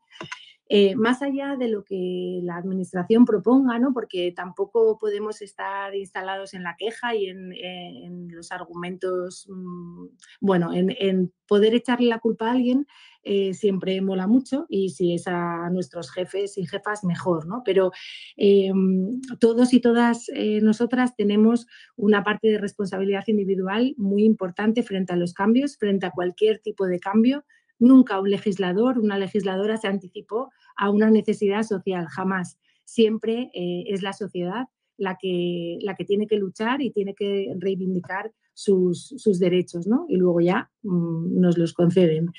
eh, más allá de lo que la administración proponga, ¿no? porque tampoco podemos estar instalados en la queja y en, los argumentos, mm, bueno, en, poder echarle la culpa a alguien eh, siempre mola mucho y si es a nuestros jefes y jefas, mejor, ¿no? Pero eh, todos y todas nosotras tenemos una parte de responsabilidad individual muy importante frente a los cambios, frente a cualquier tipo de cambio, Nunca un legislador, una legisladora se anticipó a una necesidad social, jamás. Siempre eh, es la sociedad la que, la que tiene que luchar y tiene que reivindicar sus, derechos, ¿no? Y luego ya mm, nos los conceden.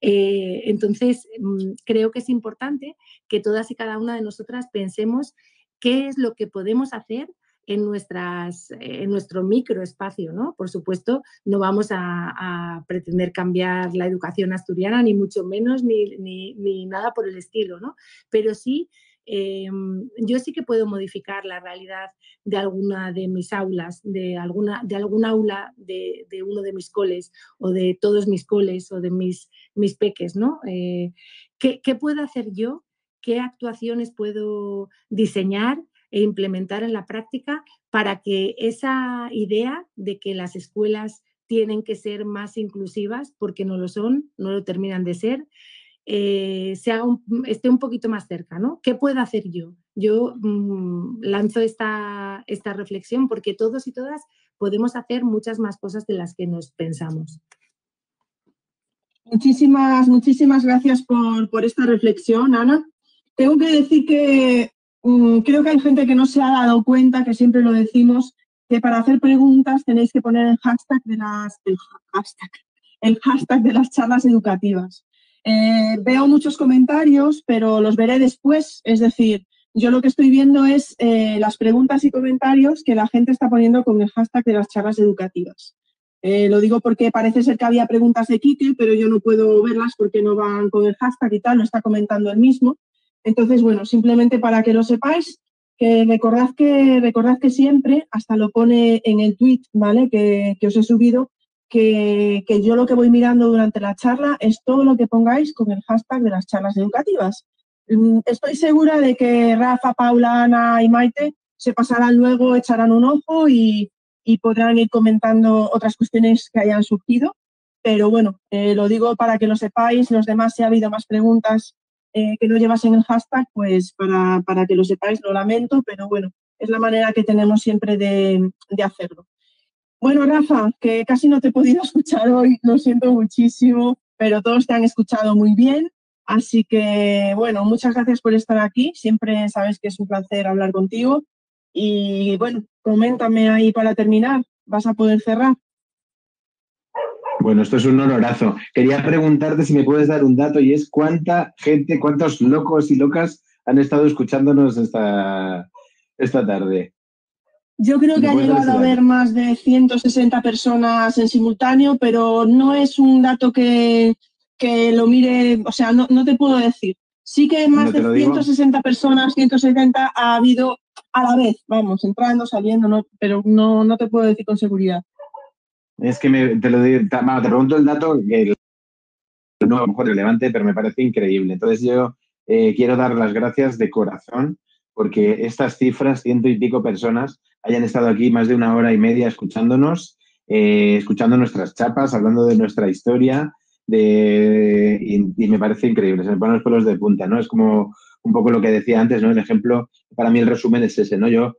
Eh, entonces, mm, creo que es importante que todas y cada una de nosotras pensemos qué es lo que podemos hacer en, nuestras, en nuestro microespacio, ¿no? Por supuesto, no vamos a, pretender cambiar la educación asturiana, ni mucho menos, ni, nada por el estilo, ¿no? Pero sí, em, yo sí que puedo modificar la realidad de alguna de mis aulas, de alguna, de algún aula de, uno de mis coles o de todos mis coles o de mis, mis peques, ¿no? Eh, ¿qué, ¿Qué puedo hacer yo? ¿Qué actuaciones puedo diseñar? E implementar en la práctica para que esa idea de que las escuelas tienen que ser más inclusivas, porque no lo son, no lo terminan de ser, eh, sea esté un poquito más cerca, ¿no? ¿Qué puedo hacer yo? Yo mm, lanzo esta, esta reflexión porque todos y todas podemos hacer muchas más cosas de las que nos pensamos. Muchísimas, muchísimas gracias por, por esta reflexión, Ana. Tengo que decir que Mm, creo que hay gente que no se ha dado cuenta, que siempre lo decimos, que para hacer preguntas tenéis que poner el hashtag de las, el hashtag, el hashtag de las charlas educativas. Eh, veo muchos comentarios, pero los veré después. Es decir, yo lo que estoy viendo es eh, las preguntas y comentarios que la gente está poniendo con el hashtag de las charlas educativas. Eh, lo digo porque parece ser que había preguntas de Kike, pero yo no puedo verlas porque no van con el hashtag y tal, lo está comentando él mismo. Entonces, bueno, simplemente para que lo sepáis, que recordad que, recordad que siempre, hasta lo pone en el tweet, ¿vale? Que, os he subido, que, yo lo que voy mirando durante la charla es todo lo que pongáis con el hashtag de las charlas educativas. Mm, estoy segura de que Rafa, Paula, Ana y Maite se pasarán luego, echarán un ojo y, podrán ir comentando otras cuestiones que hayan surgido. Pero bueno, eh, lo digo para que lo sepáis. Los demás, si ha habido más preguntas, eh, que no llevasen el hashtag, pues para, para, que lo sepáis, lo lamento, pero bueno, es la manera que tenemos siempre de, de hacerlo. Bueno, Rafa, que casi no te he podido escuchar hoy, lo siento muchísimo, pero todos te han escuchado muy bien. Así que, bueno, muchas gracias por estar aquí. Siempre sabes que es un placer hablar contigo. Y bueno, coméntame ahí para terminar. ¿Vas a poder cerrar? Bueno, esto es un honorazo. Quería preguntarte si me puedes dar un dato y es cuánta gente, cuántos locos y locas han estado escuchándonos esta, esta tarde. Yo creo que ha llegado a haber más de 160 personas en simultáneo, pero no es un dato que, lo mire, o sea, no, te puedo decir. Sí que más de 160 personas, 170 ha habido a la vez, vamos, entrando, saliendo, no, pero no, no te puedo decir con seguridad. Es que te lo digo, te, pregunto el dato que no a lo mejor relevante, pero me parece increíble. Entonces yo eh, quiero dar las gracias de corazón porque estas cifras, ciento y pico personas, hayan estado aquí más de una hora y media escuchándonos, eh, escuchando nuestras chapas, hablando de nuestra historia, de, y, me parece increíble, se me ponen los pelos de punta, ¿no? Es como un poco lo que decía antes, ¿no? El ejemplo, para mí el resumen es ese, ¿no? Yo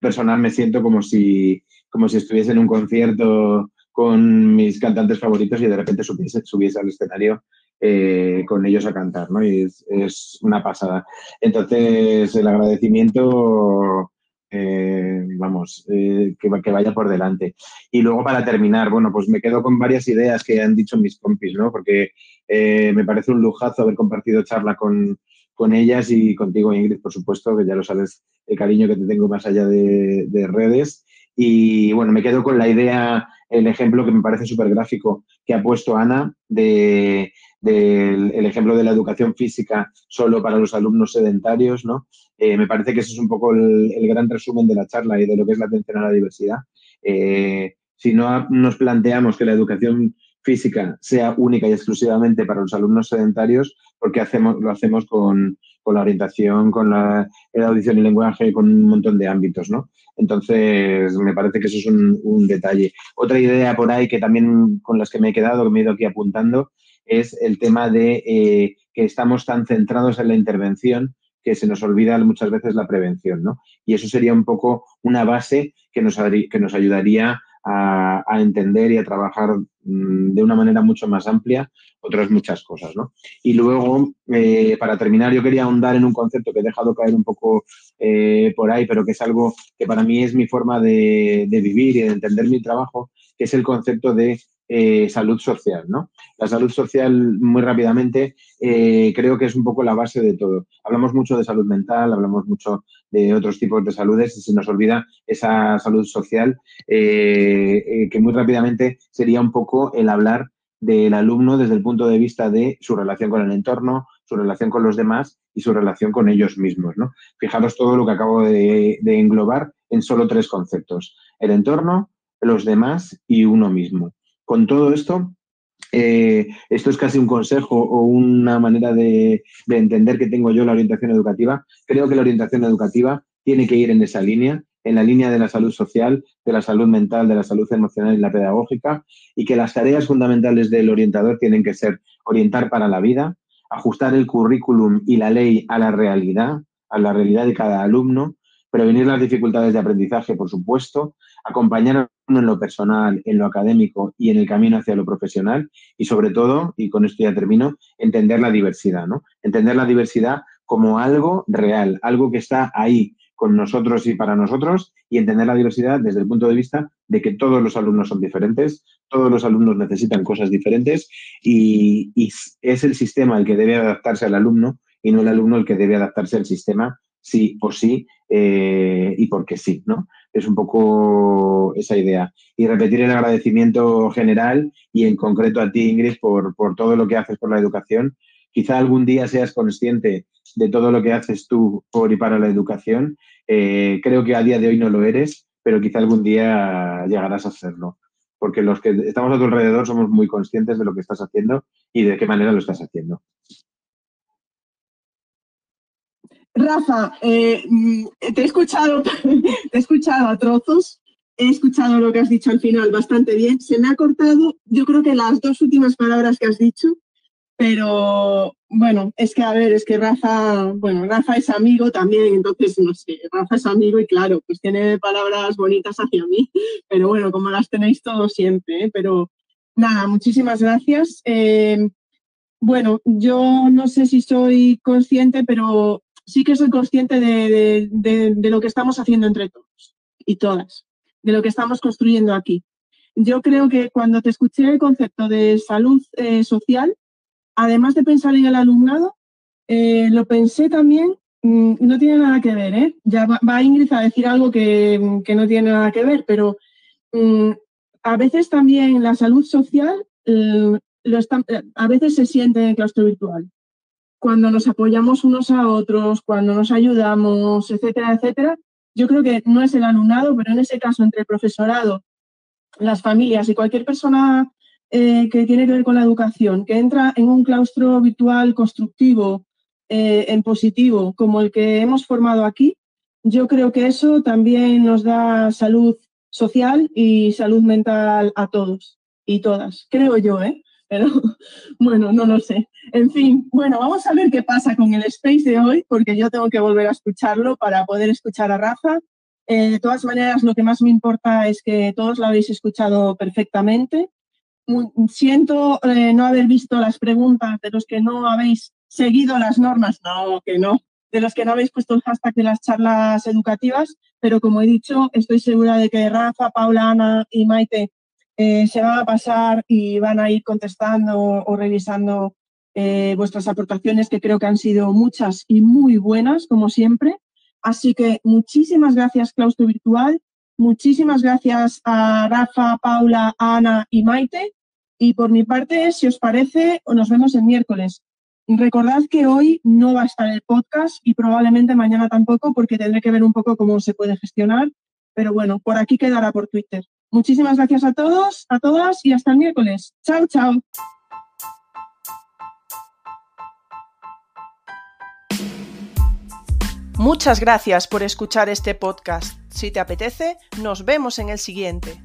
personal me siento como si, como si estuviese en un concierto con mis cantantes favoritos y de repente subiese, subiese al escenario eh, con ellos a cantar, ¿no? Y es, una pasada. Entonces, el agradecimiento, eh, vamos, que, que, vaya por delante. Y luego, para terminar, bueno, pues me quedo con varias ideas que han dicho mis compis, ¿no? Porque me parece un lujazo haber compartido charla con, con ellas y contigo, Ingrid, por supuesto, que ya lo sabes, el cariño que te tengo más allá de, redes. Y bueno, me quedo con la idea, el ejemplo que me parece súper gráfico que ha puesto Ana del el ejemplo de la educación física solo para los alumnos sedentarios, ¿no? Eh, me parece que ese es un poco el, gran resumen de la charla y de lo que es la atención a la diversidad. Eh, si no nos planteamos que la educación física sea única y exclusivamente para los alumnos sedentarios, porque hacemos, lo hacemos con, la orientación, con la, audición y lenguaje, con un montón de ámbitos, ¿no? Entonces, me parece que eso es un, detalle. Otra idea por ahí que también con las que me he quedado, que me he ido aquí apuntando, es el tema de eh, que estamos tan centrados en la intervención que se nos olvida muchas veces la prevención, ¿no? Y eso sería un poco una base que nos, que nos ayudaría a, entender y a trabajar mm, de una manera mucho más amplia otras muchas cosas. ¿no? Y luego, eh, para terminar, yo quería ahondar en un concepto que he dejado caer un poco eh, por ahí, pero que es algo que para mí es mi forma de, de vivir y de entender mi trabajo, que es el concepto de eh, salud social, ¿no? La salud social, muy rápidamente, eh, creo que es un poco la base de todo. Hablamos mucho de salud mental, hablamos mucho de otros tipos de saludes y se nos olvida esa salud social, eh, que muy rápidamente sería un poco el hablar del alumno desde el punto de vista de su relación con el entorno, su relación con los demás y su relación con ellos mismos. ¿no? Fijaros todo lo que acabo de englobar en solo tres conceptos. El entorno, los demás y uno mismo con todo esto, eh, esto es casi un consejo o una manera de, entender que tengo yo la orientación educativa. Creo que la orientación educativa tiene que ir en esa línea, en la línea de la salud social, de la salud mental, de la salud emocional y la pedagógica, y que las tareas fundamentales del orientador tienen que ser orientar para la vida, ajustar el currículum y la ley a la realidad, a la realidad de cada alumno, prevenir las dificultades de aprendizaje, por supuesto, acompañar en lo personal, en lo académico y en el camino hacia lo profesional y sobre todo, y con esto ya termino, entender la diversidad, ¿no? Entender la diversidad como algo real, algo que está ahí con nosotros y para nosotros y entender la diversidad desde el punto de vista de que todos los alumnos son diferentes, todos los alumnos necesitan cosas diferentes y, y es el sistema el que debe adaptarse al alumno y no el alumno el que debe adaptarse al sistema sí o sí eh, y porque sí, ¿no? Es un poco esa idea. Y repetir el agradecimiento general y en concreto a ti, Ingrid, por, todo lo que haces por la educación. Quizá algún día seas consciente de todo lo que haces tú por y para la educación. Eh, creo que a día de hoy no lo eres, pero quizá algún día llegarás a hacerlo. Porque los que estamos a tu alrededor somos muy conscientes de lo que estás haciendo y de qué manera lo estás haciendo. Rafa, eh, mm, te he escuchado, he escuchado a trozos, he escuchado lo que has dicho al final bastante bien. Se me ha cortado, yo creo que las dos últimas palabras que has dicho, pero bueno, es que a ver, es que Rafa, bueno, Rafa es amigo también, entonces no sé, Rafa es amigo y claro, pues tiene palabras bonitas hacia mí, pero bueno, como las tenéis todos siempre, ¿eh? pero nada, muchísimas gracias. Eh, bueno, yo no sé si soy consciente, pero sí que soy consciente de, lo que estamos haciendo entre todos y todas, de lo que estamos construyendo aquí. Yo creo que cuando te escuché el concepto de salud eh, social, además de pensar en el alumnado, eh, lo pensé también, mm, no tiene nada que ver, ¿eh? ya va, Ingrid a decir algo que, no tiene nada que ver, pero mm, a veces también la salud social lo a veces se siente en el claustro virtual cuando nos apoyamos unos a otros, cuando nos ayudamos, etcétera, etcétera, yo creo que no es el alumnado, pero en ese caso entre el profesorado, las familias y cualquier persona eh, que tiene que ver con la educación, que entra en un claustro virtual constructivo, eh, en positivo, como el que hemos formado aquí, yo creo que eso también nos da salud social y salud mental a todos y todas, creo yo, ¿eh? Pero bueno, no lo sé. En fin, bueno, vamos a ver qué pasa con el space de hoy, porque yo tengo que volver a escucharlo para poder escuchar a Rafa. Eh, de todas maneras, lo que más me importa es que todos lo habéis escuchado perfectamente. siento eh, no haber visto las preguntas de los que no habéis seguido las normas, no, que no, de los que no habéis puesto el hashtag de las charlas educativas, pero como he dicho, estoy segura de que Rafa, Paula, Ana y Maite eh, se van a pasar y van a ir contestando o revisando eh, vuestras aportaciones, que creo que han sido muchas y muy buenas, como siempre. Así que muchísimas gracias, Claustro Virtual. Muchísimas gracias a Rafa, Paula, Ana y Maite. Y por mi parte, si os parece, nos vemos el miércoles. Recordad que hoy no va a estar el podcast y probablemente mañana tampoco porque tendré que ver un poco cómo se puede gestionar. Pero bueno, por aquí quedará por Twitter. Muchísimas gracias a todos, a todas y hasta el miércoles. Chao, chao. Muchas gracias por escuchar este podcast. Si te apetece, nos vemos en el siguiente.